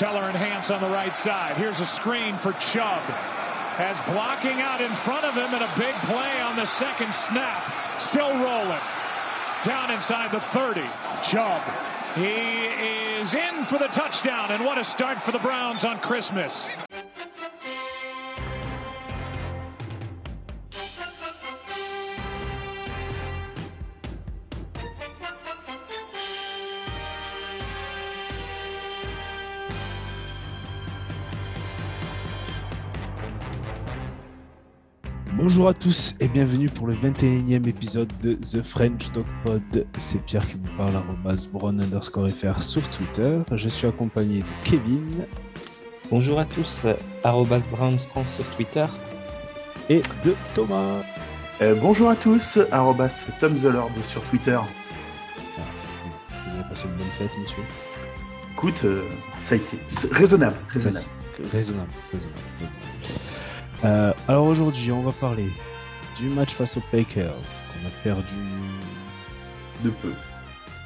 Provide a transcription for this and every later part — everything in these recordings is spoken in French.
Teller and Hans on the right side. Here's a screen for Chubb. Has blocking out in front of him and a big play on the second snap. Still rolling. Down inside the 30. Chubb. He is in for the touchdown, and what a start for the Browns on Christmas. Bonjour à tous et bienvenue pour le 21e épisode de The French Dog Pod. C'est Pierre qui vous parle, arrobas brown underscore fr sur Twitter. Je suis accompagné de Kevin Bonjour à tous, arrobas Browns France sur Twitter. et de Thomas. Euh, bonjour à tous, arrobas Tom the Lord sur Twitter. Vous avez passé une bonne fête, monsieur Écoute, euh, ça a été raisonnable. Raisonnable, raisonnable. raisonnable. Euh, alors aujourd'hui, on va parler du match face aux Packers qu'on a perdu De peu.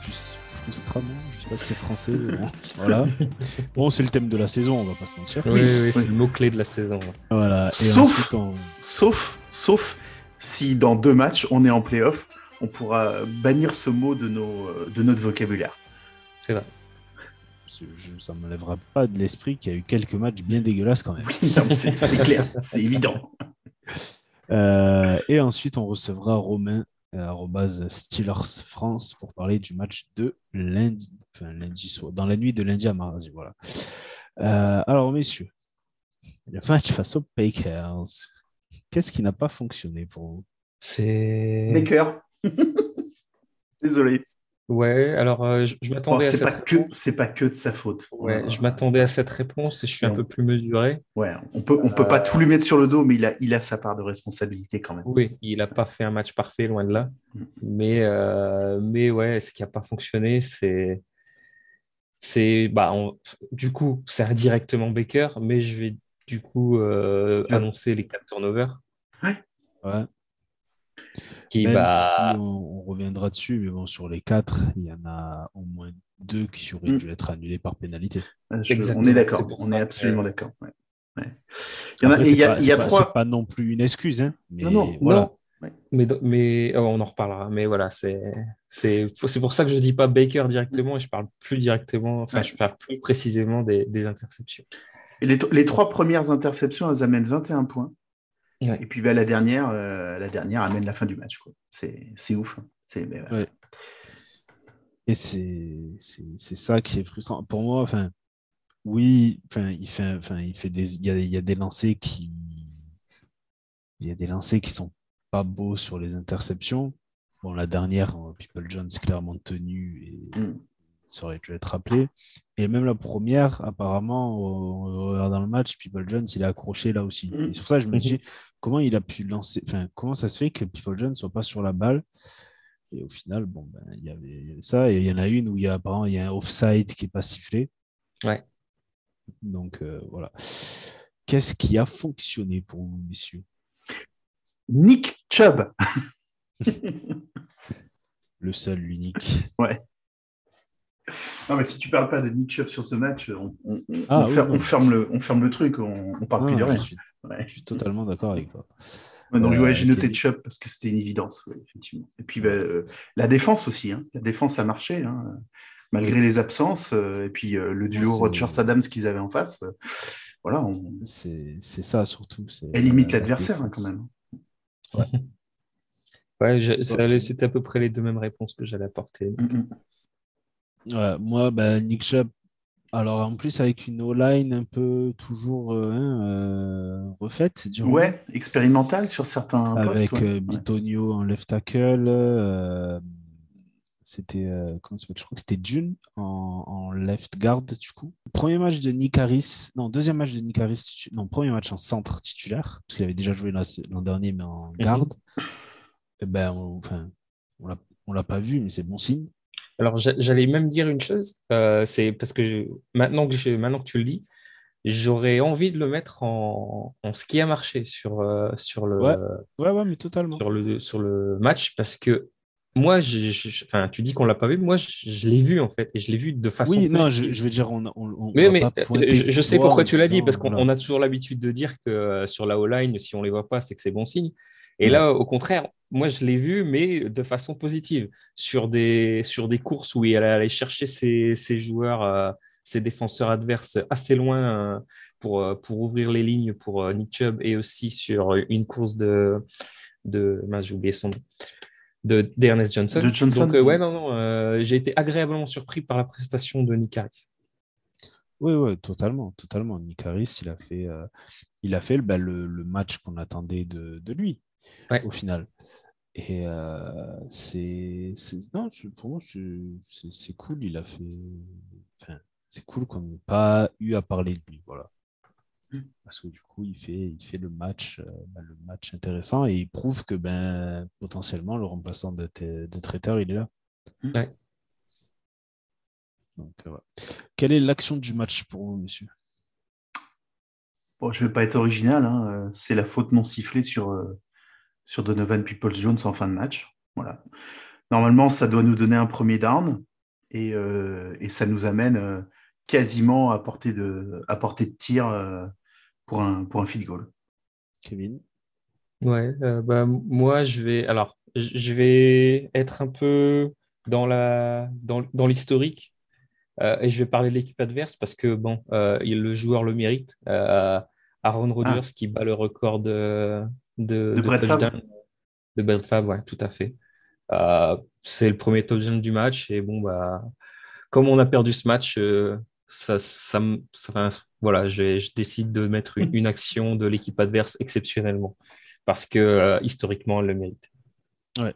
plus frustramment. Je sais pas si c'est français. bon, voilà. Bon, c'est le thème de la saison, on va pas se mentir. Oui, oui, oui. c'est le mot-clé de la saison. Voilà. Et Sauf- ensuite, on- Sauf, sauf si dans deux matchs on est en playoff, on pourra bannir ce mot de, nos, euh, de notre vocabulaire. C'est vrai. Je- ça ne me lèvera pas de l'esprit qu'il y a eu quelques matchs bien dégueulasses quand même. Mais c'est clair, c'est évident. Euh, et ensuite, on recevra Romain, euh, Steelers France, pour parler du match de lundi, enfin lundi soir, dans la nuit de lundi à mardi. Voilà. Euh, alors, messieurs, le match face aux Packers, qu'est-ce qui n'a pas fonctionné pour vous? C'est. Maker. Désolé. Ouais, alors euh, je, je Bon, m'attendais à cette pas que réponse. c'est pas que de sa faute. Ouais, je m'attendais à cette réponse et je suis un peu plus mesuré. Ouais, on peut on peut pas tout lui mettre sur le dos, mais il a il a sa part de responsabilité quand même. Oui, il n'a pas fait un match parfait, loin de là. Mm. Mais, euh, mais ouais, ce qui n'a pas fonctionné, c'est. C'est. Bah, on- Du coup, c'est indirectement Baker, mais je vais du coup euh, Ouais. annoncer les quatre turnovers. Ouais. Qui, Même bah, si on, on reviendra dessus, mais bon, sur les quatre, il y en a au moins deux qui auraient Mm. dû être annulés par pénalité. Euh, je- on Exactement, est c'est d'accord, pour on ça est que- absolument d'accord. ouais. Ouais. Il y en a, Après, y pas- il y c'est a pas- trois. pas non plus une excuse, hein, mais Non, non, voilà. Non, mais, mais oh, on en reparlera. Mais voilà, c'est c'est c'est pour ça que je dis pas Baker directement et je parle plus directement, enfin, Ouais. je parle plus précisément des, des interceptions. Et les, les trois premières interceptions, elles amènent 21 points. Ouais. Et puis bah, la dernière, euh, la dernière amène la fin du match. C'est ouf. hein. C'est ouais. Et c'est ça qui est frustrant. Pour moi, enfin, oui, enfin, il fait, enfin, il fait des, il y a, il y a des lancers qui, il y a des lancers qui sont pas beaux sur les interceptions. Bon, la dernière, euh, People Jones clairement tenu et Mm. ça aurait dû être rappelé. Et même la première, apparemment, en en regardant le match, People Jones, il est accroché là aussi. Mm. C'est pour ça que je me dis, comment il a pu lancer, enfin, comment ça se fait que People Jones soit pas sur la balle? Et au final, bon, ben, il y avait il y avait ça. Et il y en a une où il y a, apparemment, il y a un offside qui n'est pas sifflé. Ouais. Donc, euh, voilà. Qu'est-ce qui a fonctionné pour vous, messieurs? Nick Chubb. Le seul, l'unique. Non, mais si tu parles pas de Nick Chubb sur ce match, on, Ah, on oui, ferme, non. on ferme le, on ferme le truc, on, on parle Ah, plus de je, rien. Ouais. je suis totalement d'accord avec toi. Ouais, donc, Euh, ouais, j'ai noté. Chubb parce que c'était une évidence, ouais, effectivement. Et puis bah, euh, la défense aussi. hein. La défense a marché, hein, malgré les absences. euh, et puis euh, le duo Rodgers-Adams qu'ils avaient en face. euh, voilà, on, C'est ça surtout. elle limite la- la l'adversaire hein, quand même. Ouais, c'était à peu près les deux mêmes réponses que j'allais apporter. Mm, mm. Ouais, moi, bah, Nick Chubb, alors en plus avec une O-line un peu toujours euh, hein, euh, refaite, dirons-nous, Ouais, expérimental sur certains avec postes. ouais. euh, Ouais. Bitonio en left tackle, euh, c'était comment ça Je crois que c'était June en, en left guard du coup. Premier match de Nick Harris, non deuxième match de Nick Harris, titu- non premier match en centre titulaire parce qu'il avait déjà joué l'an dernier mais en garde. Eh ben, on, enfin, on l'a on l'a pas vu mais c'est bon signe. Alors, j'a- j'allais même dire une chose, euh, c'est parce que je- maintenant, que je- maintenant que tu le dis, j'aurais envie de le mettre en, en ce qui a marché sur, euh, sur, le, Ouais. Ouais ouais mais totalement. sur, le, sur le match parce que moi, enfin, tu dis qu'on l'a pas vu, moi je, l'ai vu en fait, et je l'ai vu de façon. Oui, non, je, veux dire, on, on, mais, mais je, sais pourquoi tu l'as dit, parce qu'on a toujours l'habitude de dire que euh, sur la O-line, si on les voit pas, c'est que c'est bon signe. Et là, au contraire, moi je l'ai vu, mais de façon positive, sur des, sur des courses où il allait chercher ses, ses joueurs, euh, ses défenseurs adverses assez loin euh, pour, pour ouvrir les lignes pour Nick Chubb, et aussi sur une course de. de j'ai oublié son nom de d'Ernest Johnson. Donc, euh, ouais, non, non, euh, j'ai été agréablement surpris par la prestation de Nick Harris. Oui, oui, totalement, totalement. Nick Harris, il a fait, euh, il a fait bah, le, le, match qu'on attendait de, de lui, au final. Et c'est, non, pour moi, c'est cool. Il a fait, enfin, c'est cool qu'on n'ait pas eu à parler de lui, voilà parce que du coup, il fait, il fait le, match, euh, bah, le match intéressant et il prouve que ben, potentiellement, le remplaçant de, de traiteur, il est là. Donc, euh, Quelle est l'action du match pour vous, monsieur bon, Je ne vais pas être original. Hein. Euh, c'est la faute non sifflée sur, sur Donovan Peoples-Jones en fin de match. Voilà. Normalement, ça doit nous donner un premier down et, et ça nous amène quasiment à portée de, à portée de tir pour un, pour un field goal. Kevin? Ouais, euh, bah, moi, je vais, alors, je vais être un peu dans, la, dans, dans l'historique euh, et je vais parler de l'équipe adverse parce que, bon, euh, le joueur le mérite. Aaron Rodgers ah. qui bat le record de, de, de, de touchdown. De Brett ouais, tout à fait. c'est le premier touchdown du match et bon, bah, comme on a perdu ce match, ça, ça, voilà, je, décide de mettre une, action de l'équipe adverse exceptionnellement parce que euh, historiquement, elle le mérite. Ouais.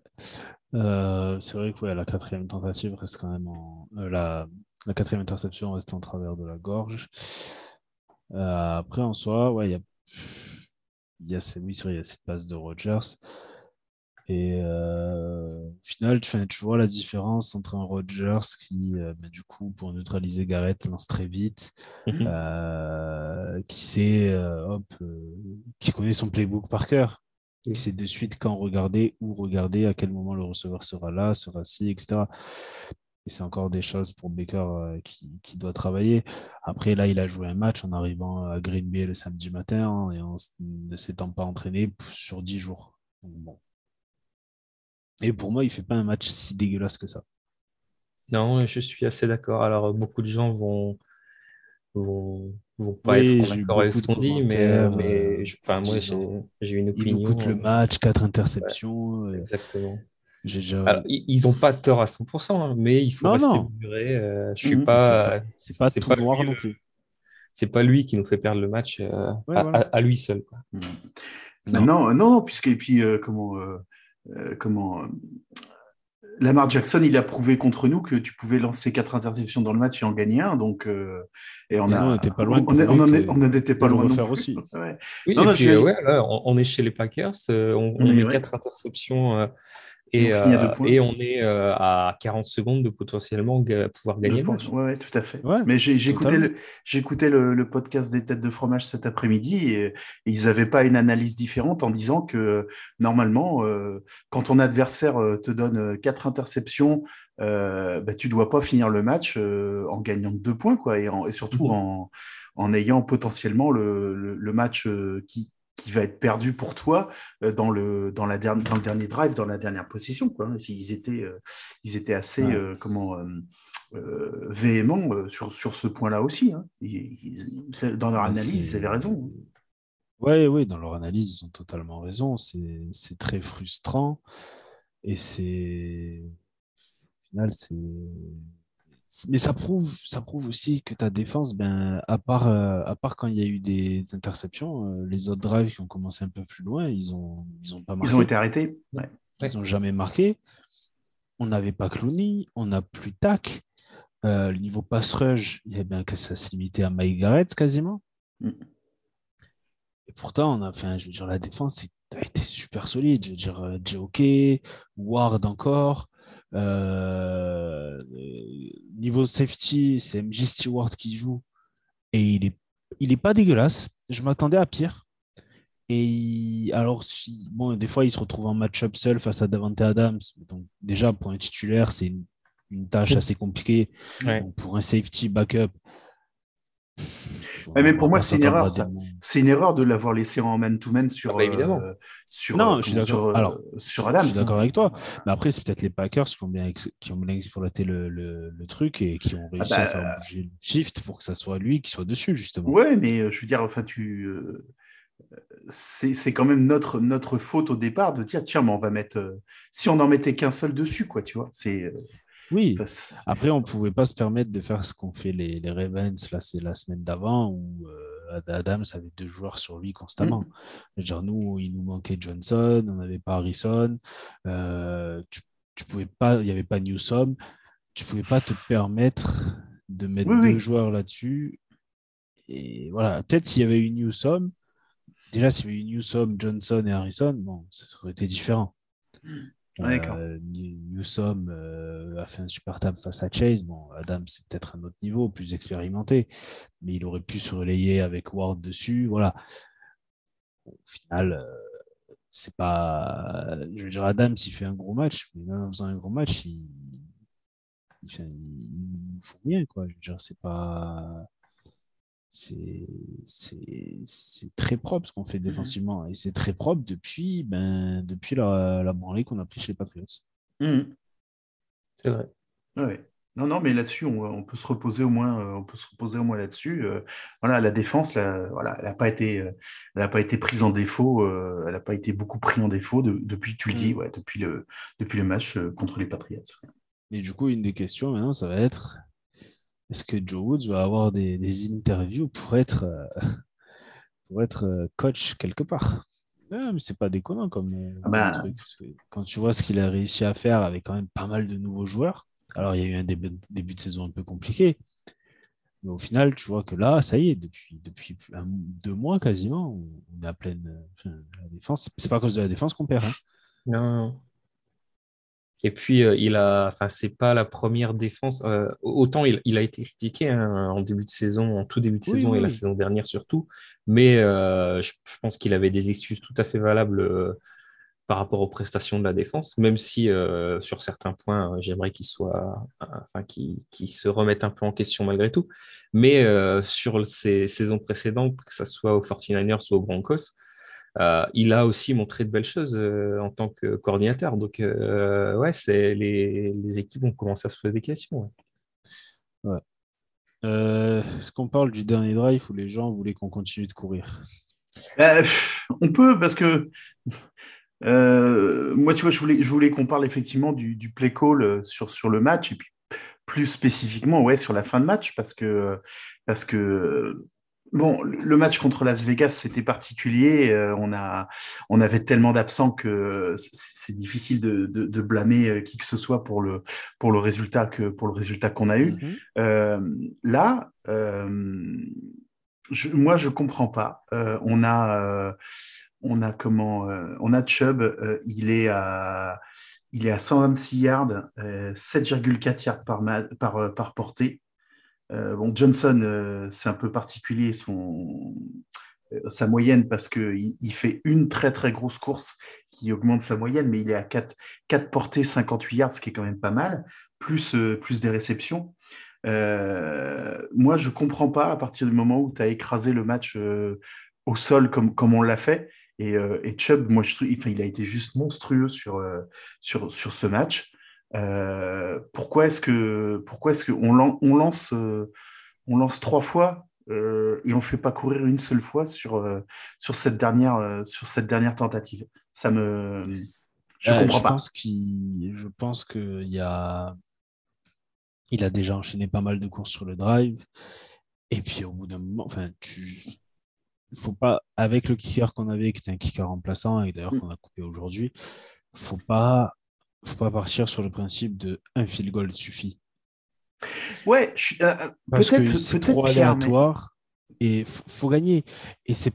Euh, c'est vrai que la quatrième tentative reste quand même en. Euh, la, la, quatrième interception reste en travers de la gorge. après, en soi, ouais, il y a. Il y a, oui, il y a cette passe de Rogers. Et euh, au final, tu, tu, vois la différence entre un Rogers qui, euh, bah, du coup, pour neutraliser Garrett, lance très vite, mhm. euh, qui sait, hop, qui connaît son playbook par cœur, qui sait de suite quand regarder, où regarder, à quel moment le receveur sera là, sera ci, etc. Et c'est encore des choses pour Baker qui, qui, doit travailler. Après, là, il a joué un match en arrivant à Green Bay le samedi matin et en ne s'étant pas entraîné sur 10 jours. Donc, bon et pour moi, il fait pas un match si dégueulasse que ça. Non, je suis assez d'accord. Alors, beaucoup de gens vont vont, vont pas être d'accord avec ce qu'on dit, mais, euh, mais enfin, moi, j'ai une opinion. Il coûte le match, quatre interceptions. Euh, exactement. Ils n'ont pas tort à 100%, hein, mais il faut rester mesuré. Euh, je suis mhm. pas. C'est pas, tout noir non plus. C'est pas lui qui nous fait perdre le match à, lui seul. Quoi. Mhm. Non. non, non, puisque et puis comment euh, comment euh, Lamar Jackson, il a prouvé contre nous que tu pouvais lancer quatre interceptions dans le match et en gagner un. Donc, euh, et on n'était pas loin. On n'était pas loin de faire aussi. Oui, on, est chez les Packers. On, on met quatre interceptions et, euh, et, on est euh, à 40 secondes de potentiellement pouvoir gagner. Oui, tout à fait. Mais j'écoutais le, le, podcast des têtes de fromage cet après-midi et, ils n'avaient pas une analyse différente en disant que normalement, euh, quand ton adversaire te donne quatre interceptions, bah, tu ne dois pas finir le match en gagnant deux points quoi, et, et surtout mmh. en, en, ayant potentiellement le, le match qui, qui va être perdu pour toi euh, dans le, dans, la dernière, dans le dernier drive, dans la dernière position. Quoi. Ils, étaient, euh, ils étaient assez euh, comment, véhéments sur, sur ce point-là aussi. Hein. dans leur analyse, ils avaient raison. Oui, oui, dans leur analyse, ils ont totalement raison. C'est très frustrant. Et c'est. Au final, c'est mais ça prouve, ça prouve aussi que ta défense, ben, à, part, euh, à part quand il y a eu des interceptions, euh, les autres drives qui ont commencé un peu plus loin, ils n'ont ils ont pas marqué. Ils ont été arrêtés. Ils n'ont jamais marqué. On n'avait pas Clooney, on n'a plus Tac. Euh, le niveau pass rush, a bien ça s'est limité à Mike Garrett quasiment. Mm. Et pourtant, on a, enfin, je veux dire, la défense a été super solide. Je veux dire, J.O.K., Ward encore. Euh, niveau safety, c'est MJ Stewart qui joue et il est, il est pas dégueulasse. Je m'attendais à pire. Et alors, si, bon, des fois, il se retrouve en match-up seul face à Davante Adams. Donc, déjà, pour un titulaire, c'est une, tâche assez compliquée. pour un safety backup, mais pour moi, c'est une erreur. C'est une erreur de l'avoir laissé en man-to-man sur, ah bah, évidemment. Euh, sur, euh, sur, Alors, sur Adam. Je suis d'accord avec toi. Mais après, c'est peut-être les Packers qui ont bien, qui ont bien exploité le, le, truc et qui ont réussi à ah bah, faire bouger le shift pour que ça soit lui qui soit dessus, justement. Ouais, mais euh, je veux dire, enfin, tu. c'est quand même notre, notre faute au départ de dire tiens mais on va mettre si on en mettait qu'un seul dessus quoi tu vois c'est oui, après, on ne pouvait pas se permettre de faire ce qu'ont fait les, les, Ravens, là, c'est la semaine d'avant, où euh, Adams avait deux joueurs sur lui constamment. Mm. Genre, nous, il nous manquait Johnson, on n'avait pas Harrison, euh, tu, tu, pouvais pas, il n'y avait pas Newsom, tu ne pouvais pas te permettre de mettre deux joueurs là-dessus. Et voilà, peut-être s'il y avait eu Newsom, déjà s'il y avait eu Newsom, Johnson et Harrison, bon, ça aurait été différent. Mm. Euh, Newsom euh, a fait un super table face à Chase. Bon, Adam, c'est peut-être un autre niveau, plus expérimenté, mais il aurait pu se relayer avec Ward dessus. Voilà. au final, euh, c'est pas. Je veux dire, Adam, s'il fait un gros match, mais même en faisant un gros match, il, il, fait... il... faut rien, quoi. Je veux c'est pas c'est très propre ce qu'on fait mmh défensivement. Et c'est très propre depuis, ben, depuis la, la branlée qu'on a pris chez les Patriots. Mmh. C'est vrai. Non, non, mais là-dessus, on, peut se reposer au moins, euh, on peut se reposer au moins là-dessus. Euh, voilà, la défense, voilà, elle n'a pas été, euh, elle pas été prise en défaut. elle n'a pas été beaucoup prise en défaut depuis, tu le dis, mmh. ouais, depuis le, depuis le match contre les Patriots. Et du coup, une des questions maintenant, ça va être est-ce que Joe Woods va avoir des, interviews pour être, euh, pour être euh, coach quelque part? Mais c'est pas déconnant comme, euh, ah bah. truc. quand tu vois ce qu'il a réussi à faire avec quand même pas mal de nouveaux joueurs, alors il y a eu un début, de saison un peu compliqué, mais au final, tu vois que là, ça y est, depuis, depuis deux mois quasiment, on est à pleine la défense. C'est pas à cause de la défense qu'on perd. Hein. Non. Et puis, euh, il a, enfin, c'est pas la première défense. Euh, autant il, a été critiqué hein, en début de saison, en tout début de saison et la saison dernière surtout, mais euh, je, pense qu'il avait des excuses tout à fait valables par rapport aux prestations de la défense, même si sur certains points, j'aimerais qu'il soit, enfin, qu'il se remette un peu en question malgré tout. Mais sur ces saisons précédentes, que ce soit aux 49ers ou aux Broncos, euh, il a aussi montré de belles choses euh, en tant que coordinateur. Donc, euh, ouais, c'est les, les, équipes vont commencer à se poser des questions. Est-ce qu'on parle du dernier drive où les gens voulaient qu'on continue de courir? On peut, parce que moi, tu vois, je voulais, je voulais qu'on parle effectivement du, du, play call sur, sur le match et puis plus spécifiquement, ouais, sur la fin de match, parce que, parce que Bon, le match contre Las Vegas, c'était particulier. Euh, on, a, on avait tellement d'absents que c'est difficile de, de, blâmer euh, qui que ce soit pour le, pour le résultat que pour le résultat qu'on a eu. Mm-hmm. Euh, là, je, moi, je comprends pas. on a, on a comment, on a Chubb. il est à, il est à 126 yards, 7,4 yards par, par, par portée. Euh, bon, Johnson, euh, c'est un peu particulier son, euh, sa moyenne parce qu'il il fait une très très grosse course qui augmente sa moyenne, mais il est à 4, 4 portées, 58 yards, ce qui est quand même pas mal, plus, plus des réceptions. moi, je comprends pas à partir du moment où tu as écrasé le match au sol comme, comme on l'a fait. Et, et Chubb, moi, je il a été juste monstrueux sur, sur, sur ce match. Euh, pourquoi est-ce que pourquoi est-ce qu'on on lance euh, on lance trois fois euh, et on fait pas courir une seule fois sur sur cette dernière sur cette dernière tentative? Ça me je comprends pas. Pense je pense qu'il y a il a déjà enchaîné pas mal de courses sur le drive et puis au bout d'un moment, enfin tu faut pas avec le kicker qu'on avait qui était un kicker remplaçant et d'ailleurs mm. qu'on a coupé aujourd'hui, faut pas faut pas partir sur le principe de un field goal suffit. Ouais, euh, euh, peut-être c'est trop aléatoire et faut, faut gagner. Et c'est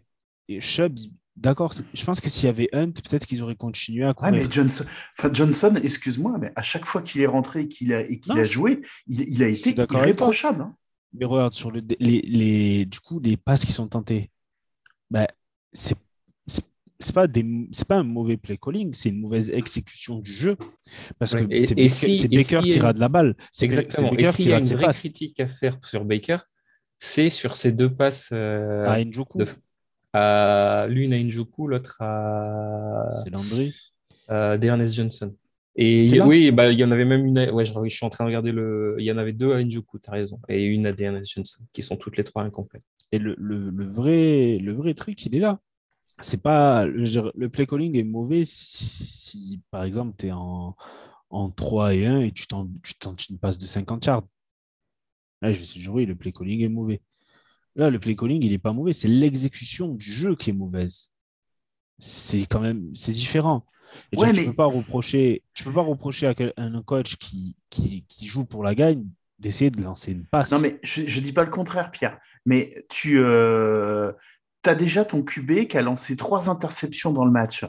Chubb, d'accord. Je pense que s'il y avait Hunt, peut-être qu'ils auraient continué à courir. mais Johnson, enfin Johnson, excuse-moi, mais à chaque fois qu'il est rentré et qu'il a, et qu'il a joué, il, a été irréprochable. Hein. Mais regarde sur le, les, les, du coup les passes qui sont tentées, ben, c'est c'est pas des c'est pas un mauvais play calling, c'est une mauvaise exécution du jeu parce que Et- c'est Baker, si- Baker si- qui rate la balle. C'est Exactement. c'est Et Baker s'il y a une vraie passes. critique à faire sur Baker, c'est sur ces deux passes euh, à Njoku, de- à l'une à Njoku, l'autre à, c'est Landry. à Dearness Johnson. Et oui, bah, il y en avait même une. à- Ouais, je, je suis en train de regarder le. Il y en avait deux à Njoku, tu as raison. Et une à Dearness Johnson, qui sont toutes les trois incomplètes. Et le, le, le vrai, le vrai truc, il est là. C'est pas le, dire, play calling est mauvais si, par exemple tu es en, en 3 et 1 et tu tentes, une passe de 50 yards. Là, je vais te dire oui, le play calling est mauvais. Là, le play calling, il n'est pas mauvais, c'est l'exécution du jeu qui est mauvaise. C'est quand même, c'est différent. Et Ouais, dire, mais- Tu peux pas reprocher, tu peux pas reprocher à un coach qui, qui, qui joue pour la gagne d'essayer de lancer une passe. Non, mais je ne dis pas le contraire, Pierre. Mais tu as déjà ton QB qui a lancé trois interceptions dans le match.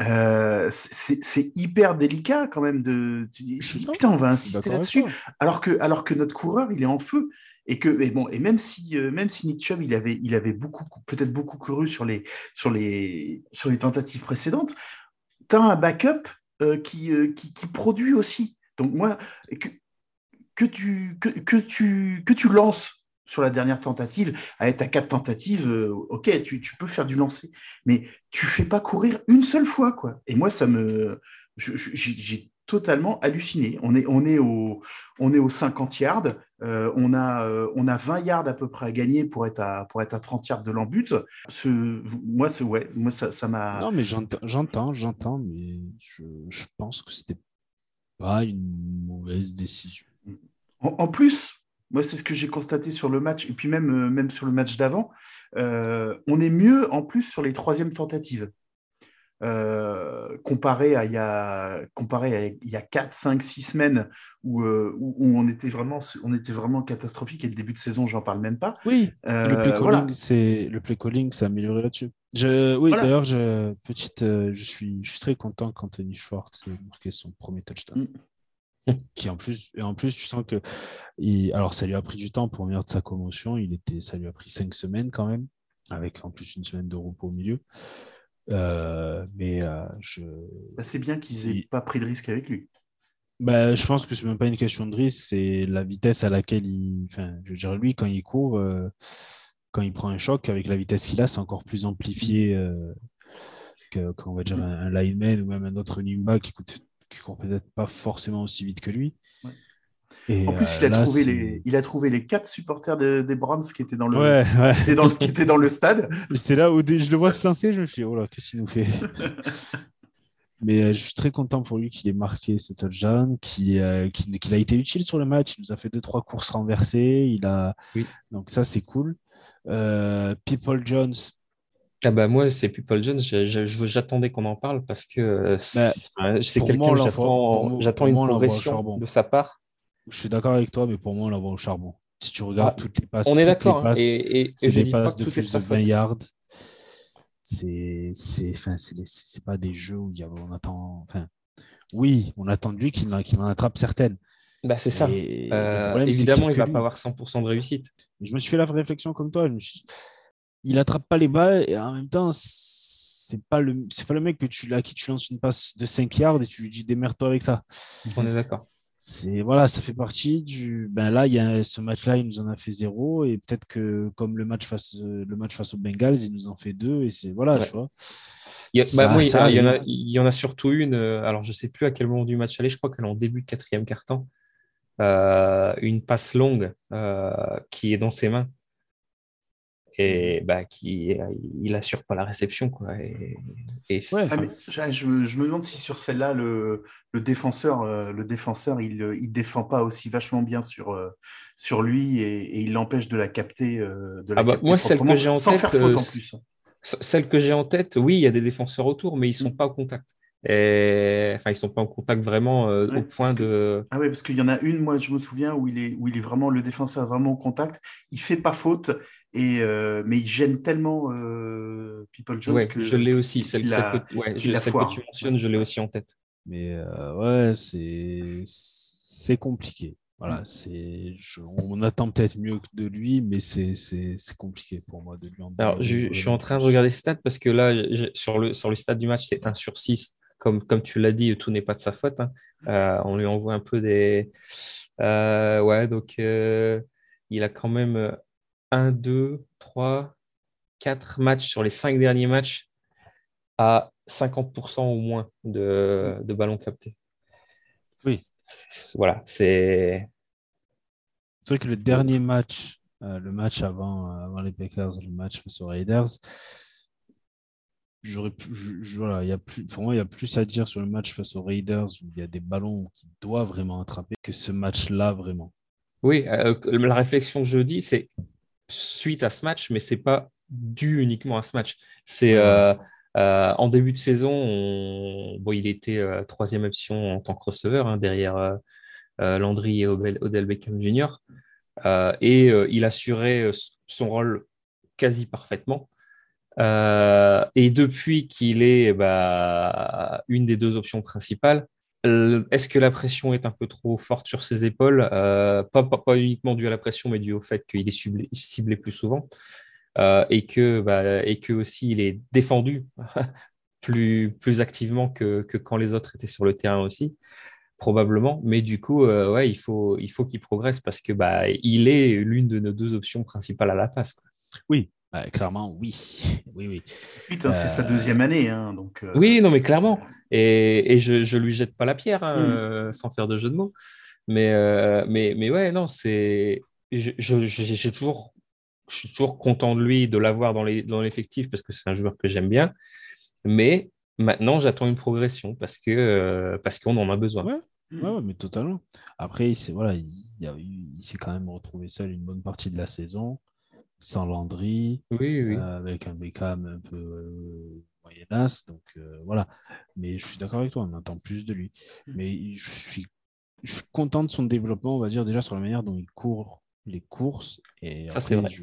Euh, c'est hyper délicat quand même de. Tu dis, putain, on va insister là-dessus. Alors que, alors que notre coureur, il est en feu. Et, que, et, bon, et même si, euh, même si Nick Chubb, il avait, il avait beaucoup, peut-être beaucoup couru sur les, sur, les, sur les tentatives précédentes, tu as un backup euh, qui, euh, qui, qui produit aussi. Donc, moi, que, que, tu, que, que, tu, que tu lances sur la dernière tentative, avec ta quatre tentatives, euh, ok, tu, tu peux faire du lancer, mais tu fais pas courir une seule fois, quoi. Et moi, ça me, j'ai totalement halluciné. On est, on est au, on est aux 50 yards, euh, on a, euh, on a 20 yards à peu près à gagner pour être à, pour être à 30 yards de l'embut. Ce, moi, ce, ouais, moi, ça, ça m'a. Non, mais j'entends, j'entends, j'entends, mais je, je pense que c'était pas une mauvaise décision. En plus, moi, c'est ce que j'ai constaté sur le match, et puis même, euh, même sur le match d'avant, euh, on est mieux en plus sur les troisièmes tentatives. Euh, comparé à il y a, comparé à il y a 4, 5, 6 semaines où, euh, où, où on, était vraiment, on était vraiment catastrophique, et le début de saison, j'en parle même pas. Oui, Euh, le play calling, voilà. c'est le play calling, s'est amélioré là-dessus. Je, oui, Voilà. d'ailleurs, je, petite, je suis, je suis très content qu'Anthony Schwartz ait marqué son premier touchdown. Qui en plus, et en plus, tu sens que, il- alors ça lui a pris du temps pour venir de sa commotion. Il était, ça lui a pris cinq semaines quand même, avec en plus une semaine de repos au milieu. Euh, mais euh, je, Bah, c'est bien qu'ils aient Oui. pas pris de risque avec lui. bah, je pense que c'est même pas une question de risque, c'est la vitesse à laquelle il. Enfin, je veux dire, lui, quand il court, euh, quand il prend un choc, avec la vitesse qu'il a, c'est encore plus amplifié que, qu'on va dire, un, un lineman ou même un autre running back qui, coûte, qui court peut-être pas forcément aussi vite que lui. Ouais. Et, En plus, euh, il, a là, trouvé les, il a trouvé les quatre supporters de- des Browns qui étaient dans le, Ouais, ouais. qui étaient dans le, qui étaient dans le stade. C'était là où je le vois se lancer, je me suis dit, oh là, qu'est-ce qu'il nous fait? Mais euh, je suis très content pour lui qu'il ait marqué ce touchdown, qu'il euh, a été utile sur le match. Il nous a fait deux, trois courses renversées. Il a... Oui. Donc ça, c'est cool. Euh, People Jones, Ah bah moi, c'est Jones, je- je- je- j'attendais qu'on en parle parce que euh, c'est quelqu'un j'attends j'attends une progression de sa part. je suis d'accord avec toi, mais pour moi, on l'envoie au charbon. Si tu regardes Ah, toutes les passes, On est d'accord, hein, et, c'est des passes de plus de sa 20 faute. yards. C'est c'est enfin, c'est des- c'est pas des jeux où il y a- on attend. Enfin, oui, on attend de lui qu'il en, attrape certaines. Bah, c'est ça. Euh, problème, évidemment, il va que pas avoir 100% de réussite. Je me suis fait la réflexion comme toi. je me suis- Il attrape pas les balles et en même temps, c'est pas le, c'est pas le mec que tu, à qui tu lances une passe de 5 yards et tu lui dis démerde-toi avec ça. On est d'accord. C'est voilà, ça fait partie du. Ben là, il y a ce match-là, il nous en a fait zéro et peut-être que comme le match face, le match face aux Bengals, il nous en fait deux et c'est voilà, Ouais. tu vois. Il y, a- Ça- bah, moi, il y ça a- il y en a, arrive. il y en a surtout une, euh, alors je sais plus à quel moment du match aller, je crois qu'elle est en début de quatrième quart-temps. Euh, une passe longue euh, qui est dans ses mains et bah, qui il assure pas la réception quoi. Et, et Ouais, enfin, mais je, je me, je me demande si sur celle-là, le, le défenseur, euh, le défenseur, il ne défend pas aussi vachement bien sur, euh, sur lui et, et il l'empêche de la capter. euh, de la Ah bah, capter moi, celle que j'ai en sans tête, faire faute euh, en plus. c- celle que j'ai en tête, oui, il y a des défenseurs autour, mais ils sont Mm. pas au contact. Et, enfin, ils sont pas en contact vraiment euh, Ouais, au point que- de. Ah oui, parce qu'il y en a une, moi je me souviens, où il est, où il est vraiment, le défenseur est vraiment au contact. Il fait pas faute, et, euh, mais il gêne tellement euh, People Jones Ouais, que je l'ai aussi. Celle, la- celle que, ouais, je- celle que tu mentionnes, je l'ai aussi en tête. Mais euh, ouais, c'est c'est compliqué. voilà, c'est, on attend peut-être mieux de lui, mais c'est, compliqué pour moi de lui en Alors, je, suis en train de regarder les stats parce que là, sur le, sur le stade du match, c'est 1 sur 6. Comme, comme tu l'as dit, tout n'est pas de sa faute. Hein. Euh, on lui envoie un peu des. Euh, ouais, donc euh, il a quand même 1, 2, 3, 4 matchs sur les 5 derniers matchs à 50% au moins de, de ballons captés. Oui. Voilà, c'est. C'est vrai que le dernier match, euh, le match avant, euh, avant les Packers, le match face aux Raiders, j'aurais voilà, y a plus, pour moi, il y a plus à dire sur le match face aux Raiders où il y a des ballons qui doivent vraiment attraper que ce match-là vraiment. Oui, euh, la réflexion que je dis, c'est suite à ce match, mais c'est pas dû uniquement à ce match. C'est euh, en début de saison, bon, il était euh, troisième option en tant que receveur hein, derrière euh, Landry et Odell Beckham Jr. et il assurait son rôle quasi parfaitement. et depuis qu'il est bah, une des deux options principales, est-ce que la pression est un peu trop forte sur ses épaules? Pas, pas, uniquement dû à la pression, mais dû au fait qu'il est ciblé plus souvent. Euh, et, que, bah, et que aussi il est défendu plus, activement que, quand les autres étaient sur le terrain aussi, probablement. Mais du coup, euh, ouais, il faut, il faut qu'il progresse parce que bah, il est l'une de nos deux options principales à la passe. Oui, clairement, oui. oui, oui. Putain, c'est sa euh, deuxième année. Hein, donc, Oui, non, mais clairement. Et, et je ne lui jette pas la pierre, hein, mm. sans faire de jeu de mots. Mais, mais, mais ouais, non, c'est. J'ai toujours je suis toujours content de lui, de l'avoir dans l'effectif parce que c'est un joueur que j'aime bien. Mais maintenant, j'attends une progression parce que euh, parce qu'on en a besoin. Ouais. mais totalement. Après, il, voilà, il, il, s'est quand même retrouvé seul une bonne partie de la saison, sans Landry, oui, oui. Euh, avec un Beckham un peu euh, moyenasse. Donc voilà. Mais je suis d'accord avec toi, on attend plus de lui. Mm. Mais je suis, je suis content de son développement, on va dire, déjà sur la manière dont il court les courses. Et ça, c'est vrai.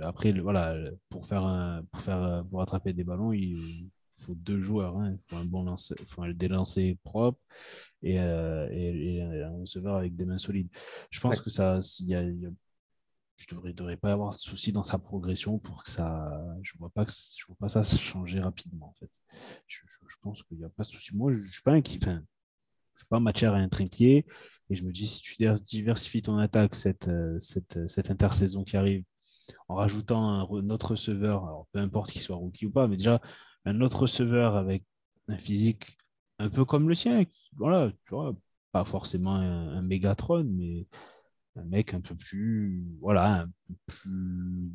après, voilà, pour faire, un, pour faire pour attraper des ballons, il faut deux joueurs. Hein. Il faut un bon lancer, faut un délancer propre et, euh, et, un receveur avec des mains solides. Je pense que ça, il y a, je devrais, devrais pas avoir de souci dans sa progression pour que ça. Je vois pas vois pas ça changer rapidement en fait. Je, pense qu'il n'y a pas de souci. Moi, je, ne suis pas inquiet. Enfin, je suis pas matière à être inquiet. Et je me dis, si tu diversifies ton attaque cette, euh, cette, cette intersaison qui arrive, en rajoutant un, autre receveur, alors peu importe qu'il soit rookie ou pas, mais déjà un autre receveur avec un physique un peu comme le sien, voilà, tu vois, pas forcément un, Megatron, mais un mec un peu plus, voilà, un peu plus,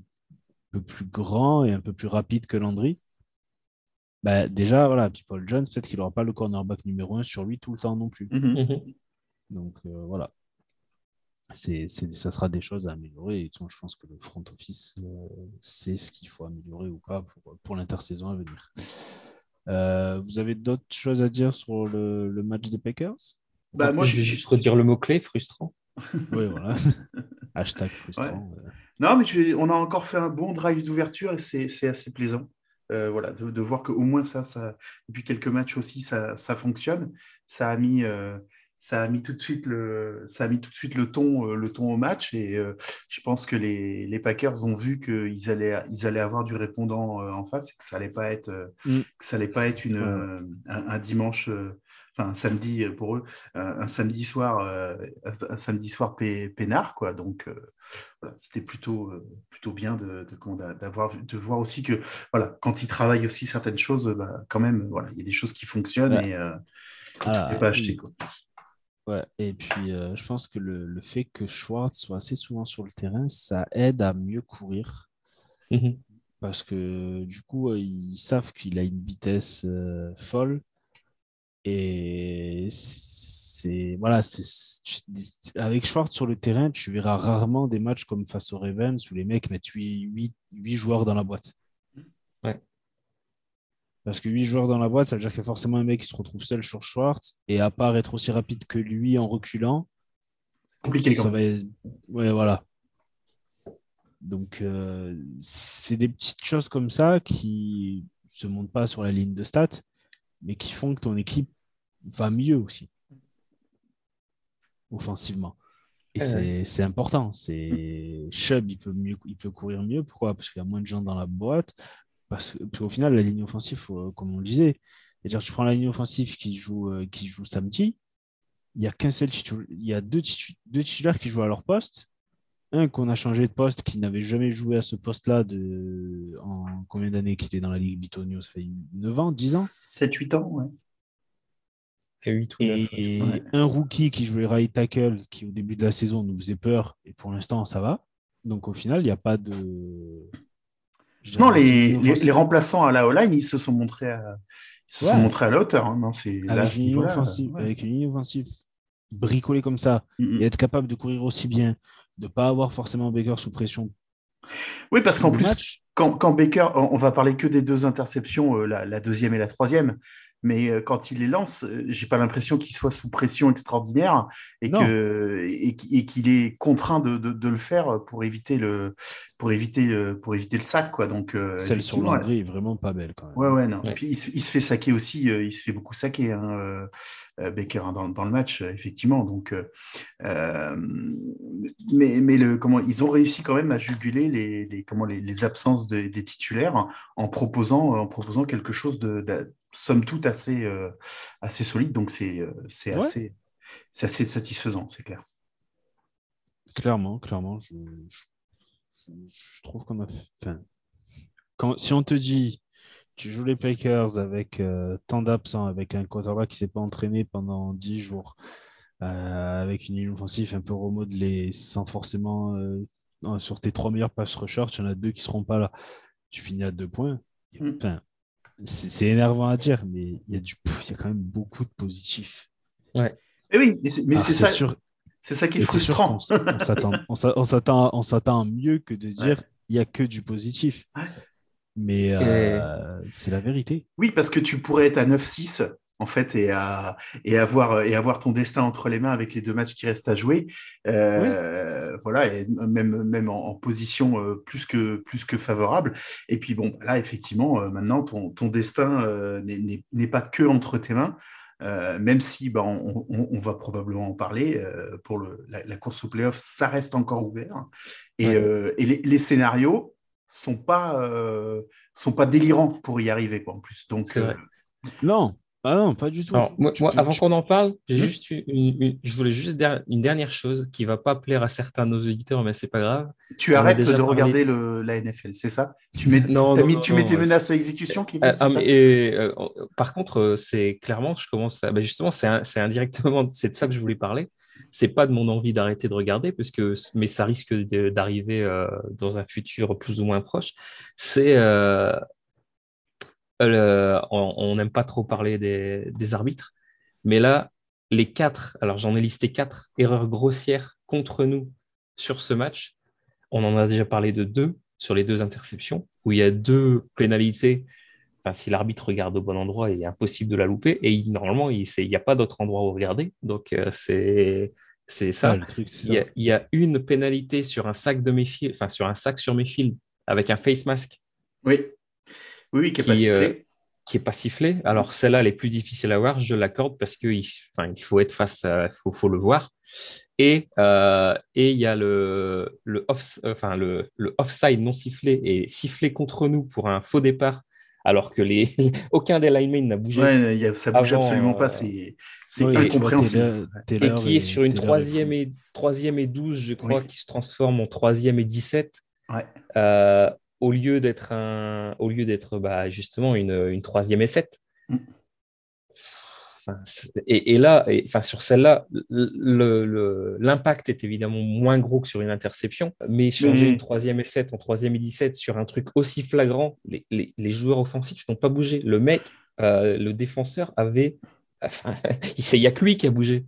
un peu plus grand et un peu plus rapide que Landry. Bah, déjà, voilà, puis Paul Jones, peut-être qu'il n'aura pas le cornerback numéro un sur lui tout le temps non plus. Mm-hmm. Mm-hmm. Donc euh, voilà, c'est, ça sera des choses à améliorer. Et je pense que le front office euh, sait ce qu'il faut améliorer ou pas pour, pour l'intersaison à venir. Euh, vous avez d'autres choses à dire sur le, le match des Packers? Bah, moi, Je vais juste redire le mot-clé, frustrant. Oui, voilà. Hashtag frustrant. Non, mais on a encore fait un bon drive d'ouverture et c'est assez plaisant. voilà, de, de voir qu'au moins ça, ça, depuis quelques matchs aussi, ça, ça fonctionne. Ça a mis, ça a mis tout de suite le, ça a mis tout de suite le ton, euh, le ton au match. Et euh, je pense que les, les, Packers ont vu qu'ils allaient, ils allaient avoir du répondant euh, en face et que ça allait pas être, mm. que ça allait pas être une, un, dimanche, un samedi pour eux, un, samedi soir, un, samedi soir peinard quoi. Donc voilà, c'était plutôt, plutôt bien de, de, d'avoir, de voir aussi que voilà, quand ils travaillent aussi certaines choses, bah, quand même, voilà, il y a des choses qui fonctionnent et tu ne ah, peux pas acheter quoi. Ouais, et puis euh, je pense que le, fait que Schwartz soit assez souvent sur le terrain, ça aide à mieux courir. Mhm. Parce que du coup, euh, ils savent qu'il a une vitesse euh, folle. Et c'est voilà, c'est avec Schwartz sur le terrain, tu verras rarement des matchs comme face aux Ravens où les mecs mettent 8, 8 joueurs dans la boîte. Ouais. Parce que 8 joueurs dans la boîte, ça veut dire qu'il y a forcément un mec qui se retrouve seul sur Schwartz. Et à part être aussi rapide que lui en reculant, compliqué ça va... Ouais, voilà. Donc, euh, c'est des petites choses comme ça qui ne se montent pas sur la ligne de stats, mais qui font que ton équipe va mieux aussi, offensivement. Et c'est important. C'est Chubb, il peut, mieux, il peut courir mieux. Pourquoi? Parce qu'il y a moins de gens dans la boîte. Parce qu'au final, la ligne offensive, comme on le disait, dire tu prends la ligne offensive qui joue, qui joue samedi, il y a qu'un seul il y a deux, deux titulaires qui jouent à leur poste un qu'on a changé de poste, qui n'avait jamais joué à ce poste-là de... en combien d'années qu'il est dans la Ligue Bitonio? Ça fait 9 ans, 10 ans? 7-8 ans, ouais. Et, 8 ou 9, et un rookie qui jouait right tackle, qui au début de la saison nous faisait peur, et pour l'instant ça va. Donc au final, il n'y a pas de. Non, les, les, remplaçants à la O-line, ils se sont montrés à, ils se sont montrés à la hauteur. Hein. Non, avec, une ligne offensive, avec une ligne offensive bricolée comme ça, et être capable de courir aussi bien, de ne pas avoir forcément Baker sous pression. Oui, parce qu'en plus, quand, quand, Baker, on va parler que des deux interceptions, euh, la, deuxième et la troisième, mais euh, quand il les lance, euh, j'ai pas l'impression qu'il soit sous pression extraordinaire et qu'il est contraint de, le faire pour éviter le pour éviter pour éviter le sac quoi. Donc celle sur Landry est vraiment pas belle quand même. Ouais ouais non. Puis il, se fait saquer aussi, il se fait beaucoup saquer hein, Baker hein, dans, le match effectivement. Donc mais mais le comment ils ont réussi quand même à juguler les, comment les, absences des titulaires en proposant en proposant quelque chose de somme toute assez, euh, assez solide. Donc, c'est euh, assez, assez satisfaisant, c'est clair. Clairement, clairement. Je, je, trouve qu'on a fait. quand, si on te dit tu joues les Packers avec euh, tant d'absents, avec un quarterback qui ne s'est pas entraîné pendant 10 jours, avec une ligne offensive un peu remodelée, sans forcément sur tes trois meilleurs pass rushers, il y en a deux qui ne seront pas là. Tu finis à deux points. Mm. Enfin, c'est énervant à dire, mais il y, a du, il y a quand même beaucoup de positifs. Ouais. Et oui, mais c'est ça. C'est ça qui est frustrant. on s'attend à mieux que de dire il n'y a que du positif. Mais euh, c'est la vérité. Oui, parce que tu pourrais être à 9-6 en fait, et, à, et, avoir, et avoir ton destin entre les mains avec les deux matchs qui restent à jouer. Euh, voilà, et même, même en, position euh, plus, que, plus que favorable. Et puis, bon, là, effectivement, euh, maintenant, ton, ton destin n'est pas que entre tes mains. même si bah, on, on, va probablement en parler, pour le, la, course au playoff, ça reste encore ouvert. Et, et les, les, scénarios sont pas, sont pas délirants pour y arriver, quoi, en plus. Donc, non, ah non, pas du tout. moi, avant qu'on en parle, j'ai hmm juste je voulais juste une dernière chose qui va pas plaire à certains de nos auditeurs, mais c'est pas grave. Tu arrêtes de regarder le, la NFL, c'est ça? Tu mets, non, mis, tu mets tes menaces à exécution qui ah, ah et, euh, Par contre, euh, c'est clairement, je commence à. Bah, justement, c'est indirectement, c'est de ça que je voulais parler. C'est pas de mon envie d'arrêter de regarder, parce que, mais ça risque d'arriver euh, dans un futur plus ou moins proche. C'est on n'aime pas trop parler des, arbitres, mais là, les quatre, alors j'en ai listé quatre erreurs grossières contre nous sur ce match. On en a déjà parlé de deux sur les deux interceptions, où il y a deux pénalités. Enfin, si l'arbitre regarde au bon endroit, il est impossible de la louper. Et normalement, il n'y a pas d'autre endroit où regarder. Donc, euh, c'est c'est ça. il, y a, une pénalité sur un sac de mes enfin sur un sac sur mes fils avec un face mask. Oui. Oui, qui n'est pas sifflé. Euh, qui est pas sifflé. Alors celle-là, elle est plus difficile à voir, je l'accorde parce qu'il enfin, il faut être face, il faut, faut, le voir. Et euh, et il y a le le, off, enfin, le, le offside non sifflé et sifflé contre nous pour un faux départ, alors que les aucun des linemen n'a bougé. Ouais, ça bouge absolument pas, c'est c'est incompréhensible. Et qui est sur une troisième et troisième et 12, je crois, qui se transforme en troisième et 17. Ouais. Euh, au lieu d'être un, au lieu d'être bah, justement une, une troisième. Mm. et, là, enfin, sur celle-là, l'impact est évidemment moins gros que sur une interception, mais changer une troisième 7 en troisième et 17 sur un truc aussi flagrant, les, les, joueurs offensifs n'ont pas bougé. Le mec, euh, le défenseur avait. Enfin, il n'y a que lui qui a bougé.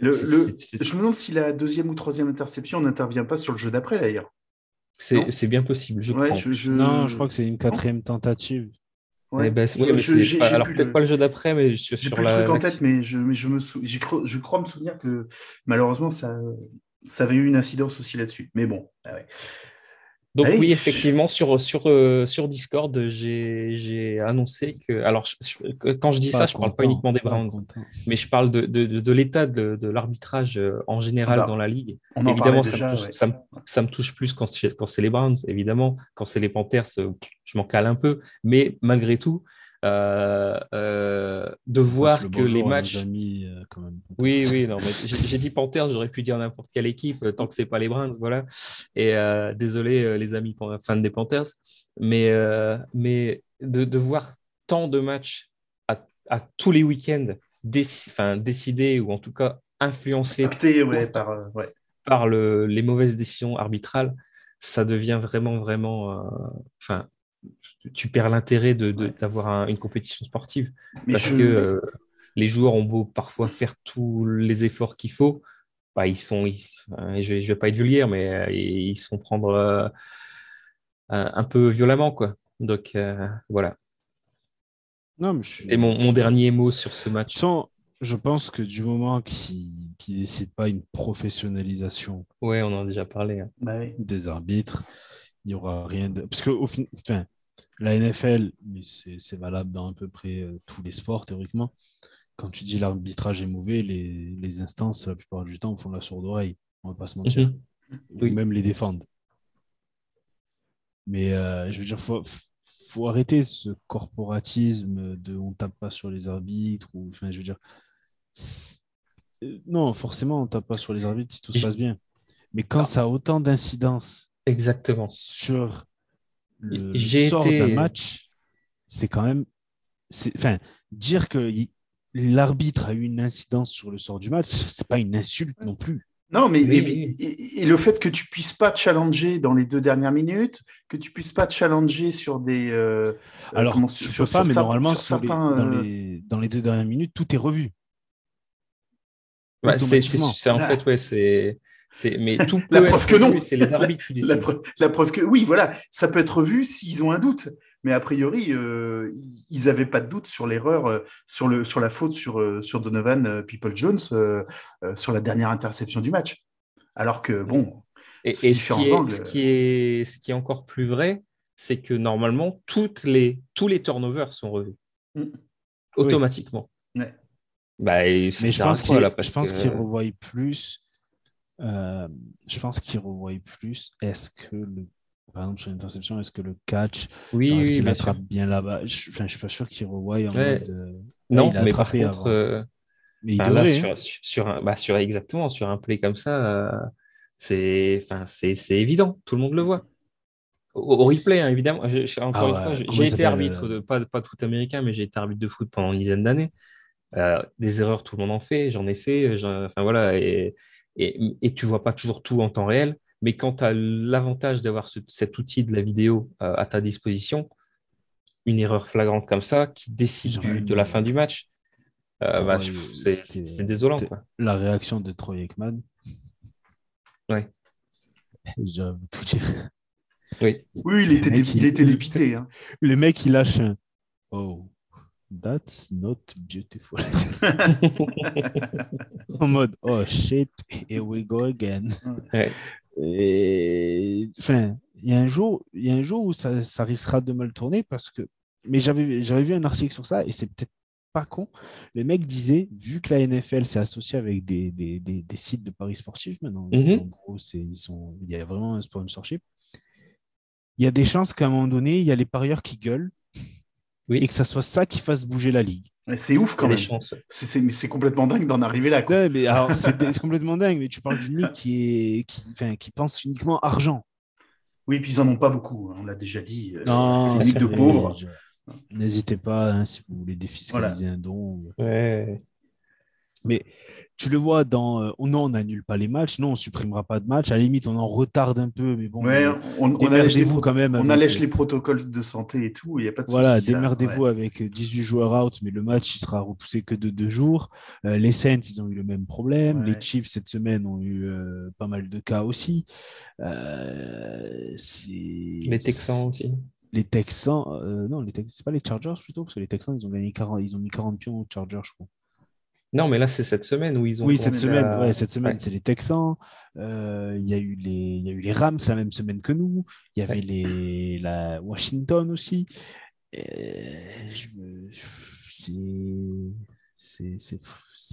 Le, je me demande si la deuxième ou troisième interception n'intervient pas sur le jeu d'après d'ailleurs. C'est bien possible, je crois. Non, je crois que c'est une quatrième tentative. Ouais. Eh ben, alors peut-être pas le jeu d'après, mais je, sur plus la. truc en tête, mais je, mais je me je crois me souvenir que malheureusement ça, ça avait eu une incidence aussi là-dessus. Mais bon, ah Donc oui, effectivement, sur, sur, euh, sur Discord, j'ai annoncé que... Alors, quand je dis ça, je ne parle pas uniquement des Browns, mais je parle de, de, de l'état de, de l'arbitrage euh, en général dans la ligue. évidemment, ça, me touche, ça, me, touche, plus quand c'est les Browns, évidemment. Quand c'est les Panthers, euh, je m'en cale un peu. Mais malgré tout, de voir que les matchs. Euh, oui, oui, non, j'ai dit Panthers, j'aurais pu dire n'importe quelle équipe tant que c'est pas les Browns, voilà. Et désolé les amis fans des Panthers, mais mais de, de, voir tant de matchs à, à tous les week-ends enfin, décidés ou en tout cas influencés par, par le, les mauvaises décisions arbitrales, ça devient vraiment vraiment, enfin tu perds l'intérêt d'avoir une compétition sportive. parce que euh, les joueurs ont beau parfois faire tous les efforts qu'il faut, bah, ils sont, je ne vais pas être vulgaire, mais euh, ils sont prendre euh, un peu violemment. Quoi. Donc voilà. C'était mon, dernier mot sur ce match. je pense que du moment qu'ils ne décident pas une professionnalisation ouais, on en a déjà parlé, hein. bah des arbitres, il n'y aura rien de. Parce que, au fin... enfin, la NFL, mais c'est valable dans à peu près euh, tous les sports théoriquement. Quand tu dis l'arbitrage est mauvais, les, instances, la plupart du temps, font la sourde oreille. On ne va pas se mentir. Ou mhm. même les défendre. Mais euh, je veux dire, il faut, faut, arrêter ce corporatisme de on tape pas sur les arbitres. Ou, enfin, je veux dire, euh, non, forcément, on tape pas sur les arbitres si tout se passe bien. Mais quand ça a autant d'incidence Exactement. sur le sort d'un match, c'est quand même. Enfin, dire que l'arbitre a eu une incidence sur le sort du match, c'est pas une insulte non plus. Non, mais, et, le fait que tu puisses pas challenger dans les deux dernières minutes, que tu puisses pas challenger sur des. Euh, euh, Alors, sur, pas, mais normalement, certains, dans, euh, les, dans, les, deux dernières minutes, tout est revu. c'est en fait, ouais, c'est mais tout la preuve que non. C'est les arbitres qui décident. La, preuve, que oui, voilà, ça peut être vu s'ils ont un doute. Mais a priori, euh, ils n'avaient pas de doute sur l'erreur, euh, sur, le, sur la faute sur, euh, sur Donovan People Jones sur la dernière interception du match. Alors que, bon, et, ce, qui est, ce, qui est, encore plus vrai, c'est que normalement, toutes les, tous les turnovers sont revus mm. automatiquement. Bah, mais je pense qu'ils revoient plus euh, je pense qu'il revoit plus. Est-ce que le par exemple, sur l'interception, est-ce que le catch, oui, est-ce qu'il attrape bien là-bas? Je, ne suis pas sûr qu'il revoie en mode. Euh, non, mais par contre, euh, mais il devrait, sur, un, bah, sur, exactement sur un play comme ça, c'est, enfin, c'est, évident, tout le monde le voit. Au, replay, hein, évidemment. encore ah une fois, j'ai été arbitre de pas, pas de foot américain, mais j'ai été arbitre de foot pendant une dizaine d'années. des erreurs, tout le monde en fait. J'en ai fait. Enfin voilà, et et, tu vois pas toujours tout en temps réel. Mais quand tu as l'avantage d'avoir cet outil de la vidéo euh, à ta disposition, une erreur flagrante comme ça qui décide de la fin du match, euh, bah, c'est désolant. La réaction de Troy Ekman. Ouais. Je tout dire. Oui. oui, il était, il, était dépité. Hein. Le mec, il lâche un Oh. That's not beautiful. en mode, oh shit, here we go again. Et, enfin, il y a un jour, il y a un jour où ça, ça risquera de mal tourner parce que, mais j'avais, j'avais vu un article sur ça et c'est peut-être pas con. Le mec disait, vu que la NFL s'est associée avec des, des, des, des, sites de paris sportifs maintenant, mm-hmm. en gros, ils sont, il y a vraiment un sponsorship. Il y a des chances qu'à un moment donné, il y a les parieurs qui gueulent et que ça soit ça qui fasse bouger la ligue. C'est ouf quand même. C'est complètement dingue d'en arriver là. mais c'est complètement dingue. Mais tu parles d'une ligue qui, est, qui, enfin, qui pense uniquement argent. Oui, puis ils en ont pas beaucoup. Hein, on l'a déjà dit. Euh, c'est une ligue de pauvres. N'hésitez pas hein, si vous voulez défiscaliser un don. Ouais. Mais tu le vois dans euh, oh non, on n'annule pas les matchs, non, on supprimera pas de matchs. À la limite, on en retarde un peu, mais bon. on, allège les quand même. On allège les protocoles de santé et tout, il n'y a pas de Voilà, démerdez-vous avec 18 joueurs out, mais le match il sera repoussé que de deux jours. Euh, les Saints, ils ont eu le même problème. Les Chiefs cette semaine ont eu euh, pas mal de cas aussi. les Texans aussi. Les Texans, non, les c'est pas les Chargers plutôt, parce que les Texans, ils ont gagné 40, ils ont mis 40 pions aux Chargers, je crois. Non, mais là, c'est cette semaine où ils ont. Oui, cette semaine, cette semaine, c'est les Texans. Euh, il y, a eu les, il y a eu les Rams la même semaine que nous. Il y avait les, la Washington aussi. C'est.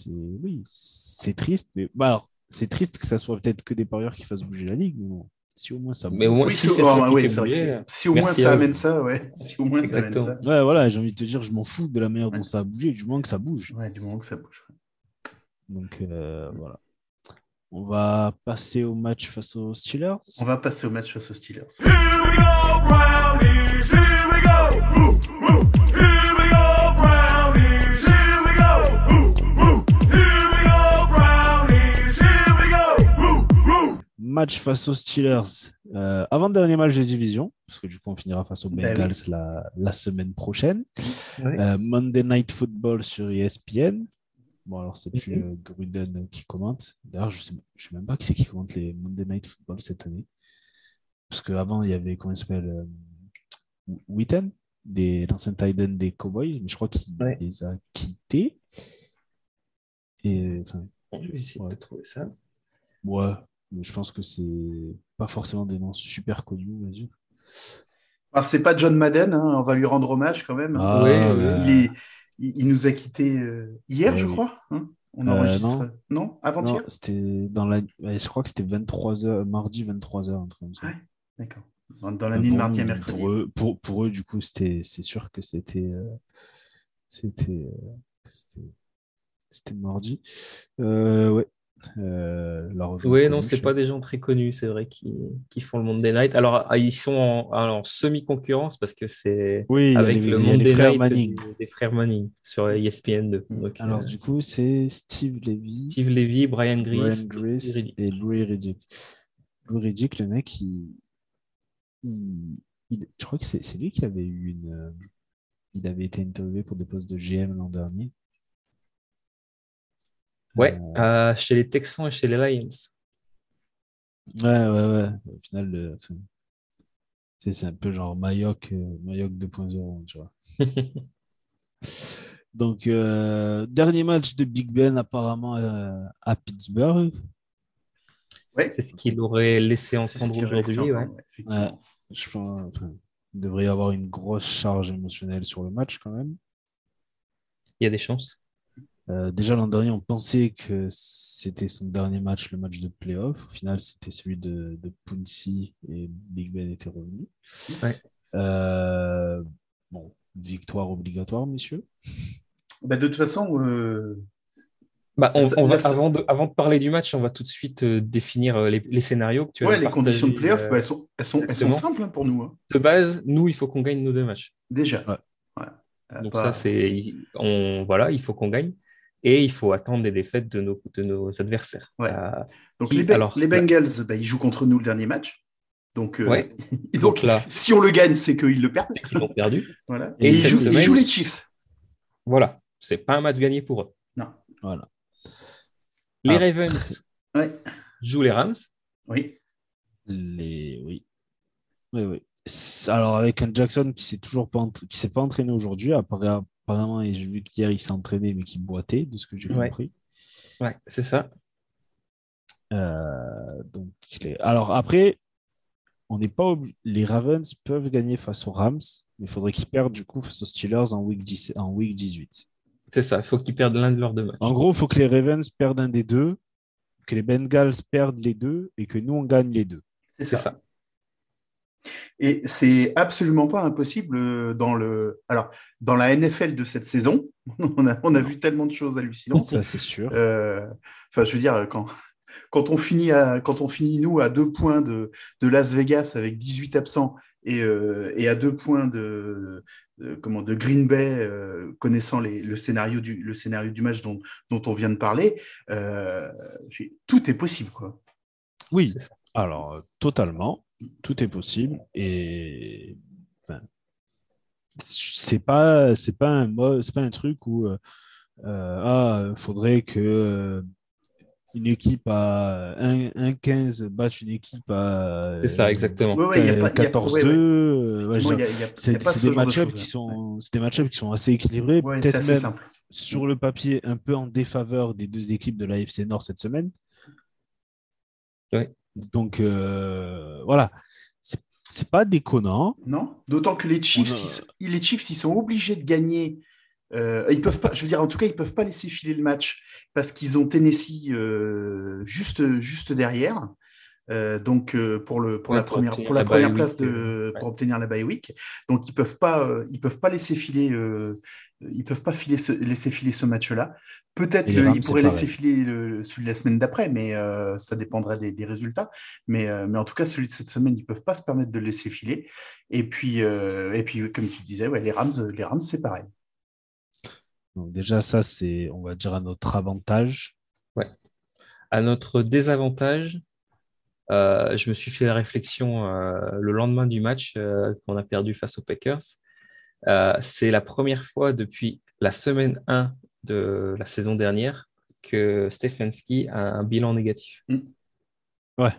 Oui, c'est triste. Mais bah, c'est triste que ça soit peut-être que des parieurs qui fassent bouger la ligue. Mais bon, si au moins ça Mais au moins, si, si, si au moins ça amène ça, ouais. Si au moins ça amène ça. Ouais, voilà, j'ai envie de te dire, je m'en fous de la manière dont ça a bougé, du moment que ça bouge. Ouais, du moment que ça bouge. Donc euh, voilà. On va passer au match face aux Steelers. On va passer au match face aux Steelers. Match face aux Steelers. Euh, avant-dernier match de division, parce que du coup on finira face aux ben Bengals la, semaine prochaine. Euh, Monday Night Football sur ESPN. Bon, alors, c'est plus euh, Gruden qui commente. D'ailleurs, je ne sais, sais, même pas qui c'est qui commente les Monday Night Football cette année. Parce qu'avant, il y avait, comment il s'appelle euh, Witten, l'ancien Titan des Cowboys, mais je crois qu'il les a quittés. Et, enfin, je vais essayer de trouver ça. Ouais, mais je pense que c'est pas forcément des noms super connus, on va dire. Alors, c'est pas John Madden, hein, on va lui rendre hommage quand même. Ah, il est il, nous a quittés euh, hier, je crois. Hein. on euh, enregistre. non, avant-hier? C'était dans la. Je crois que c'était 23h, mardi 23h, un truc comme ça. d'accord. Dans, la nuit de mardi à mercredi. Pour eux, pour, pour eux, du coup, c'est sûr que c'était. Euh, c'était. C'était mardi. ouais. Euh, oui, non, c'est pas des gens très connus, c'est vrai, qui, qui, font le Monday Night. Alors, ah, ils sont en, semi-concurrence parce que c'est oui, avec le Monday Night Manning. Des, frères Manning sur ESPN2. Mm. Alors, euh, du coup, c'est Steve Levy. Steve Levy, Brian Gris, et Louis Riddick. Louis Riddick, le mec, il, il, je crois que c'est lui qui avait eu une. Euh, il avait été interviewé pour des postes de GM l'an dernier. Ouais, euh, chez les Texans et chez les Lions. Ouais, ouais, ouais. Au final, c'est un peu genre Mayoc, euh, Mayoc 2.0, tu vois. Donc, euh, dernier match de Big Ben apparemment à Pittsburgh. Ouais. C'est ce qu'il aurait laissé entendre aujourd'hui. Ouais. je pense il devrait y avoir une grosse charge émotionnelle sur le match quand même. Il y a des chances. Euh, déjà l'an dernier, on pensait que c'était son dernier match, le match de playoff. Au final, c'était celui de, de Puncy et Big Ben était revenu. Euh, bon, victoire obligatoire, messieurs. Bah, de toute façon, euh, bah, on, va, avant, de, avant de parler du match, on va tout de suite définir les, scénarios que tu as les conditions de playoff, bah, elles, sont, elles, sont, elles sont simples hein, pour nous. Hein. De base, nous, il faut qu'on gagne nos deux matchs. Déjà. Donc ça, c'est, on, voilà, il faut qu'on gagne et il faut attendre des défaites de nos, de nos adversaires. Euh, donc les, les, Bengals, bah, ils jouent contre nous le dernier match. Donc, euh, donc, là, si on le gagne, c'est qu'ils le perdent. Ils l'ont perdu. voilà. Et, ils, jouent, les Chiefs. Voilà, c'est pas un match gagné pour eux. Non. Voilà. Les ah. Ravens jouent les Rams. Oui. Les... Oui. Oui, oui. Alors avec un Jackson qui s'est toujours pas qui s'est pas entraîné aujourd'hui, après apparemment, et j'ai vu qu'hier il s'est entraîné, mais qu'il boitait, de ce que j'ai compris. Ouais, c'est ça. Euh, donc, Alors après, on n'est pas les Ravens peuvent gagner face aux Rams, mais il faudrait qu'ils perdent du coup face aux Steelers en week, 10... en week 18. C'est ça, il faut qu'ils perdent l'un de leurs deux matchs. En gros, il faut que les Ravens perdent un des deux, que les Bengals perdent les deux et que nous on gagne les deux. C'est ça. Et c'est absolument pas impossible euh, dans le. Alors, dans la NFL de cette saison, on a, on a vu tellement de choses hallucinantes. Ça, c'est sûr. Euh, enfin, je veux dire, quand, quand, on finit à, quand on finit, nous, à deux points de, de Las Vegas avec 18 absents et, euh, et à deux points de, comment, de Green Bay, connaissant les, le, scénario du, le scénario du match dont, dont on vient de parler, tout est possible. Quoi. Oui, alors totalement tout est possible et enfin, c'est pas c'est pas un c'est pas un truc où euh, euh ah faudrait que euh, une équipe à 1-15 batte une équipe à c'est ça exactement 14-2 c'est des match qui sont c'est des match qui sont assez équilibrés peut-être même, sur le papier un peu en défaveur des deux équipes de l'AFC Nord cette semaine. Ouais. Donc euh, voilà, c'est pas déconnant. Non, d'autant que les Chiefs, ils, les Chiefs, ils sont obligés de gagner. Euh, ils peuvent pas, je veux dire, en tout cas, ils peuvent pas laisser filer le match parce qu'ils ont Tennessee euh, juste, juste derrière. Euh, donc euh, pour le pour la première pour la, première place de euh, pour obtenir la bye week. Donc ils peuvent pas ils peuvent pas laisser filer ils peuvent pas filer ce, laisser filer ce match là peut-être qu'ils pourraient laisser filer le, celui de la semaine d'après mais ça dépendrait des, des, résultats. Mais mais en tout cas celui de cette semaine ils peuvent pas se permettre de le laisser filer. Et puis et puis comme tu disais ouais les Rams les Rams c'est pareil. Donc déjà ça c'est on va dire à notre avantage. Ouais. À notre désavantage euh, je me suis fait la réflexion euh, le lendemain du match euh, qu'on a perdu face aux Packers. c'est la première fois depuis la semaine 1 de la saison dernière que Stefanski a un bilan négatif. Mm. Ouais.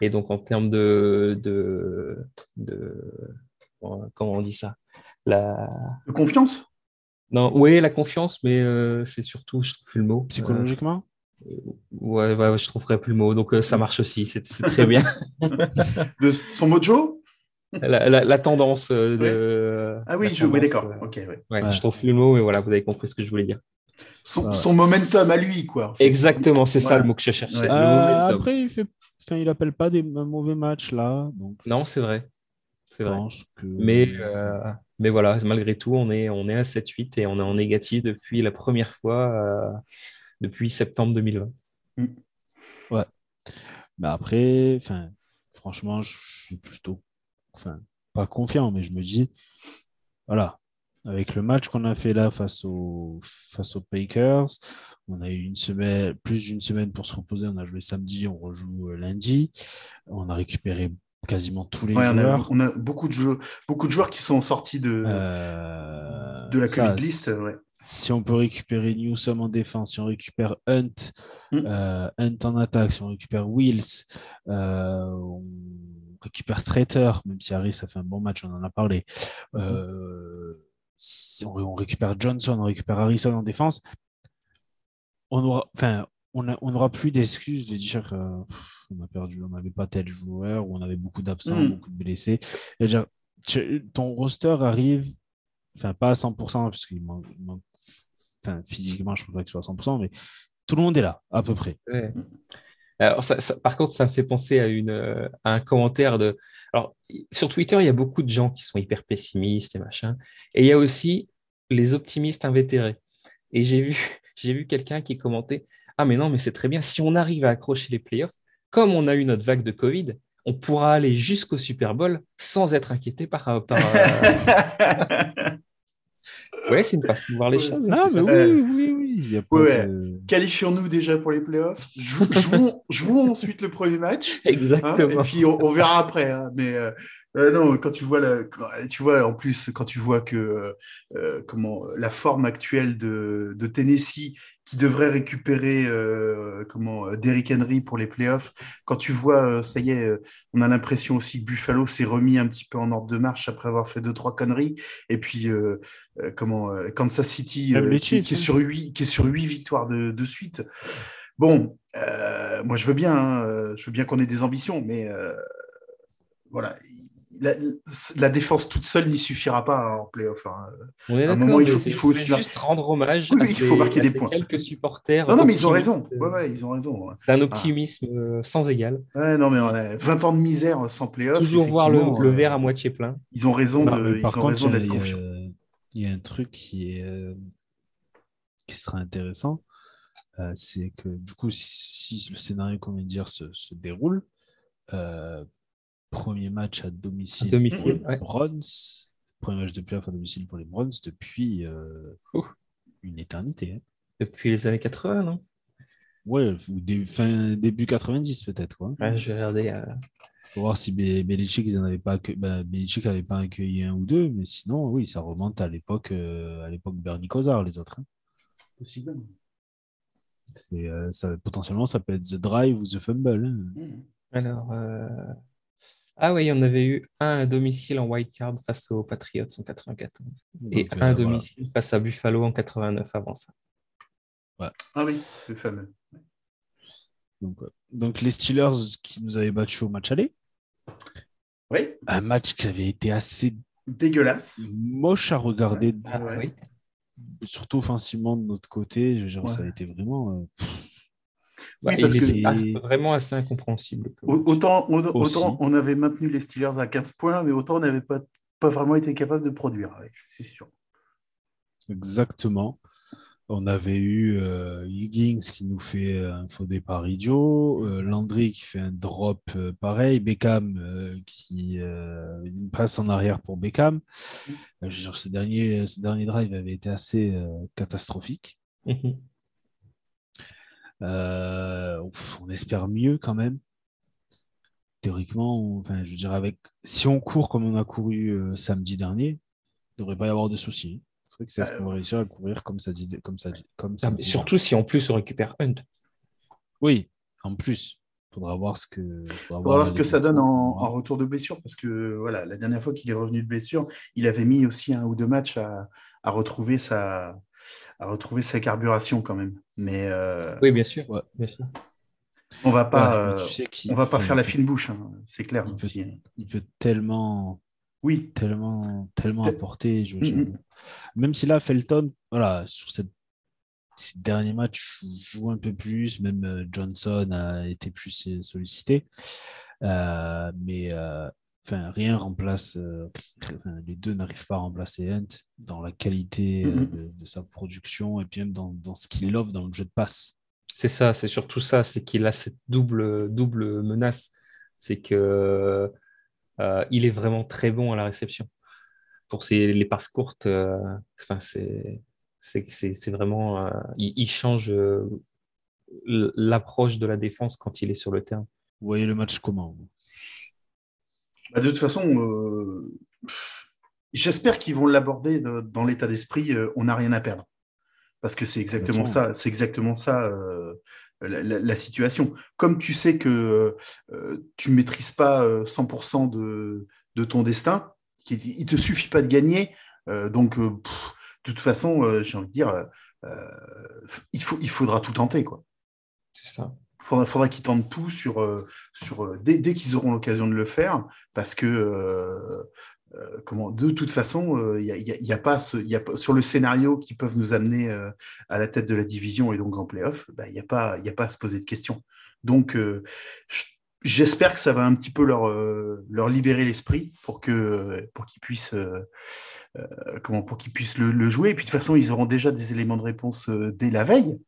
Et donc, en termes de, de, de, Comment on dit ça? La... De confiance? Non, oui, la confiance, mais c'est surtout, je trouve le mot. Psychologiquement? Ouais, ouais, je trouverais plus le mot. Donc, euh, ça marche aussi. C'est très bien. de son mojo? La, la, tendance euh, de. Ah oui, je, oui d'accord. Euh, ok, ouais. Je trouve plus le mot, mais voilà, vous avez compris ce que je voulais dire. Son, son momentum à lui, quoi. Exactement, c'est ça le mot que je cherchais. après, il fait, enfin, il appelle pas des mauvais matchs là. Donc... Non, c'est vrai. C'est vrai. Mais, mais voilà, malgré tout, on est, on est à 7-8 et on est en négatif depuis la première fois depuis septembre 2020. Mm. Ouais. Mais après, franchement, je suis plutôt enfin, pas confiant, mais je me dis, voilà, avec le match qu'on a fait là face aux, face aux Packers, on a eu une semaine, plus d'une semaine pour se reposer. On a joué samedi, on rejoue euh, lundi. On a récupéré quasiment tous les joueurs. On a, beaucoup, de jeux, beaucoup de joueurs qui sont sortis de, euh, de la Covid list. Ouais si on peut récupérer Newsom en défense, si on récupère Hunt, mm. euh, Hunt en attaque, si on récupère Wills, euh, on récupère Strater, même si Harris a fait un bon match, on en a parlé. Euh, si on, récupère Johnson, on récupère Harrison en défense. On aura, enfin, on n'aura plus d'excuses de dire qu'on a perdu, on n'avait pas tel joueur, ou on avait beaucoup d'absents, mm. beaucoup de blessés. ton roster arrive, enfin pas à 100%, parce qu'il manque, Enfin, physiquement, je ne pense pas qu'il soit à 100%, mais tout le monde est là, à peu près. Alors, par contre, ça me fait penser à, une, euh, à un commentaire de. Alors, sur Twitter, il y a beaucoup de gens qui sont hyper pessimistes et machin. Et il y a aussi les optimistes invétérés. Et j'ai vu, j'ai vu quelqu'un qui commentait Ah, mais non, mais c'est très bien. Si on arrive à accrocher les playoffs, comme on a eu notre vague de Covid, on pourra aller jusqu'au Super Bowl sans être inquiété par. par euh, Ouais, c'est une façon de voir les choses. Non, mais oui, oui, oui. Qualifions-nous déjà pour les playoffs. Jouons, ensuite le premier match. Exactement. Hein, et puis on, verra après. Hein. mais euh, euh, non, quand tu vois, la, tu vois en plus, quand tu vois que euh, comment la forme actuelle de, de Tennessee qui devrait récupérer euh, comment euh, Derrick Henry pour les playoffs. Quand tu vois, euh, ça y est, on a l'impression aussi que Buffalo s'est remis un petit peu en ordre de marche après avoir fait deux trois conneries. Et puis comment Kansas City qui, est sur huit, qui est sur huit victoires de, de suite. Bon, moi je veux bien, hein, je veux bien qu'on ait des ambitions, mais voilà, la, défense toute seule n'y suffira pas hein, en playoff. Hein. On est d'accord, il faut, aussi juste rendre hommage à, ces, marquer des points. quelques supporters. Non, non, mais ils ont raison. Ouais, ouais, ils ont raison. D'un optimisme euh, sans égal. Ouais, non, mais 20 ans de misère sans playoff. Toujours voir le, verre à moitié plein. Ils ont raison d'être confiants. Il y a un truc qui est euh, qui sera intéressant, euh, c'est que du coup, si, le scénario qu'on vient de dire se, se déroule, premier match à domicile, domicile Premier match de playoff à domicile pour les Browns depuis euh, une éternité. Hein. Depuis les années 80, non? Ouais, ou fin, début 90 peut-être. Ouais, je vais regarder. Euh... Pour voir si Belichick, ils n'avaient pas, ben, n'avait pas accueilli un ou deux, mais sinon, oui, ça remonte à l'époque, euh, à l'époque Bernie Kosar, les autres. Hein. Possible. C'est, euh, ça, potentiellement, ça peut être The Drive ou The Fumble. Hein. Alors, Ah oui, on avait eu un à domicile en white card face aux Patriots en 94 et un à domicile face à Buffalo en 89 avant ça. Ah oui, le fameux. Donc, les Steelers qui nous avaient battus au match aller. Oui. Un match qui avait été assez dégueulasse, moche à regarder. Ah, oui. Surtout offensivement de notre côté, je veux dire, ça a été vraiment. Euh, bah, il était vraiment assez incompréhensible. Autant, autant on avait maintenu les Steelers à 15 points, mais autant on n'avait pas, pas vraiment été capable de produire. C'est sûr. Exactement. On avait eu euh, Higgins qui nous fait euh, un faux départ idiot, euh, Landry qui fait un drop pareil, Beckham qui une passe en arrière pour Beckham. Genre, ce, dernier, ce dernier drive avait été assez catastrophique. Mhm. on espère mieux quand même. Théoriquement, enfin, je veux dire, avec si on court comme on a couru samedi dernier, il ne devrait pas y avoir de soucis. C'est vrai que c'est ce qu'on va réussir à courir comme ça dit. Comme ça, comme ça ah, surtout si en plus on récupère Hunt. Oui, en plus. Il faudra voir ce que, faudra voir ce que ça donne en, retour de blessure. Parce que voilà, la dernière fois qu'il est revenu de blessure, il avait mis aussi un ou deux matchs à, à retrouver, sa, à retrouver sa carburation quand même. Mais, euh, Oui, bien sûr. bien sûr. On va pas, euh, on va pas faire la fine bouche, hein, c'est clair. Il peut, il peut, tellement, oui, tellement, tellement apporter. Je, mm, mm. Même si là, Felton, voilà, sur cette, ces derniers matchs, joue un peu plus. Même euh, Johnson a été plus sollicité. Euh, mais enfin, rien remplace. les deux n'arrivent pas à remplacer Hunt dans la qualité mm, de, sa production et puis même dans, dans ce qu'il offre dans le jeu de passe. C'est ça, c'est surtout ça, c'est qu'il a cette double, double menace. C'est que il est vraiment très bon à la réception pour les passes courtes, euh, enfin, c'est, c'est, vraiment. Euh, il, change euh, l'approche de la défense quand il est sur le terrain. Vous voyez le match comment bah, De toute façon, j'espère qu'ils vont l'aborder dans l'état d'esprit on n'a rien à perdre. Parce que c'est exactement ça, c'est exactement ça la, situation. Comme tu sais que tu ne maîtrises pas 100% de, de, ton destin, il te suffit pas de gagner. Euh, donc, euh, de toute façon, euh, j'ai envie de dire, il, faut, il faudra tout tenter. quoi. C'est ça. Faudra, faudra qu'ils tentent tout sur, sur, dès, dès qu'ils auront l'occasion de le faire, parce que comment, de toute façon, il y a, pas ce, y a, sur le scénario qui peuvent nous amener à la tête de la division et donc en playoff, bah, il n'y a, pas, a pas à se poser de questions. Donc, je, j'espère que ça va un petit peu leur, euh, leur libérer l'esprit pour que pour qu'ils puissent euh, euh, comment pour qu'ils puissent le, jouer. Et puis de toute façon, ils auront déjà des éléments de réponse dès la veille.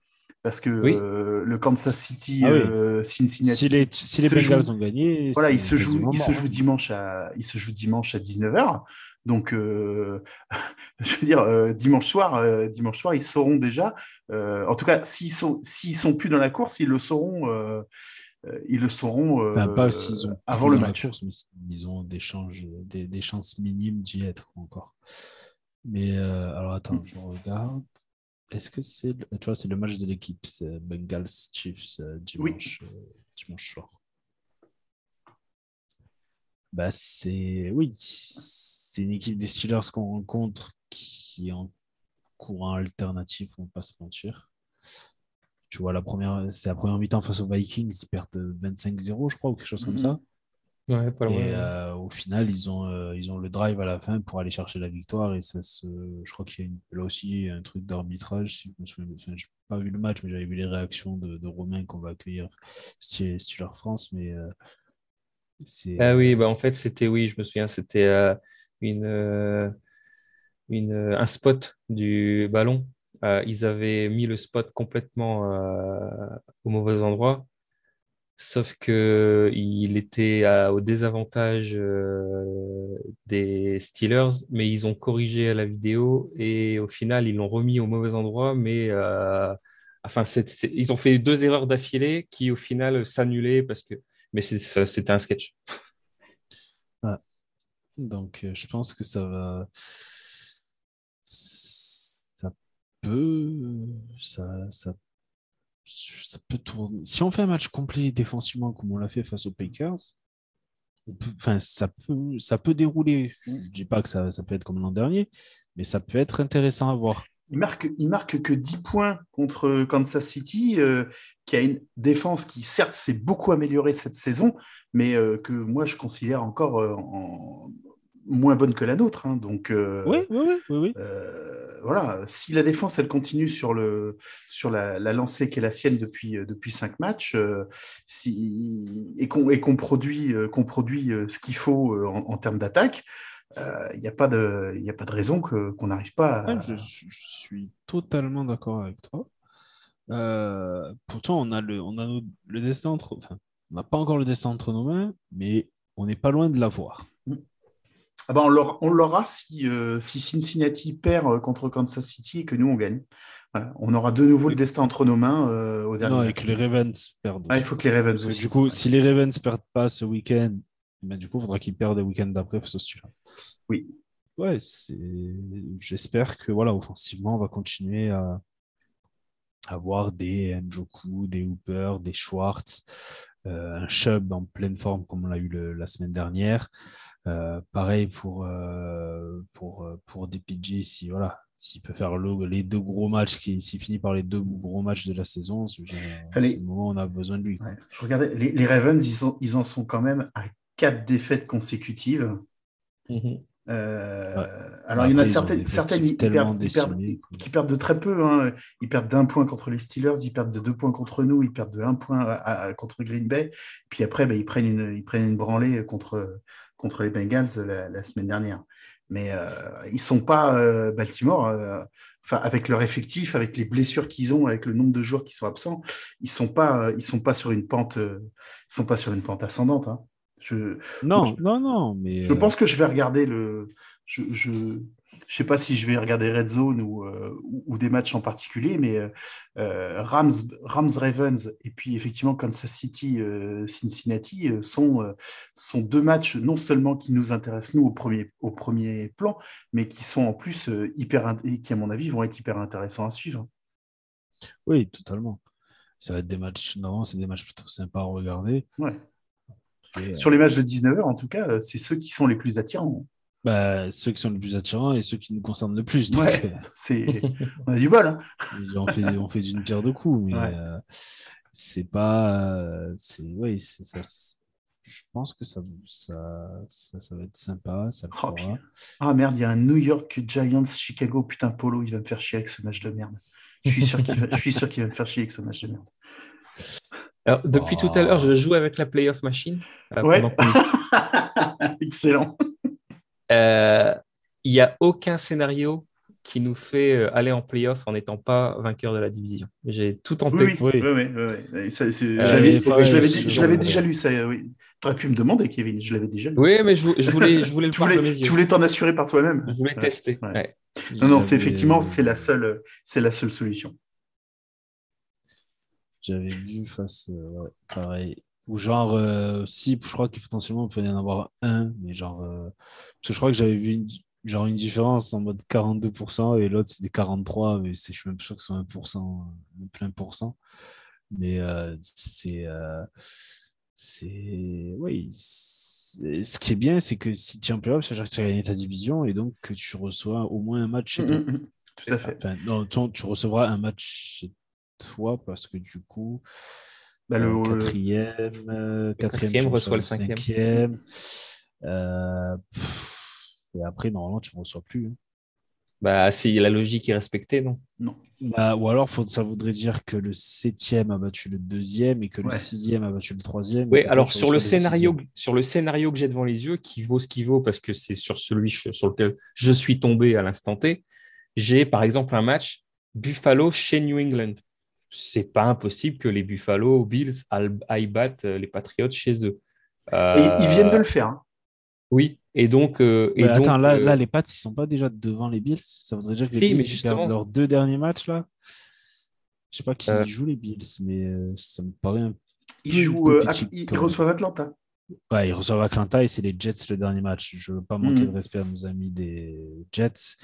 Parce que le Kansas City, ah Cincinnati. Si les, si les Bengals ont gagné. Voilà, il se, joue, il se joue dimanche à, il se joue dimanche à 19h. Donc, je veux dire, dimanche soir, dimanche soir, ils sauront déjà. en tout cas, s'ils sont, s'ils sont plus dans la course, ils le sauront euh, ils le sauront pas euh, avant le match. mais ils ont des, des, chances minimes d'y être encore. Mais euh, alors attends, mm. je regarde. Est-ce que c'est le... tu vois c'est le match de l'équipe, c'est Bengals Chiefs dimanche, dimanche soir. Bah c'est oui, c'est une équipe des Steelers qu'on rencontre qui est en courant alternatif, on va pas se mentir. Tu vois, la première, c'était la première mi-temps face aux Vikings, ils perdent 25-0, je crois, ou quelque chose comme mhm. ça. Ouais, pas loin, et euh, au final, ils ont, euh, ils ont le drive à la fin pour aller chercher la victoire. Et ça se, je crois qu'il y a une, là aussi un truc d'arbitrage. Si je n'ai pas vu le match, mais j'avais vu les réactions de, de Romain qu'on va accueillir leur France. Mais euh, Ah oui, bah en fait, c'était, oui, je me souviens, c'était une, une, un spot du ballon euh, ils avaient mis le spot complètement euh, au mauvais endroit, sauf qu'il était au désavantage euh, des Steelers, mais ils ont corrigé la vidéo et au final, ils l'ont remis au mauvais endroit, mais enfin, ils ont fait deux erreurs d'affilée qui au final s'annulaient parce que, mais c'était un sketch. Donc, je pense que ça va peut, ça, ça, ça peut tourner. Si on fait un match complet défensivement comme on l'a fait face aux Packers, enfin, ça peut, ça peut dérouler. Je ne dis pas que ça, ça peut être comme l'an dernier, mais ça peut être intéressant à voir. Il marque, il marque que 10 points contre Kansas City, euh, qui a une défense qui, certes, s'est beaucoup améliorée cette saison, mais euh, que moi, je considère encore euh, en, moins bonne que la nôtre. Hein. donc, oui, oui, oui. oui. voilà, si la défense, elle continue sur, le, sur la, lancée qui est la sienne depuis, depuis cinq matchs, si, et qu'on produit, qu'on produit ce qu'il faut en termes d'attaque, il euh, n'y a, pas de, a pas de raison qu'on n'arrive pas à... je, suis totalement d'accord avec toi. Euh, pourtant, on a le, on a le destin entre... Enfin, on n'a pas encore le destin entre nos mains, mais on n'est pas loin de l'avoir. Ah ben on l'aura si, euh, si Cincinnati perd contre Kansas City et que nous, on gagne. on aura de nouveau le destin entre nos mains au dernier Non, et que les Ravens perdent. Ah, il faut que les Ravens aussi. Du coup, si les Ravens ne perdent pas ce week-end mais du coup, il faudra qu'il perde le week-end d'après face aux Steelers. Oui. Ouais, j'espère que voilà, offensivement, on va continuer à avoir des Njoku, des Hooper, des Schwartz, euh, un Chubb en pleine forme comme on l'a eu la semaine dernière. Euh, pareil pour, euh, pour, pour DPG, si voilà, s'il peut faire les deux gros matchs, s'il finit par les deux gros matchs de la saison, c'est le moment où on a besoin de lui. Je regardais, les, Ravens, ils, ils en sont quand même à quatre défaites consécutives. Mhm. Euh, alors, il y en a certaines, certaines qui, perdent, qui, perdent, de très peu. Hein. Ils perdent d'un point contre les Steelers, ils perdent de deux points contre nous, ils perdent de un point contre Green Bay. Puis après, ben, ils, prennent une, ils prennent une branlée contre, contre les Bengals la, semaine dernière. Mais euh, ils ne sont pas euh, Baltimore. enfin, avec leur effectif, avec les blessures qu'ils ont, avec le nombre de joueurs qui sont absents, ils ne sont, pas, ils sont pas sur une pente, ils sont pas sur une pente ascendante. Hein. Je, non, non, non, mais. Je pense que je vais regarder le. Je, je, sais pas si je vais regarder Red Zone ou, euh, ou, des matchs en particulier, mais euh, Rams, Rams Ravens et puis effectivement Kansas City euh, Cincinnati sont, sont deux matchs non seulement qui nous intéressent nous au premier, au premier plan, mais qui sont en plus hyper et qui à mon avis vont être hyper intéressants à suivre. Oui, totalement. Ça va être des matchs, non, c'est des matchs plutôt sympas à regarder. Ouais. Sur les matchs de 19h, en tout cas, euh, c'est ceux qui sont les plus attirants. Bah, ceux qui sont les plus attirants et ceux qui nous concernent le plus. ouais, euh, c'est... on a du bol. Hein. on, fait, on fait d'une pierre deux coups, mais euh, c'est pas. c'est... Oui, c'est ça. Je pense que ça, ça, ça, va être sympa. Ça oh, ah merde, il y a un New York Giants Chicago. Putain, Polo, il va me faire chier avec ce match de merde. Je suis sûr qu'il va, je suis sûr qu'il va me faire chier avec ce match de merde. Alors, depuis tout à l'heure, je joue avec la playoff machine. Euh, ouais. Excellent. Euh, il n'y a aucun scénario qui nous fait euh, aller en playoff en n'étant pas vainqueur de la division. J'ai tout tenté. Oui, oui, oui. oui, je l'avais déjà lu, ça. Oui. Tu aurais pu me demander, Kevin, je l'avais déjà lu. Oui, mais je, voulais, je voulais le tu, voulais, tu voulais t'en assurer par toi-même. Je voulais tester. Non, non, c'est effectivement, c'est la, seule, la seule solution. J'avais vu face, euh, pareil. Ou genre, euh, si, je crois que potentiellement, il peut y en avoir un, mais genre, euh, parce que je crois que j'avais vu une, genre une différence en mode 42% et l'autre c'était 43%, mais je suis même sûr que c'est 1%, plein pourcent. Mais c'est, c'est, oui, ce qui est bien, c'est que si tu es en playoff, ça veut dire que tu as gagné ta division et donc que tu reçois au moins un match chez toi. Mm, mm, mm. tout à fait. non, tu recevras un match chez fois parce que du coup, bah, le euh, quatrième, euh, quatrième, reçoit le cinquième. Euh, et après, normalement, tu ne reçois plus. Hein. Bah, si la logique est respectée, non? Non. Bah, ou alors, faut, ça voudrait dire que le septième a battu le deuxième et que le sixième a battu le troisième. Oui, alors sur le, scénario, sur le scénario que j'ai devant les yeux, qui vaut ce qu'il vaut, parce que c'est sur celui sur lequel je suis tombé à l'instant T, j'ai par exemple un match Buffalo chez New England c'est pas impossible que les Buffalo Bills aillent battre euh, les Patriots chez eux. ils viennent de le faire. Hein. Oui, et donc. Euh, et attends, là, euh, là, les Pats, ils sont pas déjà devant les Bills? Ça voudrait dire que les Bills perdent leurs deux derniers matchs là? Je sais pas qui joue les Bills, mais ça me paraît un ils, jouent, ils, reçoivent Atlanta. Ouais, ils reçoivent Atlanta et c'est les Jets le dernier match. Je veux pas manquer hmm. de respect à nos amis des Jets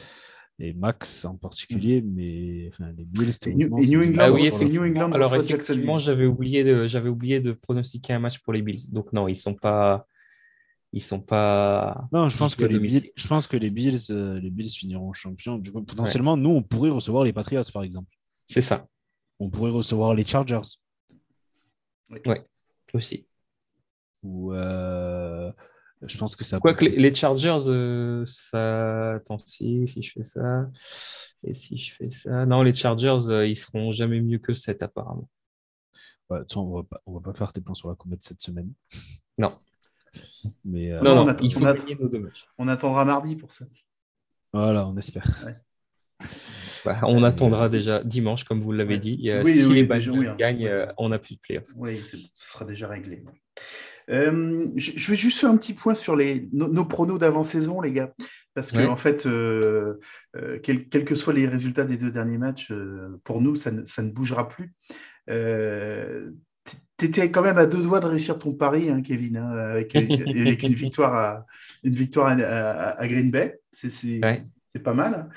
et Max en particulier, mm. mais enfin, les Bills, et New, England, ah oui, New England alors effectivement, j'avais oublié de j'avais oublié de pronostiquer un match pour les Bills. Donc non, ils sont pas ils sont pas. Non, je pense que les Bills, je pense que les Bills, euh, les Bills finiront champions. Du coup, potentiellement, nous, on pourrait recevoir les Patriots, par exemple. C'est ça. On pourrait recevoir les Chargers. Oui, aussi. Ou euh, je pense que ça. Quoi que les, Chargers, euh, ça. Attends, si, si je fais ça. Et si je fais ça. Non, les Chargers, ils seront jamais mieux que 7, apparemment. Ouais, on va pas, on va pas faire tes plans sur la comète cette semaine. Non. Mais, euh, non, non, il faut gagner nos deux matchs. On attendra mardi pour ça. Voilà, on espère. Bah, on attendra déjà dimanche, comme vous l'avez dit. si les Bengals gagnent, euh, on n'a plus de playoffs. Oui, ce sera déjà réglé. Euh, je vais juste faire un petit point sur les, nos, pronos d'avant-saison, les gars. Parce que, en fait, quels que soient les résultats des deux derniers matchs, pour nous, ça ne, ça ne bougera plus. tu étais quand même à deux doigts de réussir ton pari, hein, Kevin, hein, avec, avec, une victoire à, une victoire à, Green Bay. C'est pas mal.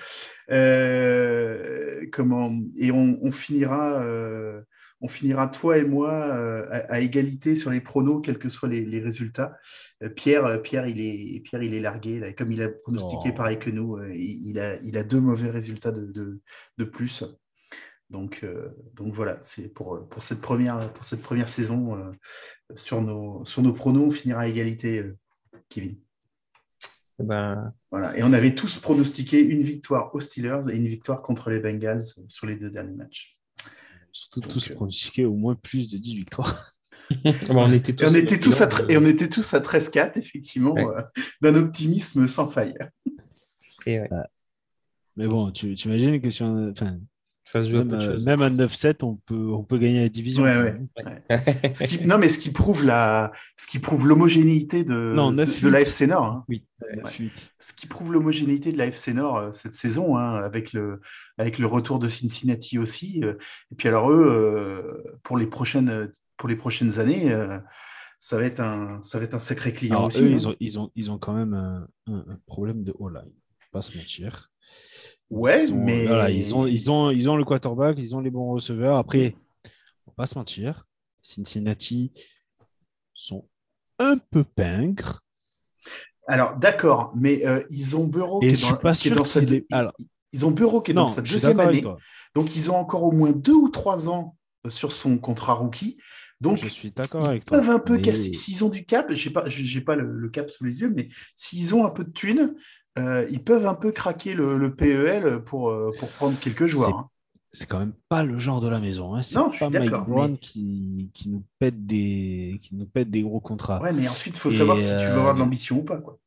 Euh, comment Et on, finira, euh, on finira toi et moi euh, à, égalité sur les pronos, quels que soient les, résultats. Pierre, Pierre, il est, Pierre, il est largué. Comme il a pronostiqué oh. pareil que nous, il, a, il a deux mauvais résultats de, de plus. Donc, euh, donc voilà, c'est pour, pour, cette première, pour cette première saison. Euh, sur, nos, sur nos pronos, on finira à égalité, euh, Kevin. Eh ben... Voilà. Et on avait tous pronostiqué une victoire aux Steelers et une victoire contre les Bengals sur les deux derniers matchs. Surtout tous pronostiqué au moins plus de 10 victoires. on était tous, on était tous à, et on était tous à 13-4, effectivement, d'un optimisme sans faille. Et Mais bon, tu, tu imagines que si on, enfin, ça se joue même, à, même à 9-7, on peut, on peut gagner la division. non, mais ce qui prouve la, ce qui prouve l'homogénéité de, de l'AFC Nord. Hein. Oui. Ce qui prouve l'homogénéité de l'AFC Nord euh, cette saison, hein, avec, le, avec le retour de Cincinnati aussi. Euh. Et puis alors eux, euh, pour les prochaines, pour les prochaines années, ça va être un, ça va être un sacré client aussi. Eux, hein. ils, ont, ils, ont, ils ont quand même un, un problème de O-line, pas se mentir. Ouais, mais. ils, ont, ils, ont, ils ont le quarterback, ils ont les bons receveurs. Après, on va pas se mentir, Cincinnati sont un peu pingres. Alors, d'accord, mais euh, ils ont Bureau qui est dans, pas sa... Alors... Ils ont Bureau qui est dans sa deuxième année. Donc, ils ont encore au moins deux ou trois ans euh, sur son contrat rookie. Donc, je suis d'accord avec toi. Ils peuvent un peu casser. S'ils ont du cap, je n'ai pas, pas le, cap sous les yeux, mais s'ils ont un peu de thunes, euh, ils peuvent un peu craquer le, PEL pour, euh, pour prendre quelques joueurs. Hein. C'est quand même pas le genre de la maison. Hein. C'est pas Mike Brown qui, qui, nous pète des, qui nous pète des gros contrats. Ouais, mais ensuite, il faut savoir si tu veux avoir de euh, l'ambition ou pas. Quoi.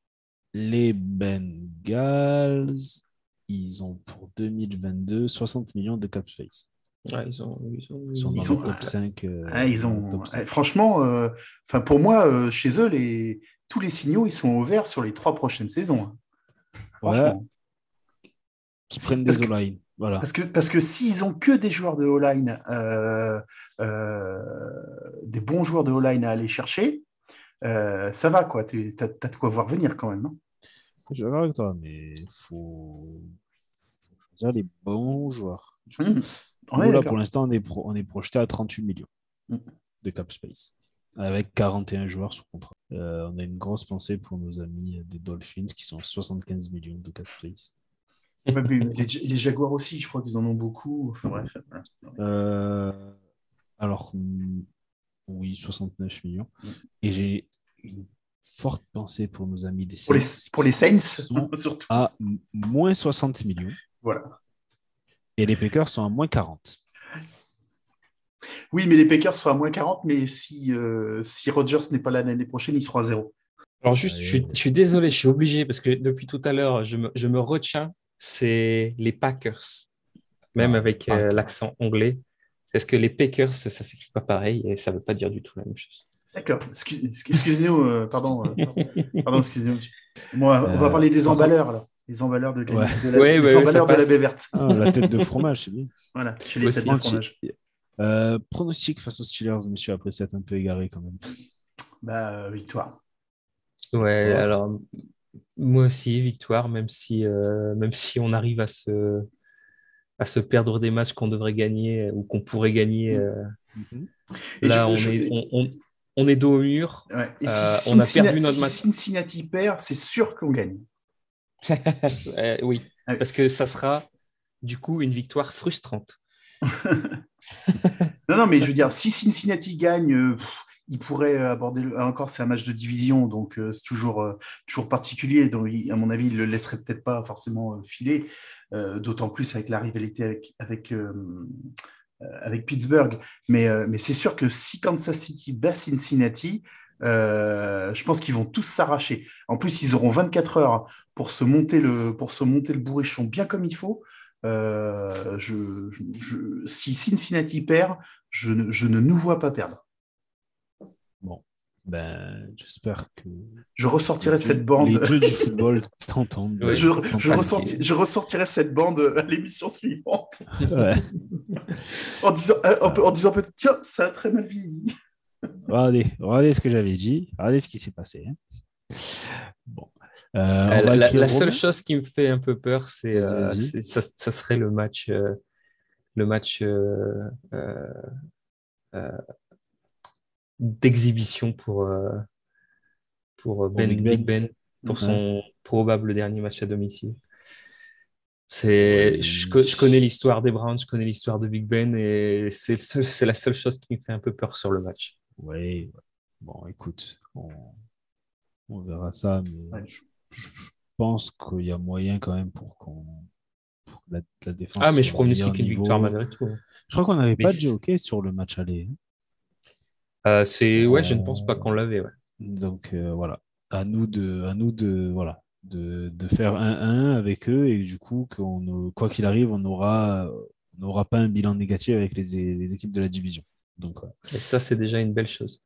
Les Bengals, ils ont pour 2022 60 millions de cap space. Ouais, ils, ont, ils, sont dans le top 5. ils ont, franchement, enfin pour moi, chez eux, les, tous les signaux ils sont ouverts sur les trois prochaines saisons. Hein. Franchement. Qui prennent des O-line. Voilà. Parce que, parce que s'ils ont que des joueurs de O-line, euh, euh, des bons joueurs de O-line à aller chercher, euh, ça va, quoi. Tu as, de quoi voir venir quand même. Non Je suis d'accord avec toi, mais il faut... choisir les bons joueurs. Mmh. là, pour l'instant, on, est on est projeté à 38 millions mmh. de cap space avec 41 joueurs sous contrat. Euh, on a une grosse pensée pour nos amis des Dolphins qui sont 75 millions de cap space. les, Jaguars aussi, je crois qu'ils en ont beaucoup. Enfin, bref. Euh, alors, oui, 69 millions. Et j'ai une forte pensée pour nos amis des Saints. Pour les, Saints, surtout. À moins 60 millions. Voilà. Et les Packers sont à moins 40. Oui, mais les Packers sont à moins 40, mais si, euh, si Rodgers n'est pas là l'année prochaine, ils seront à zéro. Alors juste, je suis, désolé, je suis obligé, parce que depuis tout à l'heure, je me, retiens, c'est les Packers, même avec euh, l'accent anglais. Est-ce que les Packers, ça, ne s'écrit pas pareil et ça ne veut pas dire du tout la même chose? D'accord. Excusez-nous, euh, pardon, pardon, excusez-nous. Moi, on va parler des emballeurs là. Les emballeurs de, la, les emballeurs de la baie verte. Ah, la tête de fromage, c'est bien. Voilà, chez les têtes de fromage. Euh, pronostic face aux Steelers, monsieur, après c'est un peu égaré quand même. Bah, victoire. Ouais, alors moi aussi, victoire, même si, euh, même si on arrive à se, à se perdre des matchs qu'on devrait gagner ou qu'on pourrait gagner. Euh, mhm. Là, on est. on est dos au mur. Et si on a perdu notre match. Si Cincinnati perd, c'est sûr qu'on gagne. oui, parce que ça sera du coup une victoire frustrante. non, non, mais je veux dire, si Cincinnati gagne, il pourrait aborder encore c'est un match de division donc c'est toujours toujours particulier donc à mon avis il le laisserait peut-être pas forcément filer d'autant plus avec la rivalité avec avec avec Pittsburgh mais mais c'est sûr que si Kansas City bat Cincinnati je pense qu'ils vont tous s'arracher. En plus, ils auront 24 heures pour se monter le, pour se monter le bourrichon bien comme il faut. Je, si Cincinnati perd, je ne, je ne nous vois pas perdre. Bon, ben, j'espère que. Je ressortirai cette bande. Les jeux du football t'entendent. je, je, je, ressortirai cette bande à l'émission suivante. Ouais. en disant, euh, en, disant peut-être, tiens, ça a très mal vieilli. regardez, regardez ce que j'avais dit, regardez ce qui s'est passé. Hein. Bon. Euh, la, seule chose qui me fait un peu peur, c'est euh, ça, ça, serait le match, le match d'exhibition pour, euh, pour, ben, Big Ben, pour son probable dernier match à domicile. C'est, je, je, connais l'histoire des Browns, je connais l'histoire de Big Ben et c'est, c'est la seule chose qui me fait un peu peur sur le match. Oui, bon, écoute, on, on verra ça, mais je, pense qu'il y a moyen quand même pour qu'on. La, la, défense. Ah, mais je pronostique une victoire malgré tout. Je crois qu'on n'avait pas de hockey sur le match aller. Hein. Euh, c'est ouais, je ne pense pas qu'on l'avait. Ouais. Donc euh, voilà, à nous de, à nous de voilà, de, de faire 1-1 avec eux et du coup qu'on, quoi qu'il arrive, on aura, on n'aura pas un bilan négatif avec les, les, équipes de la division. Donc et ça c'est déjà une belle chose.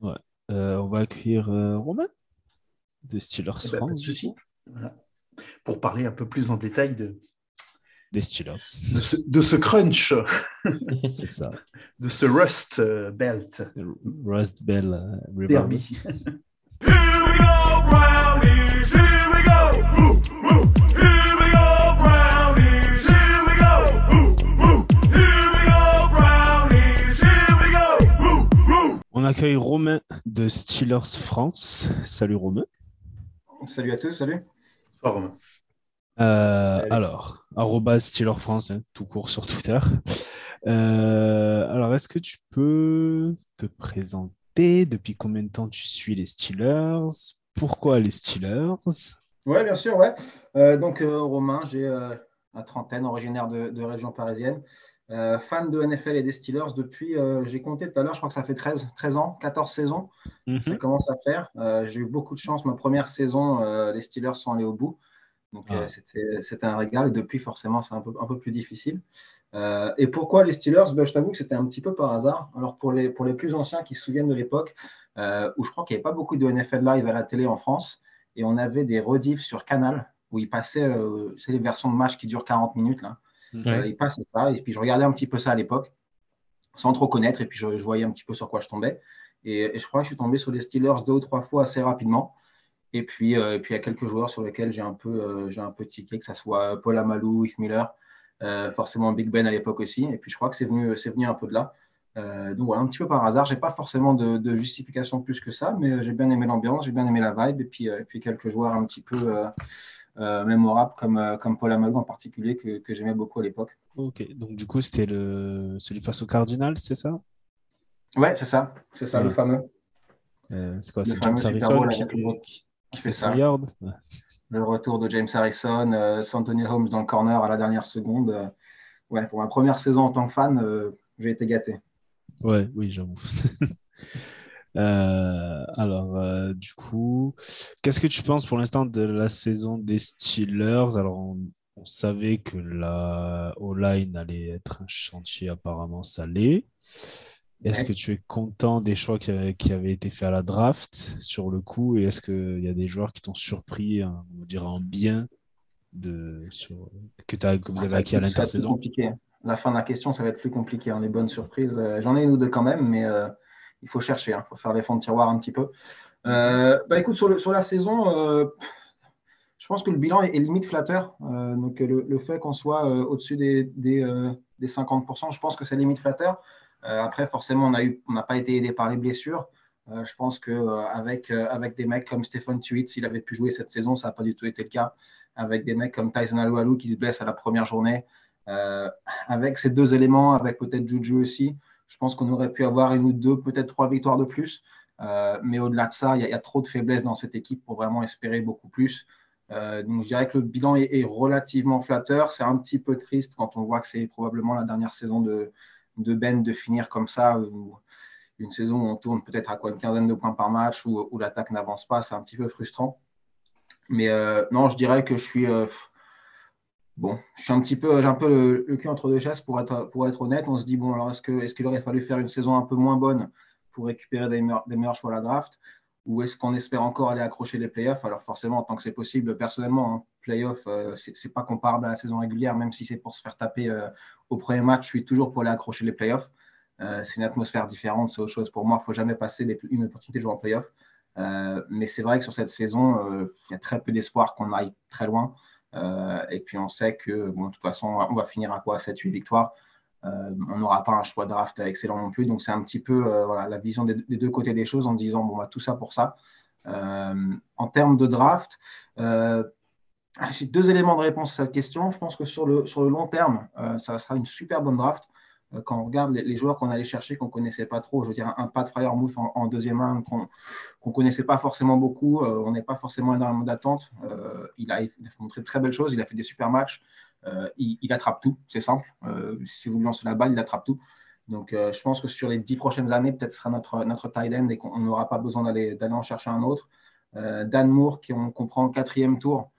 Ouais. Euh, on va accueillir Romain de Steelers eh ben, France. Voilà. Pour parler un peu plus en détail de, des Steelers. De ce, de ce crunch. C'est ça. De ce Rust euh, Belt. Rust Belt uh, Derby. Here we go, Brownies. Here we go. Ooh, ooh. Here we go, Brownies. Here we go. Ooh, ooh. Here we go, Brownies. Here we go. Ooh, ooh. On accueille Romain de Steelers France. Salut Romain. Salut à tous, salut. Bonsoir Romain. Euh, alors, arrobas Steelers France, hein, tout court sur Twitter. Euh, alors, est-ce que tu peux te présenter? Depuis combien de temps tu suis les Steelers? Pourquoi les Steelers? Oui, bien sûr, ouais. Euh, donc, Romain, j'ai la trentaine, originaire de, région parisienne. Fan de NFL et des Steelers depuis, j'ai compté tout à l'heure, je crois que ça fait 13, 13 ans, 14 saisons. Mhm. Ça commence à faire. j'ai eu beaucoup de chance. Ma première saison, les Steelers sont allés au bout. Donc, ah. euh, c'était un régal. Et depuis, forcément, c'est un peu, un peu plus difficile. Euh, et pourquoi les Steelers? Ben, Je t'avoue que c'était un petit peu par hasard. Alors, pour les, pour les plus anciens qui se souviennent de l'époque, euh, où je crois qu'il n'y avait pas beaucoup de NFL live à la télé en France, et on avait des rediffs sur Canal, où ils passaient, c'est les versions de match qui durent 40 minutes. Là. Passaient ça, et puis je regardais un petit peu ça à l'époque, sans trop connaître, et puis je, voyais un petit peu sur quoi je tombais. Et, et, je crois que je suis tombé sur les Steelers deux ou trois fois assez rapidement. Et puis, euh, puis il y a quelques joueurs sur lesquels j'ai un peu, euh, j'ai un peu tiqué, que ce soit Paul Amalou, Heath Miller, euh, forcément Big Ben à l'époque aussi. Et puis je crois que c'est venu, c'est venu un peu de là. donc voilà, un petit peu par hasard. J'ai pas forcément de, justification plus que ça, mais j'ai bien aimé l'ambiance, j'ai bien aimé la vibe, et puis, puis quelques joueurs un petit peu mémorables comme, comme Paul Amalou en particulier que, que j'aimais beaucoup à l'époque. Ok, donc du coup c'était le celui face au Cardinal, c'est ça? Ouais, c'est ça, c'est ça le fameux. c'est quoi C'est James Harrison qui fait ça. Le retour de James Harrison, euh, Anthony Holmes dans le corner à la dernière seconde. Euh, ouais, pour ma première saison en tant que fan, euh, j'ai été gâté. Ouais, oui, j'avoue. alors, du coup, qu'est-ce que tu penses pour l'instant de la saison des Steelers? Alors, on, on savait que la O-line allait être un chantier, apparemment, ça l'est. Est-ce que tu es content des choix qui avaient, été faits à la draft sur le coup? Et est-ce qu'il y a des joueurs qui t'ont surpris, hein, on dirait en bien, de, que, que, vous ah, avez acquis à l'intersaison? La fin de la question, ça va être plus compliqué. Hein, les bonnes surprises, euh, j'en ai une ou deux quand même, mais euh, il faut chercher. Il hein, faut faire les fonds de tiroir un petit peu. Euh, bah, écoute, sur, la saison, je pense que le bilan est, limite flatteur. donc, le, fait qu'on soit au-dessus des, des, des 50%, je pense que c'est limite flatteur. Euh, après, forcément, on n'a pas été aidé par les blessures. je pense qu'avec avec des mecs comme Stephen Tuitt, s'il avait pu jouer cette saison, ça n'a pas du tout été le cas. Avec des mecs comme Tyson Aloualou qui se blesse à la première journée. avec ces deux éléments, avec peut-être Juju aussi, je pense qu'on aurait pu avoir une ou deux, peut-être trois victoires de plus. mais au-delà de ça, il y, a trop de faiblesses dans cette équipe pour vraiment espérer beaucoup plus. Euh, donc je dirais que le bilan est, relativement flatteur. C'est un petit peu triste quand on voit que c'est probablement la dernière saison de, Ben de finir comme ça, une saison où on tourne peut-être à quoi une quinzaine de points par match, où, où l'attaque n'avance pas. C'est un petit peu frustrant. Mais euh, non, je dirais que je suis euh, bon, je suis un petit peu, j'ai un peu le, cul entre deux chaises pour être, pour être honnête. On se dit bon, alors est-ce que est-ce qu'il aurait fallu faire une saison un peu moins bonne pour récupérer des, des meilleurs choix à la draft? Ou est-ce qu'on espère encore aller accrocher les playoffs? Alors forcément, tant que c'est possible, personnellement, hein, playoffs, euh, ce n'est pas comparable à la saison régulière, même si c'est pour se faire taper euh, au premier match, je suis toujours pour aller accrocher les playoffs. Euh, c'est une atmosphère différente, c'est autre chose. Pour moi, il ne faut jamais passer une opportunité de jouer en playoff. mais c'est vrai que sur cette saison, il y a très peu d'espoir qu'on aille très loin. Et puis on sait que, bon, de toute façon, on va finir à quoi? 7-8 victoires. Euh, on n'aura pas un choix de draft excellent non plus. Donc, c'est un petit peu euh, la vision des, deux côtés des choses en disant bon, bah, tout ça pour ça. Euh, en termes de draft, j'ai deux éléments de réponse à cette question. Je pense que sur le, sur le long terme, ça sera une super bonne draft. Quand on regarde les, joueurs qu'on allait chercher, qu'on ne connaissait pas trop, je veux dire un Pat Fryermuth en, en deuxième round qu'on ne connaissait pas forcément beaucoup, on n'est pas forcément énormément d'attente. Il, a, il, a, montré de très belles choses, il a fait des super matchs. Euh, il, attrape tout, c'est simple. Euh, si vous lui lancez la balle, il attrape tout. Donc, euh, je pense que sur les dix prochaines années, peut-être sera notre, notre tight end et qu'on n'aura pas besoin d'aller en chercher un autre. Dan Moore, qui on comprend le quatrième tour,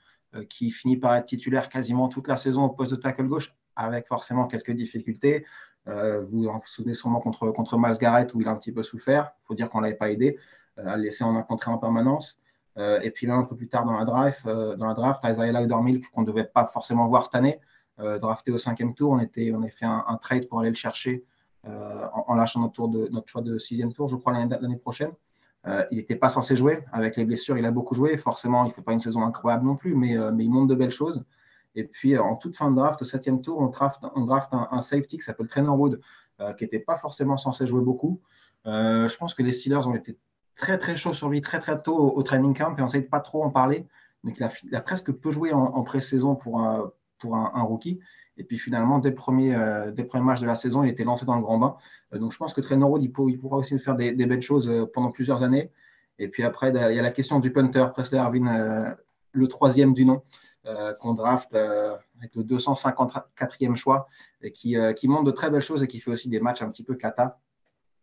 qui finit par être titulaire quasiment toute la saison au poste de tackle gauche, avec forcément quelques difficultés. vous vous souvenez sûrement contre, contre Miles Garrett où il a un petit peu souffert. Il faut dire qu'on ne l'avait pas aidé à laisser en rencontrer en permanence. Euh, et puis là, un peu plus tard dans la draft, euh, dans la draft Isaiah Loudermilk, qu'on ne devait pas forcément voir cette année, euh, drafté au cinquième tour. On, était, a fait un, trade pour aller le chercher en, lâchant notre, tour de, notre choix de sixième tour, je crois, l'année prochaine. il n'était pas censé jouer. Avec les blessures, il a beaucoup joué. Forcément, il ne fait pas une saison incroyable non plus, mais, mais il montre de belles choses. Et puis, en toute fin de draft, au septième tour, on draft, on draft un, safety qui s'appelle Trainer Wood, qui n'était pas forcément censé jouer beaucoup. je pense que les Steelers ont été très très chaud sur lui très très tôt au, training camp et on ne sait pas trop en parler. Donc il a, presque peu joué en, pré-saison pour, un, pour un, rookie. Et puis finalement, dès le, premier, euh, matchs de la saison, il était lancé dans le grand bain. Euh, donc je pense que Road, il, il, pourra aussi faire des, belles choses euh, pendant plusieurs années. Et puis après, il y a la question du punter, Presley Arvin, le troisième du nom, qu'on draft avec le 254e choix, et qui, qui montre de très belles choses et qui fait aussi des matchs un petit peu kata.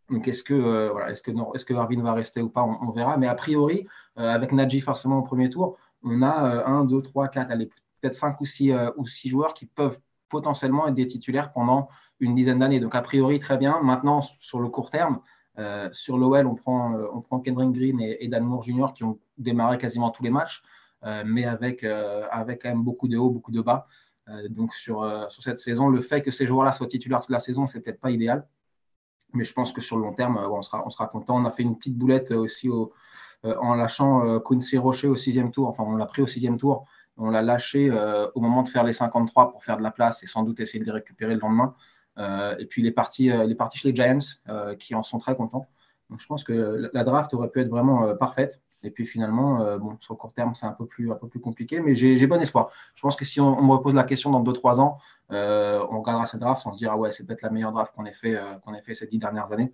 Donc, est-ce que, euh, voilà, est-ce que, est-ce que Arvin va rester ou pas on, verra. Mais a priori, euh, avec Nadji forcément au premier tour, on a 1, 2, 3, 4, peut-être 5 ou 6, euh, ou six joueurs qui peuvent potentiellement être des titulaires pendant une dizaine d'années. Donc, a priori, très bien. Maintenant, sur le court terme, sur l'OL, on prend, on prend Kendrick Green et, Dan Moore Jr. qui ont démarré quasiment tous les matchs, mais avec, avec quand même beaucoup de hauts, beaucoup de bas. donc, sur, sur cette saison, le fait que ces joueurs-là soient titulaires toute la saison, c'est peut-être pas idéal. Mais je pense que sur le long terme, on, sera, on content. On a fait une petite boulette aussi au, euh, en lâchant euh, Quincy Rocher au sixième tour. Enfin, on l'a pris au sixième tour. On l'a lâché euh, au moment de faire les 53 pour faire de la place et sans doute essayer de les récupérer le lendemain. et puis, il est parti chez les Giants qui en sont très contents. Donc, je pense que la draft aurait pu être vraiment parfaite. Et puis finalement, euh, bon, sur le court terme, c'est un peu plus, un peu plus compliqué, mais j'ai bon espoir. Je pense que si on, me repose la question dans 2-3 ans, euh, on regardera cette draft sans se dire ah ouais, c'est peut-être la meilleure draft qu'on ait fait, euh, qu'on ait fait ces dix dernières années.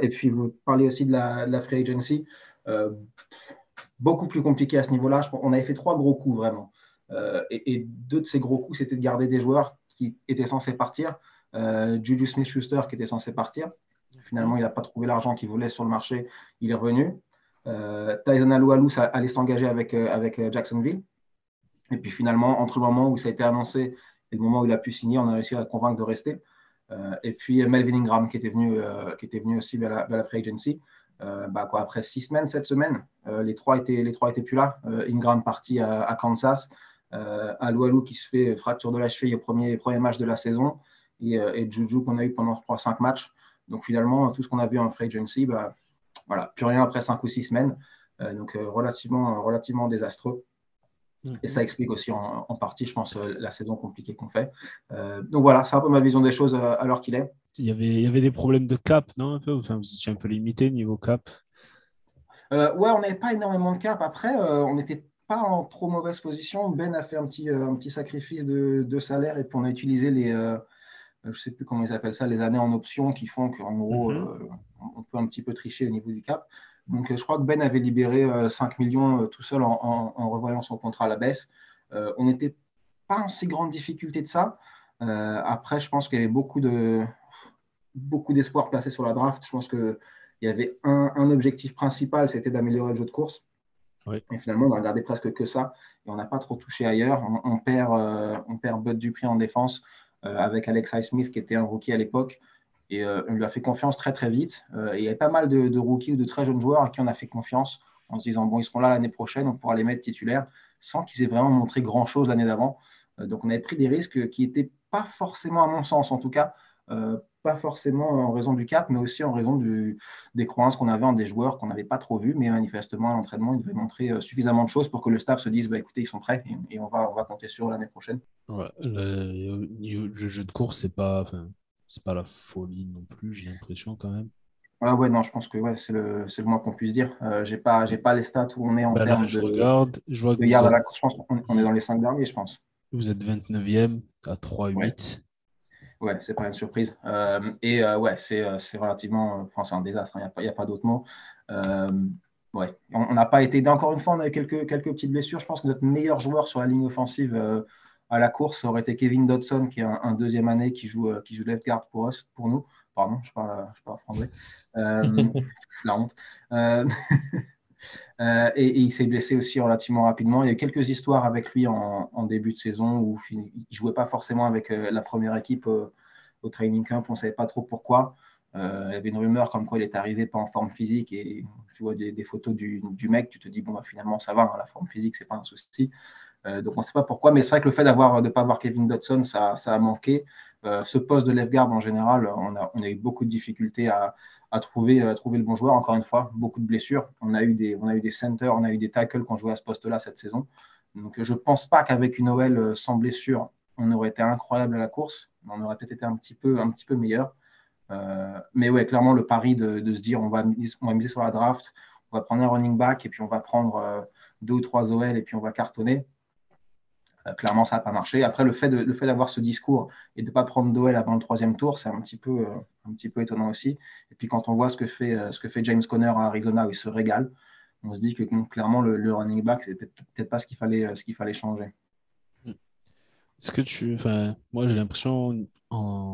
et puis vous parlez aussi de la, de la free agency, beaucoup plus compliqué à ce niveau-là. On avait fait trois gros coups vraiment, et, deux de ces gros coups, c'était de garder des joueurs qui étaient censés partir. Juju Smith-Schuster qui était censé partir. Finalement, il n'a pas trouvé l'argent qu'il voulait sur le marché. Il est revenu. Euh, Tyson Aloualou allait s'engager avec, euh, avec euh, Jacksonville. Et puis finalement, entre le moment où ça a été annoncé et le moment où il a pu signer, on a réussi à le convaincre de rester. et puis Melvin Ingram qui était venu, qui était venu aussi vers la, free agency. bah après six semaines, sept semaines, les trois étaient les trois étaient plus là. Ingram parti à, Kansas, Aloualou qui se fait fracture de la cheville au premier, premier match de la saison et, et Juju qu'on a eu pendant 3-5 matchs. Donc finalement, tout ce qu'on a vu en free agency, bah, voilà, plus rien après cinq ou six semaines. Euh, donc euh, relativement, relativement désastreux. Et ça explique aussi en, partie, je pense, euh, la saison compliquée qu'on fait. donc voilà, c'est un peu ma vision des choses à l'heure qu'il est. il y avait, il y avait des problèmes de cap, non un peu? Enfin, Vous étiez un peu limité niveau cap euh, Ouais, on n'avait pas énormément de cap. Après, euh, on n'était pas en trop mauvaise position. Ben a fait un petit, un petit sacrifice de, salaire et puis on a utilisé les, je ne sais plus comment ils appellent ça, les années en option qui font qu'en gros, mhm. on peut un petit peu tricher au niveau du cap. Donc, je crois que Ben avait libéré 5 millions tout seul en, en, revoyant son contrat à la baisse. on n'était pas en si grande difficulté de ça. après, je pense qu'il y avait beaucoup de, beaucoup d'espoir placé sur la draft. Je pense qu'il y avait un, objectif principal, c'était d'améliorer le jeu de course. Et finalement, on a regardé presque que ça. Et on n'a pas trop touché ailleurs. On, perd, euh, on perd Bud Dupree en défense euh, avec Alex Highsmith, qui était un rookie à l'époque. Et euh, on lui a fait confiance très, très vite. il y avait pas mal de, rookies ou de très jeunes joueurs à qui on a fait confiance en se disant, bon, ils seront là l'année prochaine, on pourra les mettre titulaires, sans qu'ils aient vraiment montré grand-chose l'année d'avant. donc, on avait pris des risques qui n'étaient pas forcément, à mon sens en tout cas, pas forcément en raison du cap, mais aussi en raison du, des croyances qu'on avait en des joueurs qu'on n'avait pas trop vus, mais manifestement à l'entraînement, ils devaient montrer euh, suffisamment de choses pour que le staff se dise bah, écoutez, ils sont prêts et, on, va, on va compter sur l'année prochaine. le, jeu de course, c'est pas, c'est pas la folie non plus, j'ai l'impression quand même. Ah ouais, non, je pense que ouais, c'est le, le moins qu'on puisse dire. Euh, j'ai pas, j'ai pas les stats où on est en bah termes je de, regarde, je vois que la. Je pense qu'on est dans les cinq derniers, je pense. Vous êtes 29e à 3-8 ouais, c'est pas une surprise. Euh, et euh, ouais, c'est, euh, relativement, enfin, c'est un désastre, il n'y a, a, pas d'autre mot. ouais, on n'a pas été, encore une fois, on a eu quelques, quelques petites blessures. Je pense que notre meilleur joueur sur la ligne offensive à la course aurait été Kevin Dodson, qui est un, deuxième année qui joue, qui joue left guard pour us, pour nous. Pardon, je parle, je parle français. la honte. Euh, et, il s'est blessé aussi relativement rapidement. Il y a eu quelques histoires avec lui en, début de saison où il ne jouait pas forcément avec euh, la première équipe euh, au training camp. On ne savait pas trop pourquoi. il y avait une rumeur comme quoi il est arrivé pas en forme physique et tu vois des, photos du, mec, tu te dis bon bah, finalement ça va, hein, la forme physique c'est pas un souci. donc on ne sait pas pourquoi, mais c'est vrai que le fait de pas avoir Kevin Dodson, ça a manqué. Ce poste de left guard en général, on a, on eu beaucoup de difficultés à, trouver, le bon joueur. Encore une fois, beaucoup de blessures. On a eu des, on centers, on a eu des tackles qui ont joué à ce poste-là cette saison. Donc, je ne pense pas qu'avec une OL euh, sans blessure, on aurait été incroyable à la course. On aurait peut-être été un petit peu, meilleur. Euh, mais ouais, clairement, le pari de, se dire on va, on va miser sur la draft, on va prendre un running back et puis on va prendre euh, deux ou trois OL et puis on va cartonner. Euh, clairement, ça n'a pas marché. Après, le fait, de, d'avoir ce discours et de ne pas prendre Doel avant le troisième tour, c'est un, petit peu, euh, un petit peu étonnant aussi. Et puis, quand on voit ce que fait, euh, ce que fait James Conner à Arizona, où il se régale, on se dit que clairement, le, running back, c'est peut-être pas ce qu'il fallait, changer. Est-ce que tu. Moi, j'ai l'impression,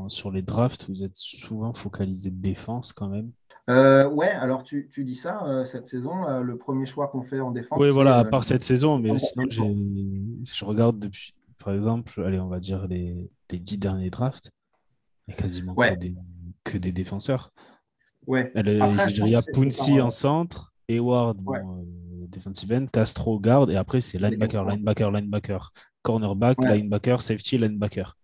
sur les drafts, vous êtes souvent focalisé défense quand même. Euh, ouais, alors tu, tu dis ça, euh, cette saison, euh, le premier choix qu'on fait en défense. Oui, voilà, à part cette saison, mais sinon, je regarde depuis, par exemple, allez, on va dire les, les dix derniers drafts, il y a quasiment que, des, défenseurs. Ouais. il y a Punsi en centre, Eward, defensive end, Castro garde, et après, c'est linebacker, linebacker, linebacker, cornerback, linebacker, safety, linebacker.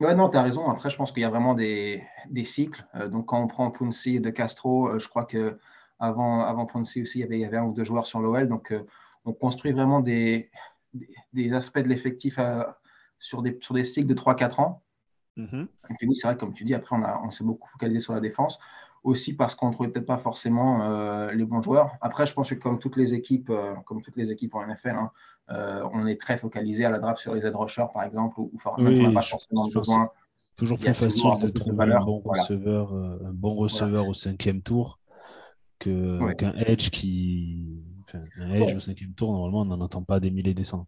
Ouais, non, tu as raison. Après, je pense qu'il y a vraiment des, des cycles. Euh, donc, quand on prend Punsi et De Castro, euh, je crois que avant, avant Punsi aussi, il y, avait, il y avait un ou deux joueurs sur l'OL. Donc, euh, on construit vraiment des, des, aspects de l'effectif sur, des, sur des cycles de 3-4 ans. Et puis, oui, c'est vrai, comme tu dis, après, on, on s'est beaucoup focalisé sur la défense. Aussi parce qu'on ne trouvait peut-être pas forcément les bons joueurs. Après, je pense que comme toutes les équipes, comme toutes les équipes en NFL, hein, euh, on est très focalisé à la draft sur les edge rushers, par exemple, où, on n'a pas forcément besoin. Toujours plus facile de trouver un bon, receveur, euh, un bon receveur au cinquième tour qu'un edge qui. un edge au cinquième tour, normalement, on n'en entend pas des milliers et des cents.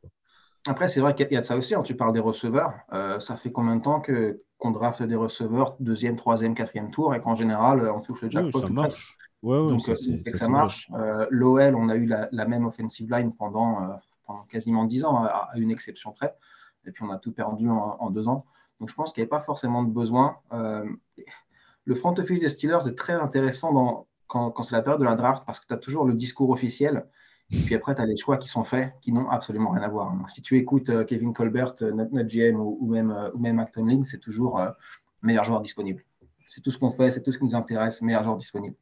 Après, c'est vrai qu'il y a de ça aussi. Hein. Tu parles des receveurs. Euh, ça fait combien de temps que, qu'on draft des receveurs deuxième, troisième, quatrième tour et qu'en général, on touche le jackpot Ça marche. Donc, ça, ça, marche. L'OL, on a eu la, la, même offensive line pendant quasiment 10 ans, à, une exception près. Et puis on a tout perdu en, deux ans. Donc je pense qu'il n'y avait pas forcément de besoin. Euh, le front office des Steelers est très intéressant dans, quand, c'est la période de la draft parce que tu as toujours le discours officiel. Et puis après, tu as les choix qui sont faits qui n'ont absolument rien à voir. si tu écoutes euh, Kevin Colbert, euh, notre, GM ou, même, ou même Acton Link, c'est toujours meilleur joueur disponible. C'est tout ce qu'on fait, c'est tout ce qui nous intéresse, meilleur joueur disponible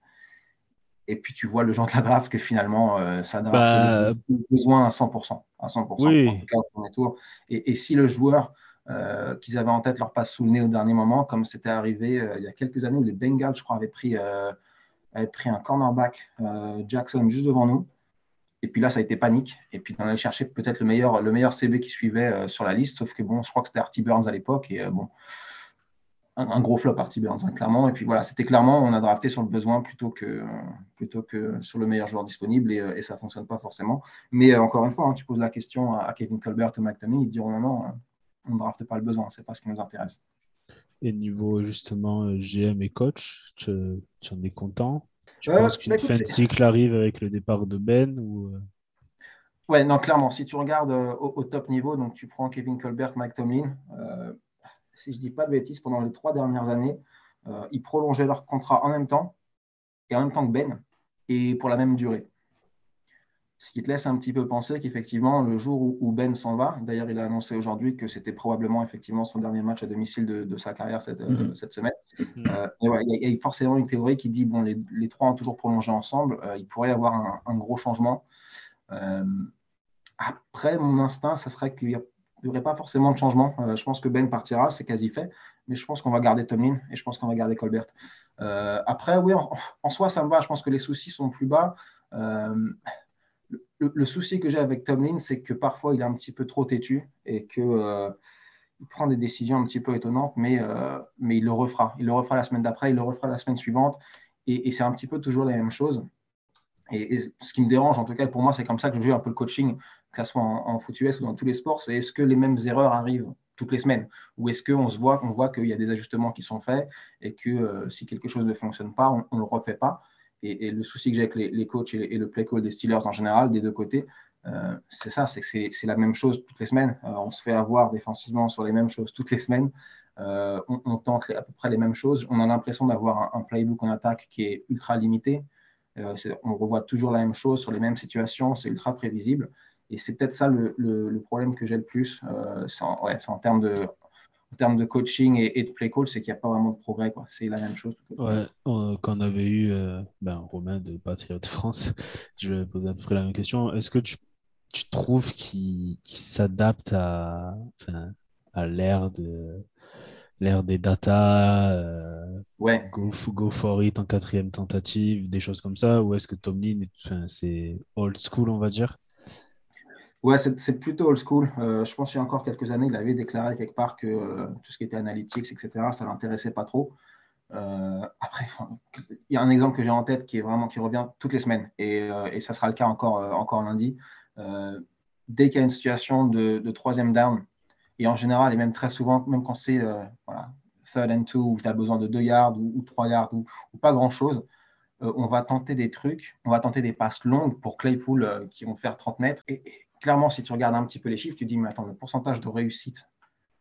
et puis tu vois le genre de la draft que finalement euh, ça n'a bah... besoin à 100%, à 100% oui. en tout cas, tour. Et, et, si le joueur qu'ils avaient en tête leur passe sous le nez au dernier moment, comme c'était arrivé il y a quelques années où les Bengals, je crois, avaient pris, avaient pris un cornerback Jackson juste devant nous. Et puis là, ça a été panique. Et puis on allait chercher peut-être le meilleur, le meilleur CB qui suivait sur la liste. Sauf que bon, je crois que c'était Artie Burns à l'époque. Et bon, un, gros flop Artie Burns, hein, clairement. Et puis voilà, c'était clairement, on a drafté sur le besoin plutôt que, plutôt que sur le meilleur joueur disponible. Et, et ça ne fonctionne pas forcément. Mais encore une fois, hein, tu poses la question à, Kevin Colbert ou McTominay, ils diront non, non, on ne drafte pas le besoin. C'est pas ce qui nous intéresse. Et niveau justement GM et coach, tu, en es content? Tu penses qu'une bah, fin de cycle arrive avec le départ de Ben ou... Ouais, non, clairement. Si tu regardes au, top niveau, donc tu prends Kevin Colbert, Mike Tomlin, euh, si je ne dis pas de bêtises, pendant les trois dernières années, euh, ils prolongeaient leur contrat en même temps et en même temps que Ben et pour la même durée. Ce qui te laisse un petit peu penser qu'effectivement, le jour où, Ben s'en va, d'ailleurs, il a annoncé aujourd'hui que c'était probablement effectivement son dernier match à domicile de, sa carrière cette, euh, mhm. semaine. Mhm. Euh, il y, a forcément une théorie qui dit bon, les, trois ont toujours prolongé ensemble, il pourrait y avoir un, un gros changement. après, mon instinct, ce serait qu'il n'y aurait pas forcément de changement. Euh, je pense que Ben partira, c'est quasi fait. Mais je pense qu'on va garder Tomlin et je pense qu'on va garder Colbert. Euh, après, oui, en, soi, ça me va. Je pense que les soucis sont plus bas. Euh, le, souci que j'ai avec Tomlin, c'est que parfois, il est un petit peu trop têtu et qu'il il prend des décisions un petit peu étonnantes, mais, mais il le refera. Il le refera la semaine d'après, il le refera la semaine suivante. Et, c'est un petit peu toujours la même chose. Et, ce qui me dérange, en tout cas pour moi, c'est comme ça que je joue un peu le coaching que ce soit en, foot US ou dans tous les sports, c'est est-ce que les mêmes erreurs arrivent toutes les semaines Ou est-ce qu'on se voit, voit qu'il y a des ajustements qui sont faits et que euh, si quelque chose ne fonctionne pas, on ne le refait pas et, le souci que j'ai avec les, coachs et, le play call des Steelers en général, des deux côtés, euh, c'est ça, c'est que c'est la même chose toutes les semaines. Euh, on se fait avoir défensivement sur les mêmes choses toutes les semaines. on, tente à peu près les mêmes choses. On a l'impression d'avoir un, playbook en attaque qui est ultra limité. on revoit toujours la même chose sur les mêmes situations. C'est ultra prévisible. Et c'est peut-être ça le, problème que j'ai le plus. Euh, c'est en, termes de, en termes de coaching et, de play call, c'est qu'il n'y a pas vraiment de progrès. C'est la même chose. Ouais, quand on avait eu euh, ben, Romain de Patriot de France, je vais poser à peu près la même question. Est-ce que tu, tu trouves qu'il s'adapte à, à l'ère de l'ère des data, euh, ouais. go, go, for it en quatrième tentative, des choses comme ça, ou est-ce que Tomlin, c'est old school, on va dire? Ouais, c'est plutôt old school. Euh, je pense qu'il y a encore quelques années, il avait déclaré quelque part que euh, tout ce qui était analytics, etc., ça ne l'intéressait pas trop. Euh, après, il y a un exemple que j'ai en tête qui est vraiment qui revient toutes les semaines et, ça sera le cas encore, encore lundi. dès qu'il y a une situation de, troisième down, et en général, et même très souvent, même quand c'est third and two, où tu as besoin de deux yards ou, trois yards ou, pas grand-chose, on va tenter des trucs, on va tenter des passes longues pour Claypool qui vont faire 30 mètres. Et, clairement, si tu regardes un petit peu les chiffres, tu te dis, mais attends, le pourcentage de réussite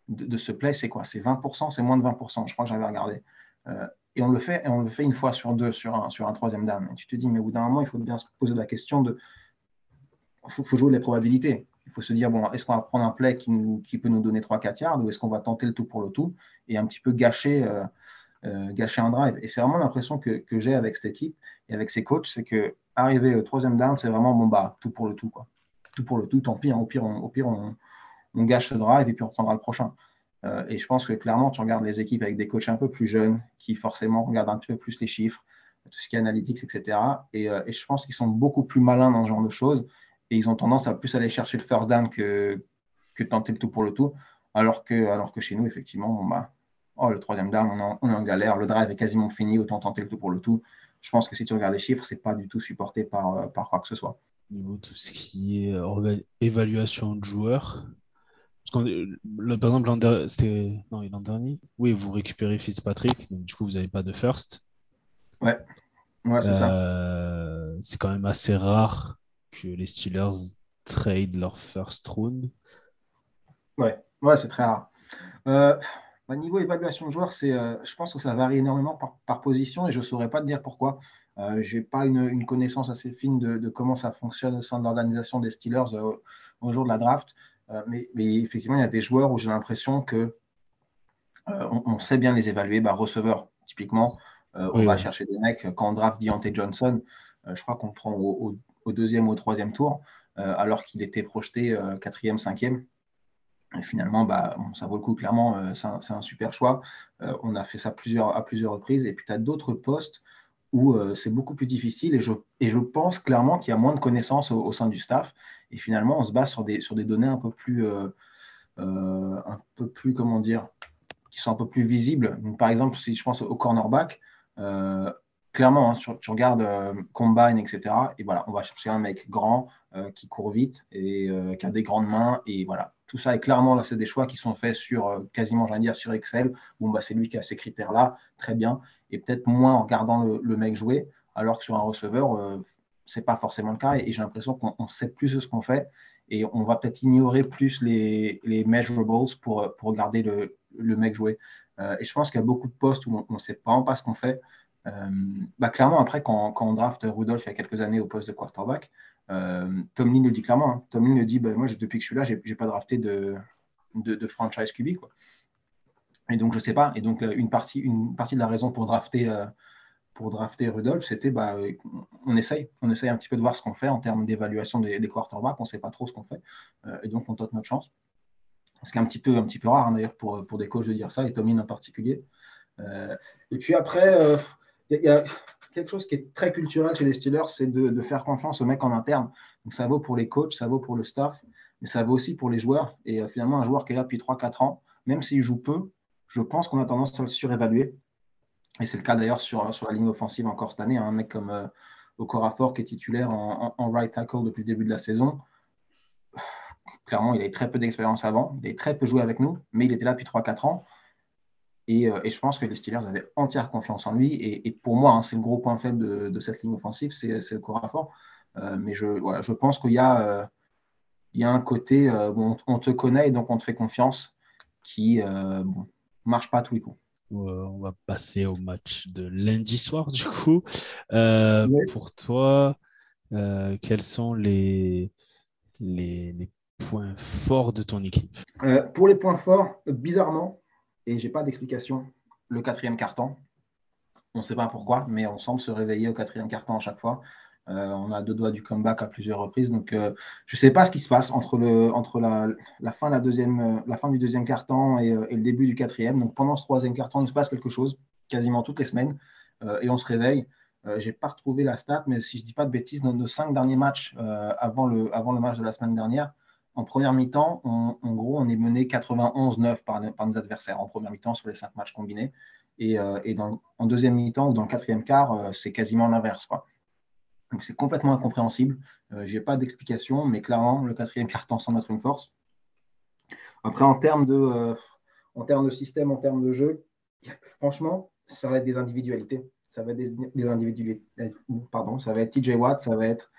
de, ce play, c'est quoi? C'est 20%, c'est moins de 20%, je crois que j'avais regardé. Euh, et on le fait, et on le fait une fois sur deux, sur un, sur un troisième dame. Et tu te dis, mais au bout d'un moment, il faut bien se poser la question de. Il faut, jouer les probabilités. Il faut se dire, bon, est-ce qu'on va prendre un play qui, peut nous donner 3-4 yards ou est-ce qu'on va tenter le tout pour le tout et un petit peu gâcher, euh, euh, gâcher un drive Et c'est vraiment l'impression que, j'ai avec cette équipe et avec ces coachs, c'est que arriver au troisième down, c'est vraiment bon, bah, tout pour le tout. Quoi pour le tout, tant pis, hein. au pire, on, au pire on, gâche le drive et puis on prendra le prochain. Euh, et je pense que clairement, tu regardes les équipes avec des coachs un peu plus jeunes qui forcément regardent un peu plus les chiffres, tout ce qui est analytics, etc. Euh, et, je pense qu'ils sont beaucoup plus malins dans ce genre de choses et ils ont tendance à plus aller chercher le first down que, que tenter le tout pour le tout. Alors que, chez nous, effectivement, bah, oh, le troisième down, on est, en, galère, le drive est quasiment fini, autant tenter le tout pour le tout. Je pense que si tu regardes les chiffres, ce n'est pas du tout supporté par, euh, par quoi que ce soit niveau tout ce qui est euh, évaluation de joueurs. Parce par exemple, l'an c'était non, l'an dernier? Oui, vous récupérez Fitzpatrick, donc du coup, vous n'avez pas de first. Ouais, ouais c'est ça. Euh, c'est quand même assez rare que les Steelers trade leur first round. Ouais, ouais c'est très rare. Euh, bah, niveau évaluation de joueurs, c'est, je pense que ça varie énormément par, par position et je ne saurais pas te dire pourquoi. Euh, je n'ai pas une, connaissance assez fine de, comment ça fonctionne au sein de l'organisation des Steelers euh, au jour de la draft. Euh, mais, effectivement, il y a des joueurs où j'ai l'impression que on, sait bien les évaluer. Bah, receveur, typiquement, on va chercher des mecs. Quand on draft Deontay Johnson, je crois qu'on prend au, deuxième ou au troisième tour, alors qu'il était projeté quatrième, cinquième. Et finalement, bah, ça vaut le coup, clairement, c'est un, super choix. On a fait ça plusieurs, à plusieurs reprises. Et puis, tu as d'autres postes où euh, c'est beaucoup plus difficile. Et je, et je pense clairement qu'il y a moins de connaissances au, sein du staff. Et finalement, on se base sur des, sur des données un peu plus, un peu plus, comment dire, qui sont un peu plus visibles. par exemple, si je pense au cornerback, clairement, hein, tu, regardes Combine, etc. Et voilà, on va chercher un mec grand qui court vite et qui a des grandes mains. Et voilà, tout ça est clairement, là, c'est des choix qui sont faits sur euh, quasiment, j'allais dire, sur Excel. Bon, bah, c'est lui qui a ces critères-là, très bien. Et peut-être moins en regardant le, mec jouer, alors que sur un receveur, euh, ce n'est pas forcément le cas. Et, j'ai l'impression qu'on sait plus ce qu'on fait. Et on va peut-être ignorer plus les, les measurables pour, pour regarder le, mec jouer. Euh, et je pense qu'il y a beaucoup de postes où on ne sait vraiment pas ce qu'on fait. Bah, clairement, après, quand, quand, on draft Rudolph il y a quelques années au poste de quarterback, euh, Tom Lynn le dit clairement. Hein. Tom Lynn le dit bah, Moi, depuis que je suis là, je n'ai pas drafté de, de, franchise QB. Quoi. Et donc, je ne sais pas. Et donc, une partie, une partie de la raison pour drafter, euh, pour drafter Rudolph, c'était bah, on essaye. On essaye un petit peu de voir ce qu'on fait en termes d'évaluation des, des quarterbacks. On ne sait pas trop ce qu'on fait. Euh, et donc, on tente notre chance. Ce qui est un petit peu, un petit peu rare, hein, d'ailleurs, pour, pour des coachs de dire ça, et Tom Lynn en particulier. et puis après, il y a quelque chose qui est très culturel chez les Steelers, c'est de, faire confiance aux mecs en interne. Donc ça vaut pour les coachs, ça vaut pour le staff, mais ça vaut aussi pour les joueurs. Et euh, finalement, un joueur qui est là depuis 3-4 ans, même s'il joue peu, je pense qu'on a tendance à le surévaluer. Et c'est le cas d'ailleurs sur, sur la ligne offensive encore cette année. Hein. Un mec comme euh, Okorafor qui est titulaire en, right tackle depuis le début de la saison. Clairement, il avait très peu d'expérience avant. Il avait très peu joué avec nous, mais il était là depuis 3-4 ans. Euh, et, je pense que les Steelers avaient entière confiance en lui. Et, pour moi, hein, c'est le gros point faible de, cette ligne offensive, c'est le corps fort. Euh, mais je, voilà, je pense qu'il y, euh, y, a un côté où on, te connaît et donc on te fait confiance qui ne marche pas à tous les coups. on va passer au match de lundi soir, du coup. Pour toi, quels sont les, les, les, points forts de ton équipe? Pour les points forts, bizarrement, et j'ai pas d'explication. Le quatrième carton, on ne sait pas pourquoi, mais on semble se réveiller au quatrième carton à chaque fois. Euh, on a deux doigts du comeback à plusieurs reprises. Donc, euh, je ne sais pas ce qui se passe entre, le, entre la, la, fin, la, deuxième, la fin du deuxième carton et, et, le début du quatrième. Donc, pendant ce troisième carton, il se passe quelque chose quasiment toutes les semaines euh, et on se réveille. je n'ai pas retrouvé la stat, mais si je ne dis pas de bêtises, nos cinq derniers matchs avant, le, avant le match de la semaine dernière, en première mi-temps, en gros, on est mené 91-9 par, nos adversaires en première mi-temps sur les cinq matchs combinés. Et, euh, en deuxième mi-temps ou dans le quatrième quart, euh, c'est quasiment l'inverse. Donc c'est complètement incompréhensible. Euh, je n'ai pas d'explication, mais clairement, le quatrième quart temps semble être une force. Après, en termes de, système, en termes de jeu, franchement, ça va être des individualités. Ça va être des, individualités. Pardon, ça va être TJ Watt, ça va être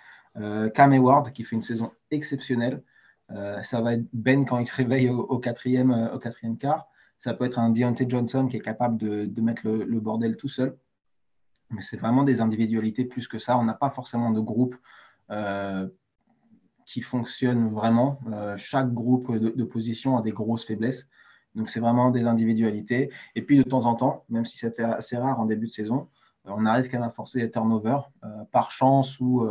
Cam Ward qui fait une saison exceptionnelle. Euh, ça va être Ben quand il se réveille au, quatrième, euh, au quatrième quart. Ça peut être un Deontay Johnson qui est capable de, mettre le, bordel tout seul. Mais c'est vraiment des individualités plus que ça. On n'a pas forcément de groupe euh, qui fonctionne vraiment. chaque groupe de, de, position a des grosses faiblesses. Donc c'est vraiment des individualités. Et puis de temps en temps, même si c'était assez rare en début de saison, on arrive quand même à forcer les turnovers par chance ou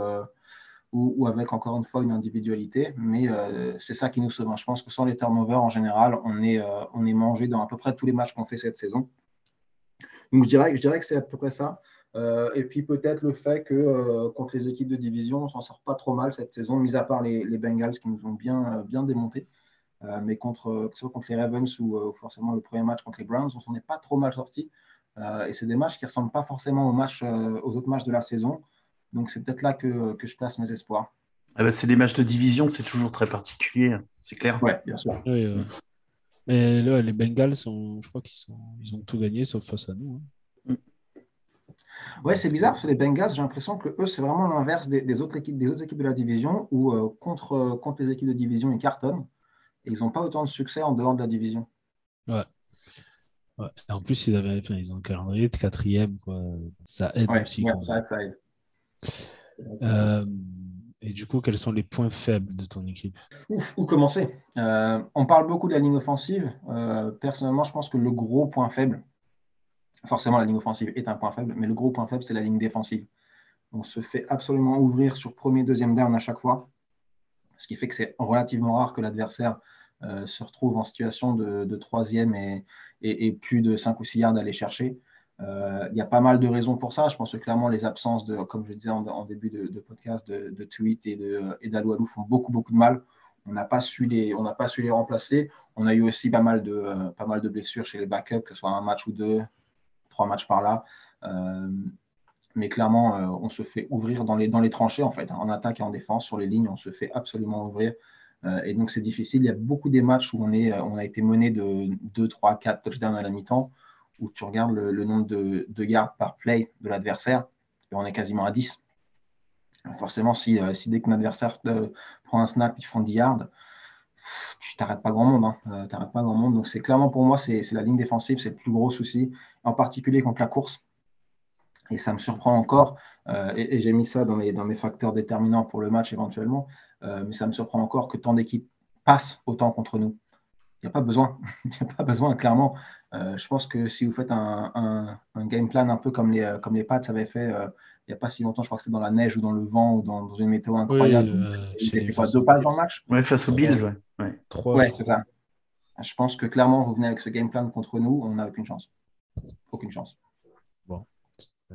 ou, avec encore une fois une individualité. Mais euh, c'est ça qui nous sauve. Je pense que sans les turnovers, en général, on est, euh, on est mangé dans à peu près tous les matchs qu'on fait cette saison. Donc je dirais, je dirais que c'est à peu près ça. Euh, et puis peut-être le fait que contre les équipes de division, on s'en sort pas trop mal cette saison, mis à part les, les Bengals qui nous ont bien, bien démontés. mais contre, que ce soit contre les Ravens ou forcément le premier match contre les Browns, on s'en est pas trop mal sorti. et c'est des matchs qui ressemblent pas forcément aux, matchs, aux autres matchs de la saison. Donc c'est peut-être là que, je place mes espoirs. Ah bah, c'est des matchs de division, c'est toujours très particulier, c'est clair. Oui, bien sûr. Mais là, les Bengals, je crois qu'ils ils ont tout gagné sauf face à nous. Hein. Mm. Ouais, c'est bizarre parce que les Bengals, j'ai l'impression que eux, c'est vraiment l'inverse des, autres équipes, des autres équipes de la division où euh, contre, contre les équipes de division, ils cartonnent et ils n'ont pas autant de succès en dehors de la division. Ouais. en plus, ils, avaient, ils ont un calendrier de quatrième. Quoi. Ça aide aussi. ça aide. Euh, et du coup, quels sont les points faibles de ton équipe? Où commencer? Euh, On parle beaucoup de la ligne offensive. Euh, personnellement, je pense que le gros point faible, forcément la ligne offensive est un point faible, mais le gros point faible, c'est la ligne défensive. On se fait absolument ouvrir sur premier, deuxième down à chaque fois, ce qui fait que c'est relativement rare que l'adversaire se retrouvent en situation de, troisième et, et, plus de 5 ou 6 yards à aller chercher. Il y a pas mal de raisons pour ça. Je pense que clairement, les absences, de, comme je disais en, début de, podcast, de, de et d'Aloualou font beaucoup, beaucoup de mal. On n'a pas, su les, pas su les remplacer. On a eu aussi pas mal de, pas mal de blessures chez les backups, que ce soit un match ou deux, trois matchs par là. Euh, mais clairement, euh, on se fait ouvrir dans les, dans les tranchées, en fait, en attaque et en défense, sur les lignes, on se fait absolument ouvrir. Euh, et donc, c'est difficile. Il y a beaucoup des matchs où on, est, on a été mené de 2, 3, 4 touchdowns à la mi-temps, où tu regardes le, nombre de, de yards par play de l'adversaire, et on est quasiment à 10. Forcément, si, si dès qu'un adversaire prend un snap, ils font 10 yards, tu t'arrêtes pas grand monde. Hein. pas grand monde. Donc, c'est clairement pour moi, c'est la ligne défensive, c'est le plus gros souci, en particulier contre la course. Et ça me surprend encore, euh, et, j'ai mis ça dans mes, facteurs déterminants pour le match éventuellement, euh, mais ça me surprend encore que tant d'équipes passent autant contre nous. Il n'y a pas besoin, il n'y a pas besoin, clairement. Euh, je pense que si vous faites un, game plan un peu comme les, comme les Pats avaient fait il n'y a pas si longtemps, je crois que c'est dans la neige ou dans le vent ou dans, une météo incroyable. il fait quoi, deux passes dans le match? Oui, face aux Bills, ouais. ouais. Trois, c'est ça. Je pense que clairement, vous venez avec ce game plan contre nous, on n'a aucune chance. Aucune chance.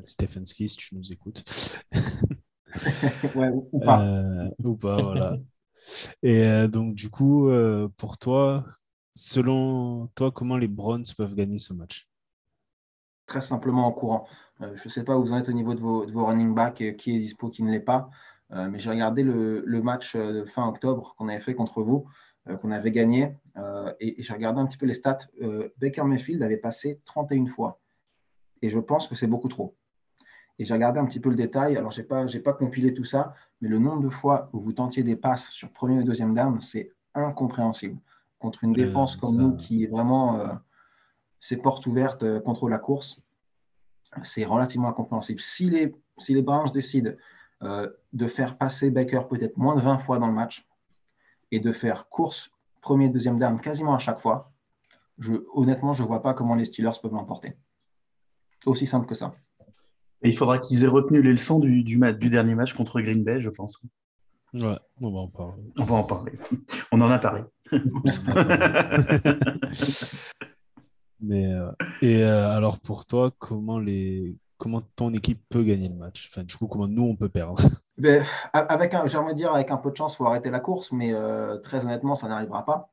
Stefanski, si tu nous écoutes. ouais, ou pas. Euh, ou pas, voilà. Et euh, donc, du coup, euh, pour toi, selon toi, comment les Browns peuvent gagner ce match? Très simplement en courant. je ne sais pas où vous en êtes au niveau de vos, running backs, qui est dispo, qui ne l'est pas. mais j'ai regardé le, match de fin octobre qu'on avait fait contre vous, qu'on avait gagné. et, et j'ai regardé un petit peu les stats. Baker Mayfield avait passé 31 fois. Et je pense que c'est beaucoup trop. Et j'ai regardé un petit peu le détail. Alors, je n'ai pas, pas compilé tout ça, mais le nombre de fois où vous tentiez des passes sur premier et deuxième down, c'est incompréhensible. Contre une défense comme nous qui est vraiment euh, ses portes ouvertes euh, contre la course, c'est relativement incompréhensible. Si les, si les Browns décident euh, de faire passer Baker peut-être moins de 20 fois dans le match et de faire course premier et deuxième down quasiment à chaque fois, je, honnêtement, je ne vois pas comment les Steelers peuvent l'emporter. Aussi simple que ça. Et il faudra qu'ils aient retenu les leçons du, du, du, dernier match contre Green Bay, je pense. Ouais, on va en parler. On va en parler. On en a parlé. Mais euh, et euh, alors pour toi, comment les comment ton équipe peut gagner le match? Enfin, du coup, comment nous on peut perdre? Ben, Avec un, j'aimerais dire avec un peu de chance, il faut arrêter la course, mais euh, très honnêtement, ça n'arrivera pas.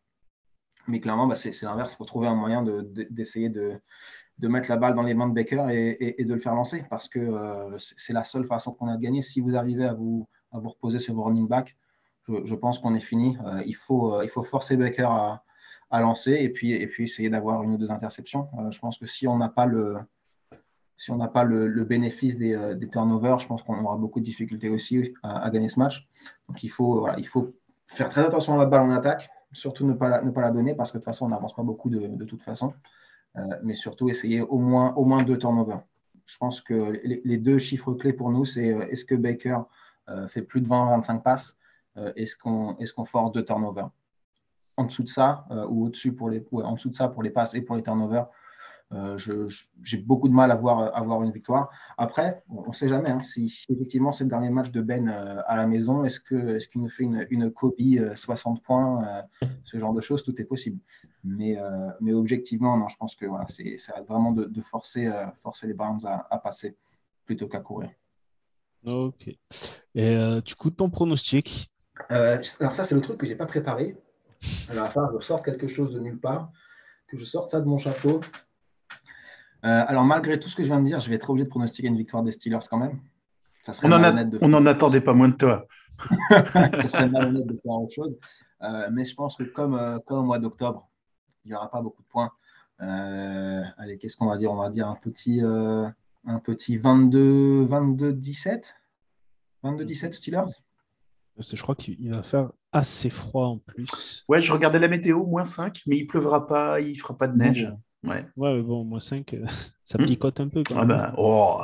Mais clairement, bah, c'est l'inverse. Il faut trouver un moyen d'essayer de, de mettre la balle dans les mains de Baker et, de le faire lancer parce que euh, c'est la seule façon qu'on a de gagner. Si vous arrivez à vous, reposer sur vos running back, je, pense qu'on est fini. Euh, il, faut, euh, il faut forcer Baker à, lancer et puis, essayer d'avoir une ou deux interceptions. je pense que si on n'a pas le, bénéfice des, turnovers, je pense qu'on aura beaucoup de difficultés aussi à, gagner ce match. Donc il faut, faire très attention à la balle en attaque, surtout ne pas la, donner parce que de toute façon, on n'avance pas beaucoup de, toute façon. Euh, mais surtout essayer au moins, deux turnovers. Je pense que les, deux chiffres clés pour nous, c'est euh, est-ce que Baker euh, fait plus de 20-25 passes Est-ce qu'on force deux turnovers? En dessous de ça, ou au-dessus pour les, en dessous de ça pour les passes et pour les turnovers, euh, j'ai beaucoup de mal à voir, à une victoire. Après, on ne sait jamais. Hein, si, effectivement c'est le dernier match de Ben euh, à la maison, est-ce qu'il nous fait une, une copie 60 euh, points Ce genre de choses, tout est possible. Mais, objectivement, non, je pense que voilà, ça va vraiment de, forcer, forcer les Browns à, passer plutôt qu'à courir. Ok. Et du coup, ton pronostic? Alors ça, c'est le truc que je n'ai pas préparé. Alors, à je sors quelque chose de nulle part, que je sorte ça de mon chapeau. Euh, alors, malgré tout ce que je viens de dire, je vais être obligé de pronostiquer une victoire des Steelers quand même. Ça serait on n'en attendait pas moins de toi. ça serait malhonnête de faire autre chose. Euh, mais je pense que comme, euh, comme au mois d'octobre, il n'y aura pas beaucoup de points. allez, qu'est-ce qu'on va dire? On va dire un petit, un petit 22, 22 17 22 17 Steelers? Je crois qu'il va faire assez froid en plus. Ouais, je regardais la météo, moins 5, mais il pleuvra pas, il fera pas de neige. Ouais. ouais, bon, moins 5, euh, ça picote un peu. Quand ah bah, oh,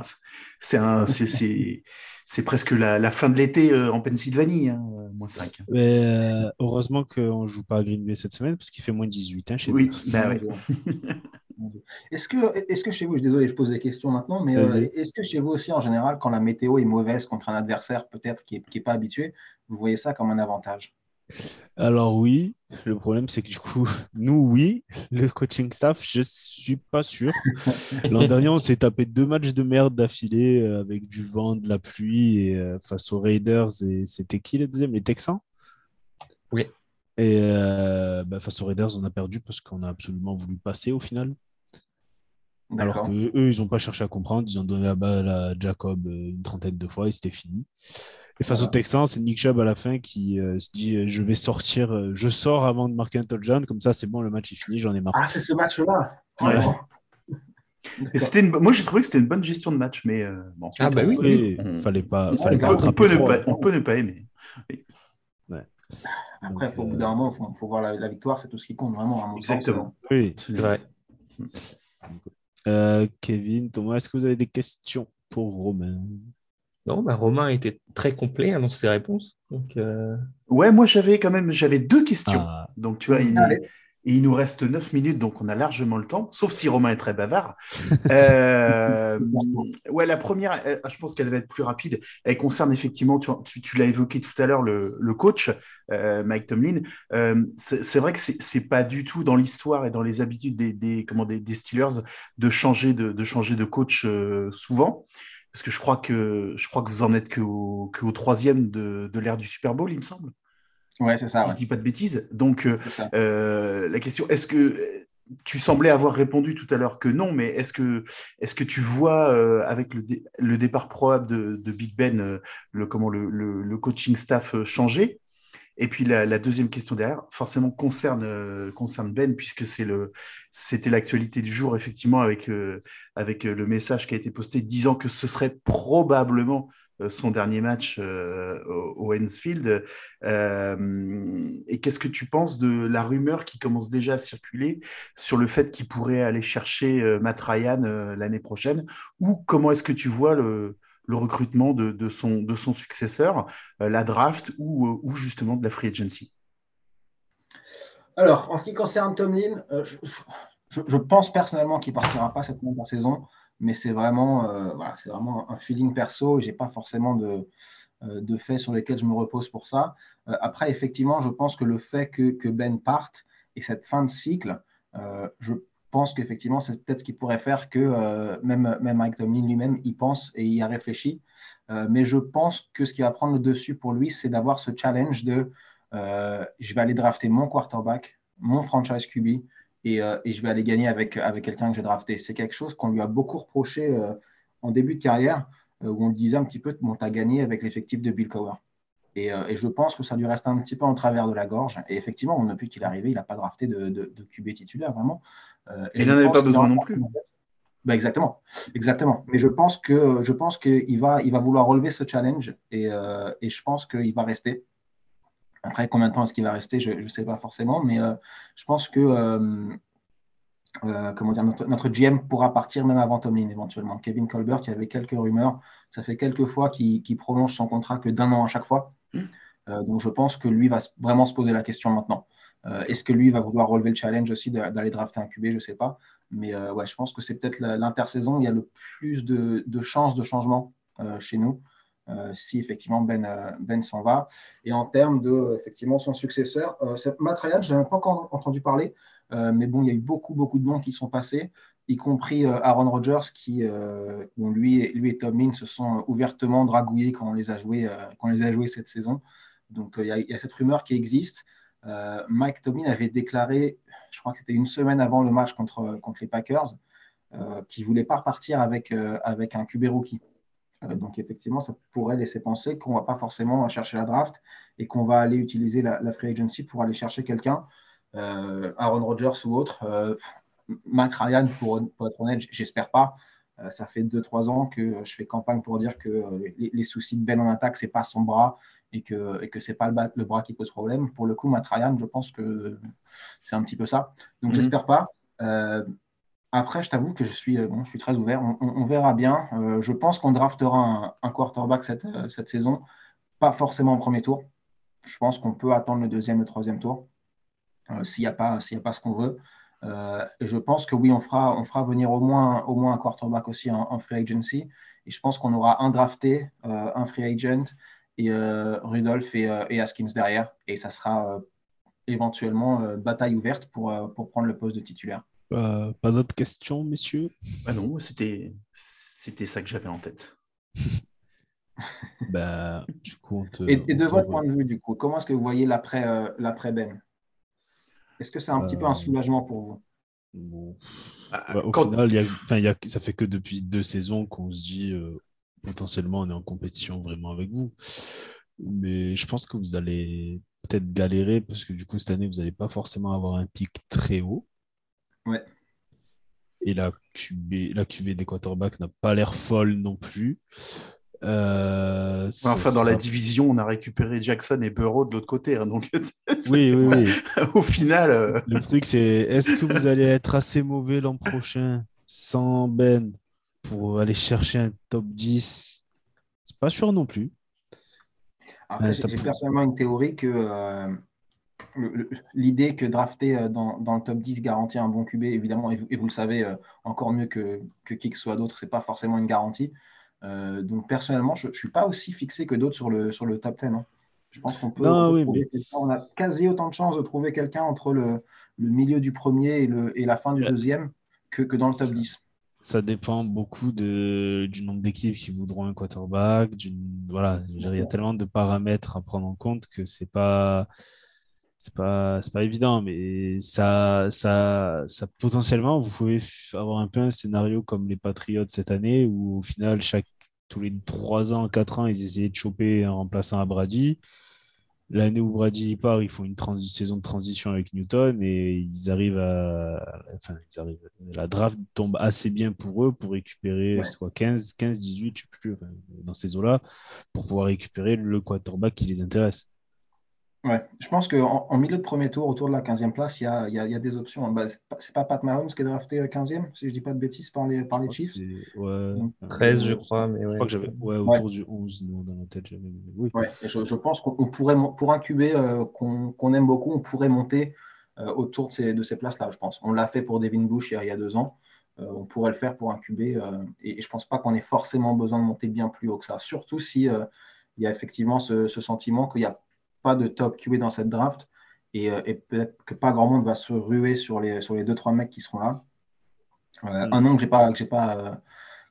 c'est, un, c'est, c'est, c'est presque la, la, fin de l'été euh, en Pennsylvanie, hein, moins 5. Mais, euh, heureusement qu'on ne joue pas à Green Bay cette semaine parce qu'il fait moins 18 hein, chez oui, Bah, ouais. Est-ce que, est que chez vous, je suis désolé, je pose des questions maintenant, mais est-ce que chez vous aussi, en général, quand la météo est mauvaise contre un adversaire peut-être qui n'est qui est pas habitué, vous voyez ça comme un avantage? Alors oui, le problème c'est que du coup, nous oui, le coaching staff, je suis pas sûr. L'an dernier, on s'est tapé deux matchs de merde d'affilée euh, avec du vent, de la pluie et euh, face aux Raiders et c'était qui le deuxième? Les Texans? Oui. Et euh, bah, face aux Raiders, on a perdu parce qu'on a absolument voulu passer au final. Alors qu'eux, ils n'ont pas cherché à comprendre, ils ont donné la balle à Jacob une trentaine de fois et c'était fini. Et face aux Texans, c'est Nick Chubb à la fin qui euh, se dit euh, Je vais sortir, euh, je sors avant de marquer un touchdown, comme ça c'est bon, le match est fini, j'en ai marre. Ah, c'est ce match-là c'était Moi j'ai trouvé que c'était une bonne gestion de match, mais bon. Ah, bah oui, on... fallait pas. on, fallait peut, on, peut ne pas, on, peut, ne pas, aimer. Après, au bout d'un moment, il faut, voir la, victoire, c'est tout ce qui compte vraiment. Exactement. oui, c'est vrai. Kevin, Thomas, est-ce que vous avez des questions pour Romain? Non, bah Romain était très complet dans ses réponses. Donc, euh, Ouais, moi j'avais quand même j'avais deux questions. Ah. Donc tu vois, il, et il nous reste neuf minutes, donc on a largement le temps, sauf si Romain est très bavard. euh, ouais, la première, euh, je pense qu'elle va être plus rapide. Elle concerne effectivement, tu, tu, l'as évoqué tout à l'heure, le, le, coach, euh, Mike Tomlin. Euh, c'est vrai que c'est pas du tout dans l'histoire et dans les habitudes des, des, comment, des, des Steelers de changer de, de, changer de coach souvent parce que je crois que je crois que vous en êtes que au, troisième de, de l'ère du Super Bowl, il me semble. Ouais, c'est ça. Je ne dis pas de bêtises. Donc, euh, euh, la question, est-ce que tu semblais avoir répondu tout à l'heure que non, mais est-ce que, est que tu vois euh, avec le, le, départ probable de, de Big Ben, le, comment, le, le, coaching staff changer? Et puis la, deuxième question derrière, forcément concerne euh, concerne Ben puisque c'était l'actualité du jour effectivement avec avec le message qui a été posté disant que ce serait probablement son dernier match au, Hensfield. et qu'est-ce que tu penses de la rumeur qui commence déjà à circuler sur le fait qu'il pourrait aller chercher Matt Ryan l'année prochaine? Ou comment est-ce que tu vois le, recrutement de, son, de son successeur, euh, la draft ou, euh, ou, justement de la free agency? Alors, en ce qui concerne Tomlin, euh, je, pense personnellement qu'il partira pas cette nouvelle saison, mais c'est vraiment, voilà, vraiment un feeling perso. Je n'ai pas forcément de, de faits sur lesquels je me repose pour ça. après, effectivement, je pense que le fait que, que Ben parte et cette fin de cycle, je pense qu'effectivement, c'est peut-être ce qui pourrait faire que euh, même, même Mike Tomlin lui-même y pense et y a réfléchi. Euh, mais je pense que ce qui va prendre le dessus pour lui, c'est d'avoir ce challenge de euh, je vais aller drafter mon quarterback, mon franchise QB, et, et je vais aller gagner avec, avec quelqu'un que j'ai drafté. C'est quelque chose qu'on lui a beaucoup reproché en début de carrière, où on lui disait un petit peu bon, tu as gagné avec l'effectif de Bill Cowher. Et, et, je pense que ça lui reste un petit peu en travers de la gorge. Et effectivement, depuis qu'il est arrivé, il n'a pas drafté de, de, de QB titulaire, vraiment. Euh, et il n'en avait pas besoin non plus. Ben exactement, exactement. Mais je pense que je pense qu'il va, il va vouloir relever ce challenge et, euh, et je pense qu'il va rester. Après, combien de temps est-ce qu'il va rester Je ne sais pas forcément, mais euh, je pense que comment dire, notre, GM pourra partir même avant Tomlin éventuellement. Kevin Colbert, il y avait quelques rumeurs. Ça fait quelques fois qu'il prolonge son contrat que d'un an à chaque fois. Mmh. donc je pense que lui va vraiment se poser la question maintenant. Euh, est-ce que lui va vouloir relever le challenge aussi d'aller drafter un QB Je ne sais pas. Mais euh, ouais, je pense que c'est peut-être l'intersaison où il y a le plus de, chances de changement euh, chez nous. Si effectivement Ben, ben s'en va. Et en termes de effectivement son successeur, Matt Ryan, je n'avais pas encore entendu parler, mais bon, il y a eu beaucoup, beaucoup de noms qui sont passés, y compris Aaron Rodgers, qui, lui, lui et Tomlin se sont ouvertement dragouillés quand on les a joués, quand les a joués cette saison. Donc il y, a cette rumeur qui existe. Euh, Mike Tomlin avait déclaré, je crois que c'était une semaine avant le match contre, contre les Packers, euh, qu'il ne voulait pas repartir avec, euh, avec un QB rookie. Donc effectivement, ça pourrait laisser penser qu'on ne va pas forcément chercher la draft et qu'on va aller utiliser la, free agency pour aller chercher quelqu'un, Aaron Rodgers ou autre. Matt Ryan, pour, être honnête, j'espère pas. ça fait 2-3 ans que je fais campagne pour dire que les, soucis de Ben en attaque, ce n'est pas son bras, et que, et que ce n'est pas le, bras qui pose problème. Pour le coup, Matt Ryan, je pense que c'est un petit peu ça. Donc, mhm. j'espère pas. Euh, après, je t'avoue que je suis, bon, je suis très ouvert. On, verra bien. Euh, je pense qu'on draftera un, quarterback cette, euh, cette, saison, pas forcément au premier tour. Je pense qu'on peut attendre le deuxième, le troisième tour, s'il n'y a, pas, a pas ce qu'on veut. et je pense que oui, on fera, on fera venir au moins, au moins un quarterback aussi en, en free agency. Et je pense qu'on aura un drafté, un free agent et Rudolph et, et, Haskins derrière. Et ça sera éventuellement bataille ouverte pour, pour prendre le poste de titulaire. Pas d'autres questions, messieurs? Bah Non, c'était ça que j'avais en tête. bah, du coup, et, de votre point de vue, du coup, comment est-ce que vous voyez l'après Ben? Est-ce que c'est un petit peu un soulagement pour vous? bah, au final, y a, y a, ça fait que depuis deux saisons qu'on se dit euh, potentiellement on est en compétition vraiment avec vous. Mais je pense que vous allez peut-être galérer parce que du coup, cette année, vous n'allez pas forcément avoir un pic très haut. Ouais. Et la QB, la QB des quarterbacks n'a pas l'air folle non plus. Euh, enfin, dans la division, on a récupéré Jackson et Burrow de l'autre côté. Hein, donc, oui, oui, oui. Au final. Euh, Le truc, c'est est-ce que vous allez être assez mauvais l'an prochain sans Ben pour aller chercher un top 10 C'est pas sûr non plus. Après, j'ai personnellement une théorie que euh, l'idée que drafter dans, dans, le top 10 garantit un bon QB, évidemment, et vous, le savez encore mieux que, que qui que soit d'autre, c'est pas forcément une garantie. Euh, donc personnellement, je ne suis pas aussi fixé que d'autres sur le, sur le top 10. Hein. Je pense qu'on peut. On a quasi autant de chances de trouver quelqu'un entre le, le, milieu du premier et, le, et la fin du deuxième que, que, dans le top 10. Ça dépend beaucoup de, du nombre d'équipes qui voudront un quarterback. Voilà, il y a tellement de paramètres à prendre en compte que c'est pas c'est pas pas évident mais ça ça ça potentiellement vous pouvez avoir un peu un scénario comme les Patriots cette année où au final chaque tous les 3 ans, 4 ans, ils essayaient de choper un remplaçant à Brady. L'année où Brady part, ils font une saison de transition avec Newton et ils arrivent à. Enfin, ils arrivent... la draft tombe assez bien pour eux pour récupérer soit 15, 15, 18, je sais plus, dans ces eaux-là, pour pouvoir récupérer le quarterback qui les intéresse. Ouais, je pense qu'en en milieu de premier tour, autour de la 15e place, il y a, y a, y a des options. Bah, c'est pas Pat Mahomes qui est drafté 15e, si je dis pas de bêtises, par les, par les Chiefs. Ouais, 13, je crois. Mais ouais. Je crois que j'avais ouais, autour du 11 dans ma tête. Oui. Ouais, je, je, pense qu'on pourrait, pour un QB euh, qu'on aime beaucoup, on pourrait monter euh, autour de ces, de ces places-là, je pense. On l'a fait pour Devin Bush il y a, il y a deux ans. Euh, on pourrait le faire pour un QB. Et, et, je pense pas qu'on ait forcément besoin de monter bien plus haut que ça. Surtout si il y a effectivement ce, ce sentiment qu'il y a pas de top QB dans cette draft euh, et, peut-être que pas grand monde va se ruer sur les, sur les deux, trois mecs qui seront là. Euh, mm. Un nom que je n'ai pas, que pas, euh,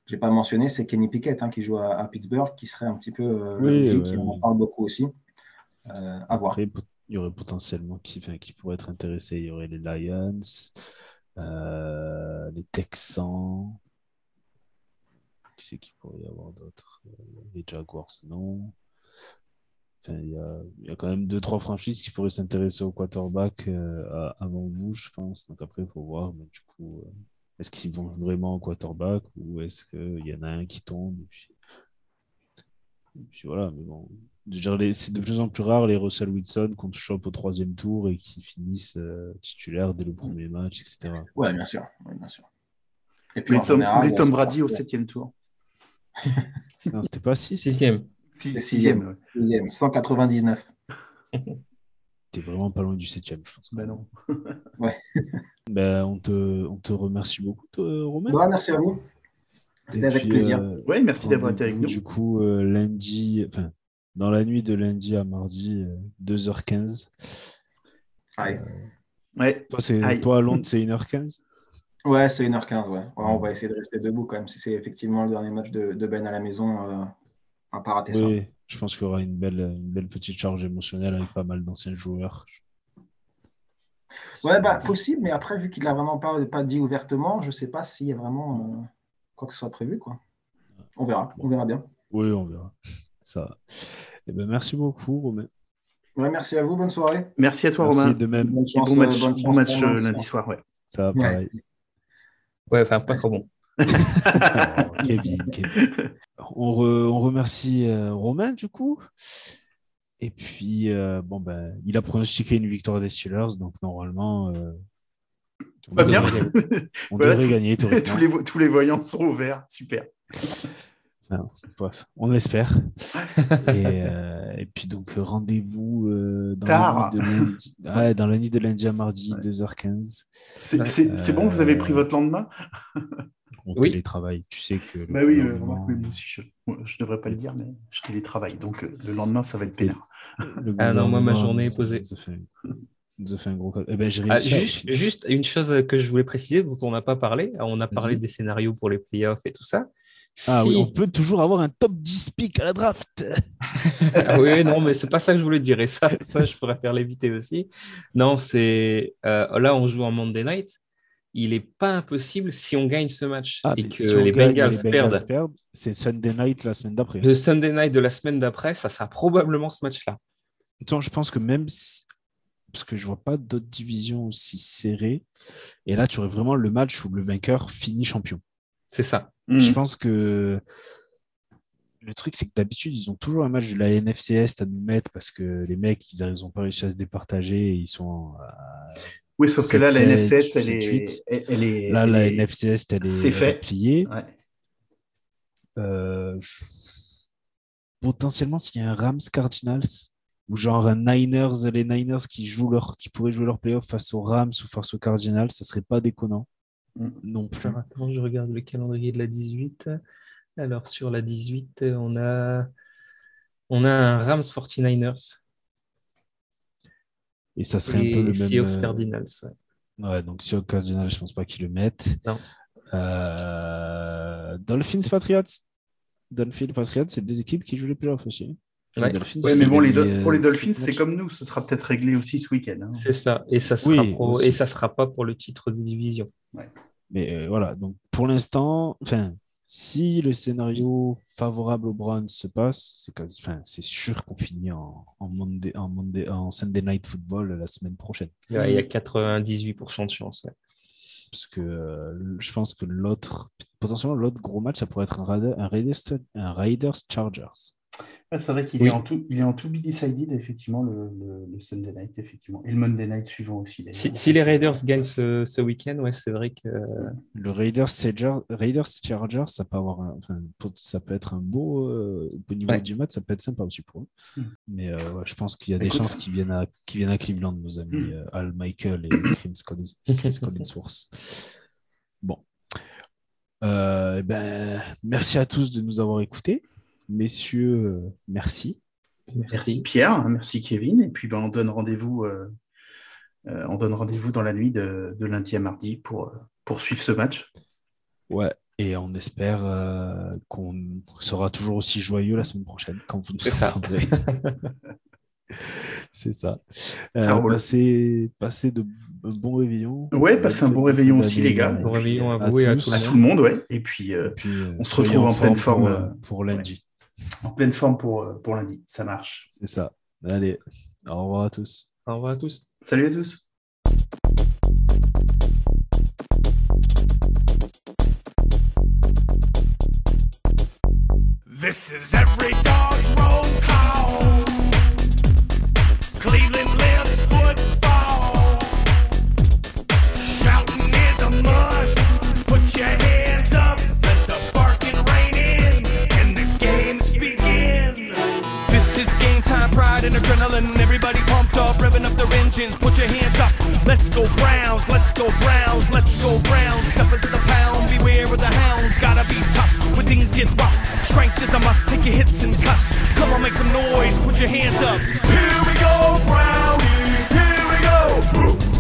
j'ai pas mentionné, c'est Kenny Pickett hein, qui joue à, Pittsburgh, qui serait un petit peu oui, qui en parle beaucoup aussi. à voir. il y aurait potentiellement qui, qui pourrait être intéressé. Il y aurait les Lions, les Texans. Qui c'est qu'il pourrait y avoir d'autres? Les Jaguars, non il y, a, quand même deux, trois franchises qui pourraient s'intéresser au quarterback euh, avant vous, je pense. Donc après, il faut voir. Mais du coup, euh, est-ce qu'ils vont vraiment au quarterback ou est-ce qu'il y en a un qui tombe et puis, voilà. Mais bon, c'est de plus en plus rare les Russell Wilson qu'on se chope au troisième tour et qui finissent euh, titulaires dès le premier match, etc. Ouais, bien sûr. bien sûr. Et puis, les, Tom, Tom Brady au septième tour. non, c'était pas six. Sixième. Sixième. Sixième, 199. T'es vraiment pas loin du septième, je pense. Ben non. ouais. Ben, on, te, on te remercie beaucoup, Romain. Ouais, merci à vous. C'était avec plaisir. Euh, oui, merci d'avoir été avec nous. Du coup, euh, lundi, enfin, dans la nuit de lundi à mardi, 2h15. Euh, ouais. Toi, c'est, toi, à Londres, c'est 1h15 Ouais, c'est 1h15, ouais. On va essayer de rester debout quand même, si c'est effectivement le dernier match de, de Ben à la maison oui, je pense qu'il y aura une belle, une belle petite charge émotionnelle avec pas mal d'anciens joueurs. Ouais, bah, possible, mais après, vu qu'il n'a vraiment pas, pas dit ouvertement, je ne sais pas s'il y a vraiment euh, quoi que ce soit prévu. Quoi. On verra, on verra bien. Oui, on verra. Ça eh ben, merci beaucoup, Romain. Ouais, merci à vous, bonne soirée. Merci à toi, Romain. De même. bon match, bon match euh, lundi soir. Ouais. Ça va, pareil. Ouais, enfin, pas trop bon. Kevin, On, remercie euh, Romain du coup. Et puis, euh, bon, ben, il a pronostiqué une victoire des Steelers, donc normalement. Euh, on bien. on devrait gagner. tous, les, tous les voyants sont ouverts. Super. bref, on l'espère. et, puis donc rendez-vous dans, la nuit de dans la nuit de lundi à mardi, 2h15. C'est bon, vous avez pris votre lendemain? On oui. télétravaille. Tu sais que. Bah oui, euh, moi aussi, je ne devrais pas le dire, mais je télétravaille. Donc le lendemain, ça va être pénard. ah non, moi, ma journée est posée. Ça fait, ça fait un gros. Eh ben, ah, juste, juste, une chose que je voulais préciser, dont on n'a pas parlé. On a parlé des scénarios pour les playoffs et tout ça. Ah on peut toujours avoir un top 10 pick à la draft. Ah oui, non, mais c'est pas ça que je voulais dire. Et ça, ça je pourrais faire l'éviter aussi. Non, c'est euh, là, on joue en Monday Night. Il n'est pas impossible si on gagne ce match ah, et que les, Bengals perdent. c'est Sunday Night la semaine d'après. Le Sunday Night de la semaine d'après, ça sera probablement ce match-là. Je pense que même parce que je vois pas d'autres divisions aussi serrées. Et là, tu aurais vraiment le match où le vainqueur finit champion. C'est ça. Je mm. pense que le truc, c'est que d'habitude, ils ont toujours un match de la NFCS à nous mettre parce que les mecs, ils n'ont pas réussi à se départager. ils sont. Oui, sauf que là, la NFCS, elle est, elle est, Là, la NFCS, elle est, fait. pliée. Euh, potentiellement, s'il y a un Rams Cardinals ou genre un Niners, les Niners qui, jouent leur, qui pourraient jouer leur playoff face aux Rams ou face aux Cardinals, ça serait pas déconnant. Mm. Non plus. je regarde le calendrier de la 18. Alors, sur la 18, on a, on a un Rams 49ers. Et ça serait un peu le même. Seahawks euh, Cardinals. Ouais. donc Seahawks Cardinals, je pense pas qu'ils le mettent. Non. Euh, Dolphins Patriots. Dolphins Patriots, c'est deux équipes qui jouent les playoffs aussi. Ouais. mais bon, les pour les Dolphins, c'est comme nous, ce sera peut-être réglé aussi ce week-end. Hein. C'est ça, et ça sera et ça sera pas pour le titre de division. Mais euh, voilà, donc pour l'instant, enfin, si le scénario favorable aux Browns se passe, c'est enfin, sûr qu'on finit en, en, Monday, en, Monday, en Sunday Night Football la semaine prochaine. il y a 98% de chance. Parce que euh, je pense que l'autre, potentiellement l'autre gros match, ça pourrait être un, un Raiders Chargers c'est vrai qu'il est en tout, il est en tout be decided, effectivement, le, le, Sunday night, effectivement. Et le Monday night suivant aussi. Si, les Raiders gagnent ce, ce week-end, ouais, c'est vrai que. Le Raiders, Raiders Chargers, ça peut, avoir enfin, ça peut être un beau, euh, au niveau du match, ça peut être sympa aussi pour eux. Hmm. Mais euh, je pense qu'il y a des chances qu'ils viennent, à, viennent à Cleveland, nos amis hmm. euh, Al Michael et Chris Collinsworth. Bon. Eh ben, merci à tous de nous avoir écoutés. Messieurs, euh, merci. merci. Pierre, merci Kevin. Et puis ben, on donne rendez-vous euh, euh, on donne rendez-vous dans la nuit de, lundi à mardi pour, pour suivre ce match. Ouais, et on espère qu'on sera toujours aussi joyeux la semaine prochaine quand vous nous entendrez. C'est ça. ça passer, passer de bons réveillons. Ouais, passer un bon réveillon aussi, les gars. Bon réveillon à vous et à, tout, le monde. Ouais. Et puis, on se retrouve en, pleine forme pour, pour lundi en pleine forme pour, euh, pour lundi. Ça marche. C'est ça. Allez, au revoir à tous. Au revoir à tous. Salut à tous. This is every dog's roll call. Cleveland lives football. Shouting is a must. Put your pride and adrenaline. Everybody pumped up, revving up their engines. Put your hands up. Let's go Browns, let's go Browns, let's go Browns. Step into the pound, beware of the hounds. Gotta be tough when things get rough. Strength is a must. Take your hits and cuts. Come on, make some noise. Put your hands up. Here we go, Brownies. Here we go.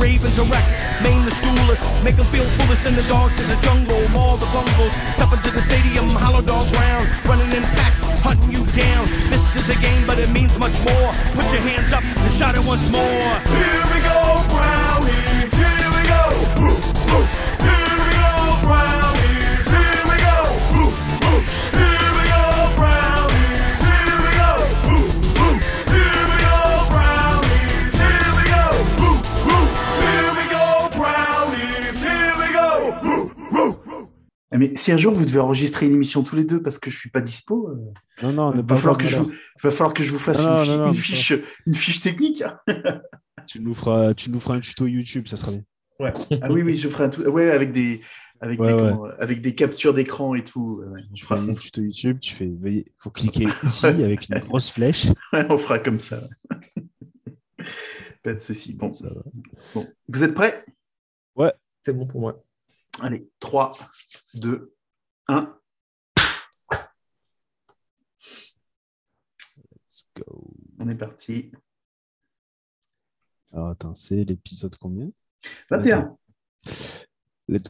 Ravens erect. Maim the stoolers, make them feel foolish in the dark to the jungle. Maul the bungles, step into the stadium, hollow dog ground. Running in packs, hunting you down. This is a game, but it means much more. Put your hands up and shout it once more. Here we go, Brownies, Mais si un jour vous devez enregistrer une émission tous les deux parce que je suis pas dispo, euh, Non, non, ne va, pas falloir que je vous, va falloir que je vous fasse Non, une, fi- non, non, une faut fiche, une fiche technique. Tu nous feras, tu nous feras un tuto YouTube, ça sera bien. Ah oui, oui, je ferai un tout. Ouais, avec des, avec Ouais, des, ouais. comment, avec des captures d'écran et tout. Ouais, Tu fera, fais un tuto YouTube, tu fais, veuillez, faut cliquer ici avec une grosse flèche. on fera comme ça. pas de souci. Bon. Vous êtes prêts? C'est bon pour moi. Allez, 3, 2, 1. Let's go. On est parti. Alors attends, c'est l'épisode combien? 21. Let's go.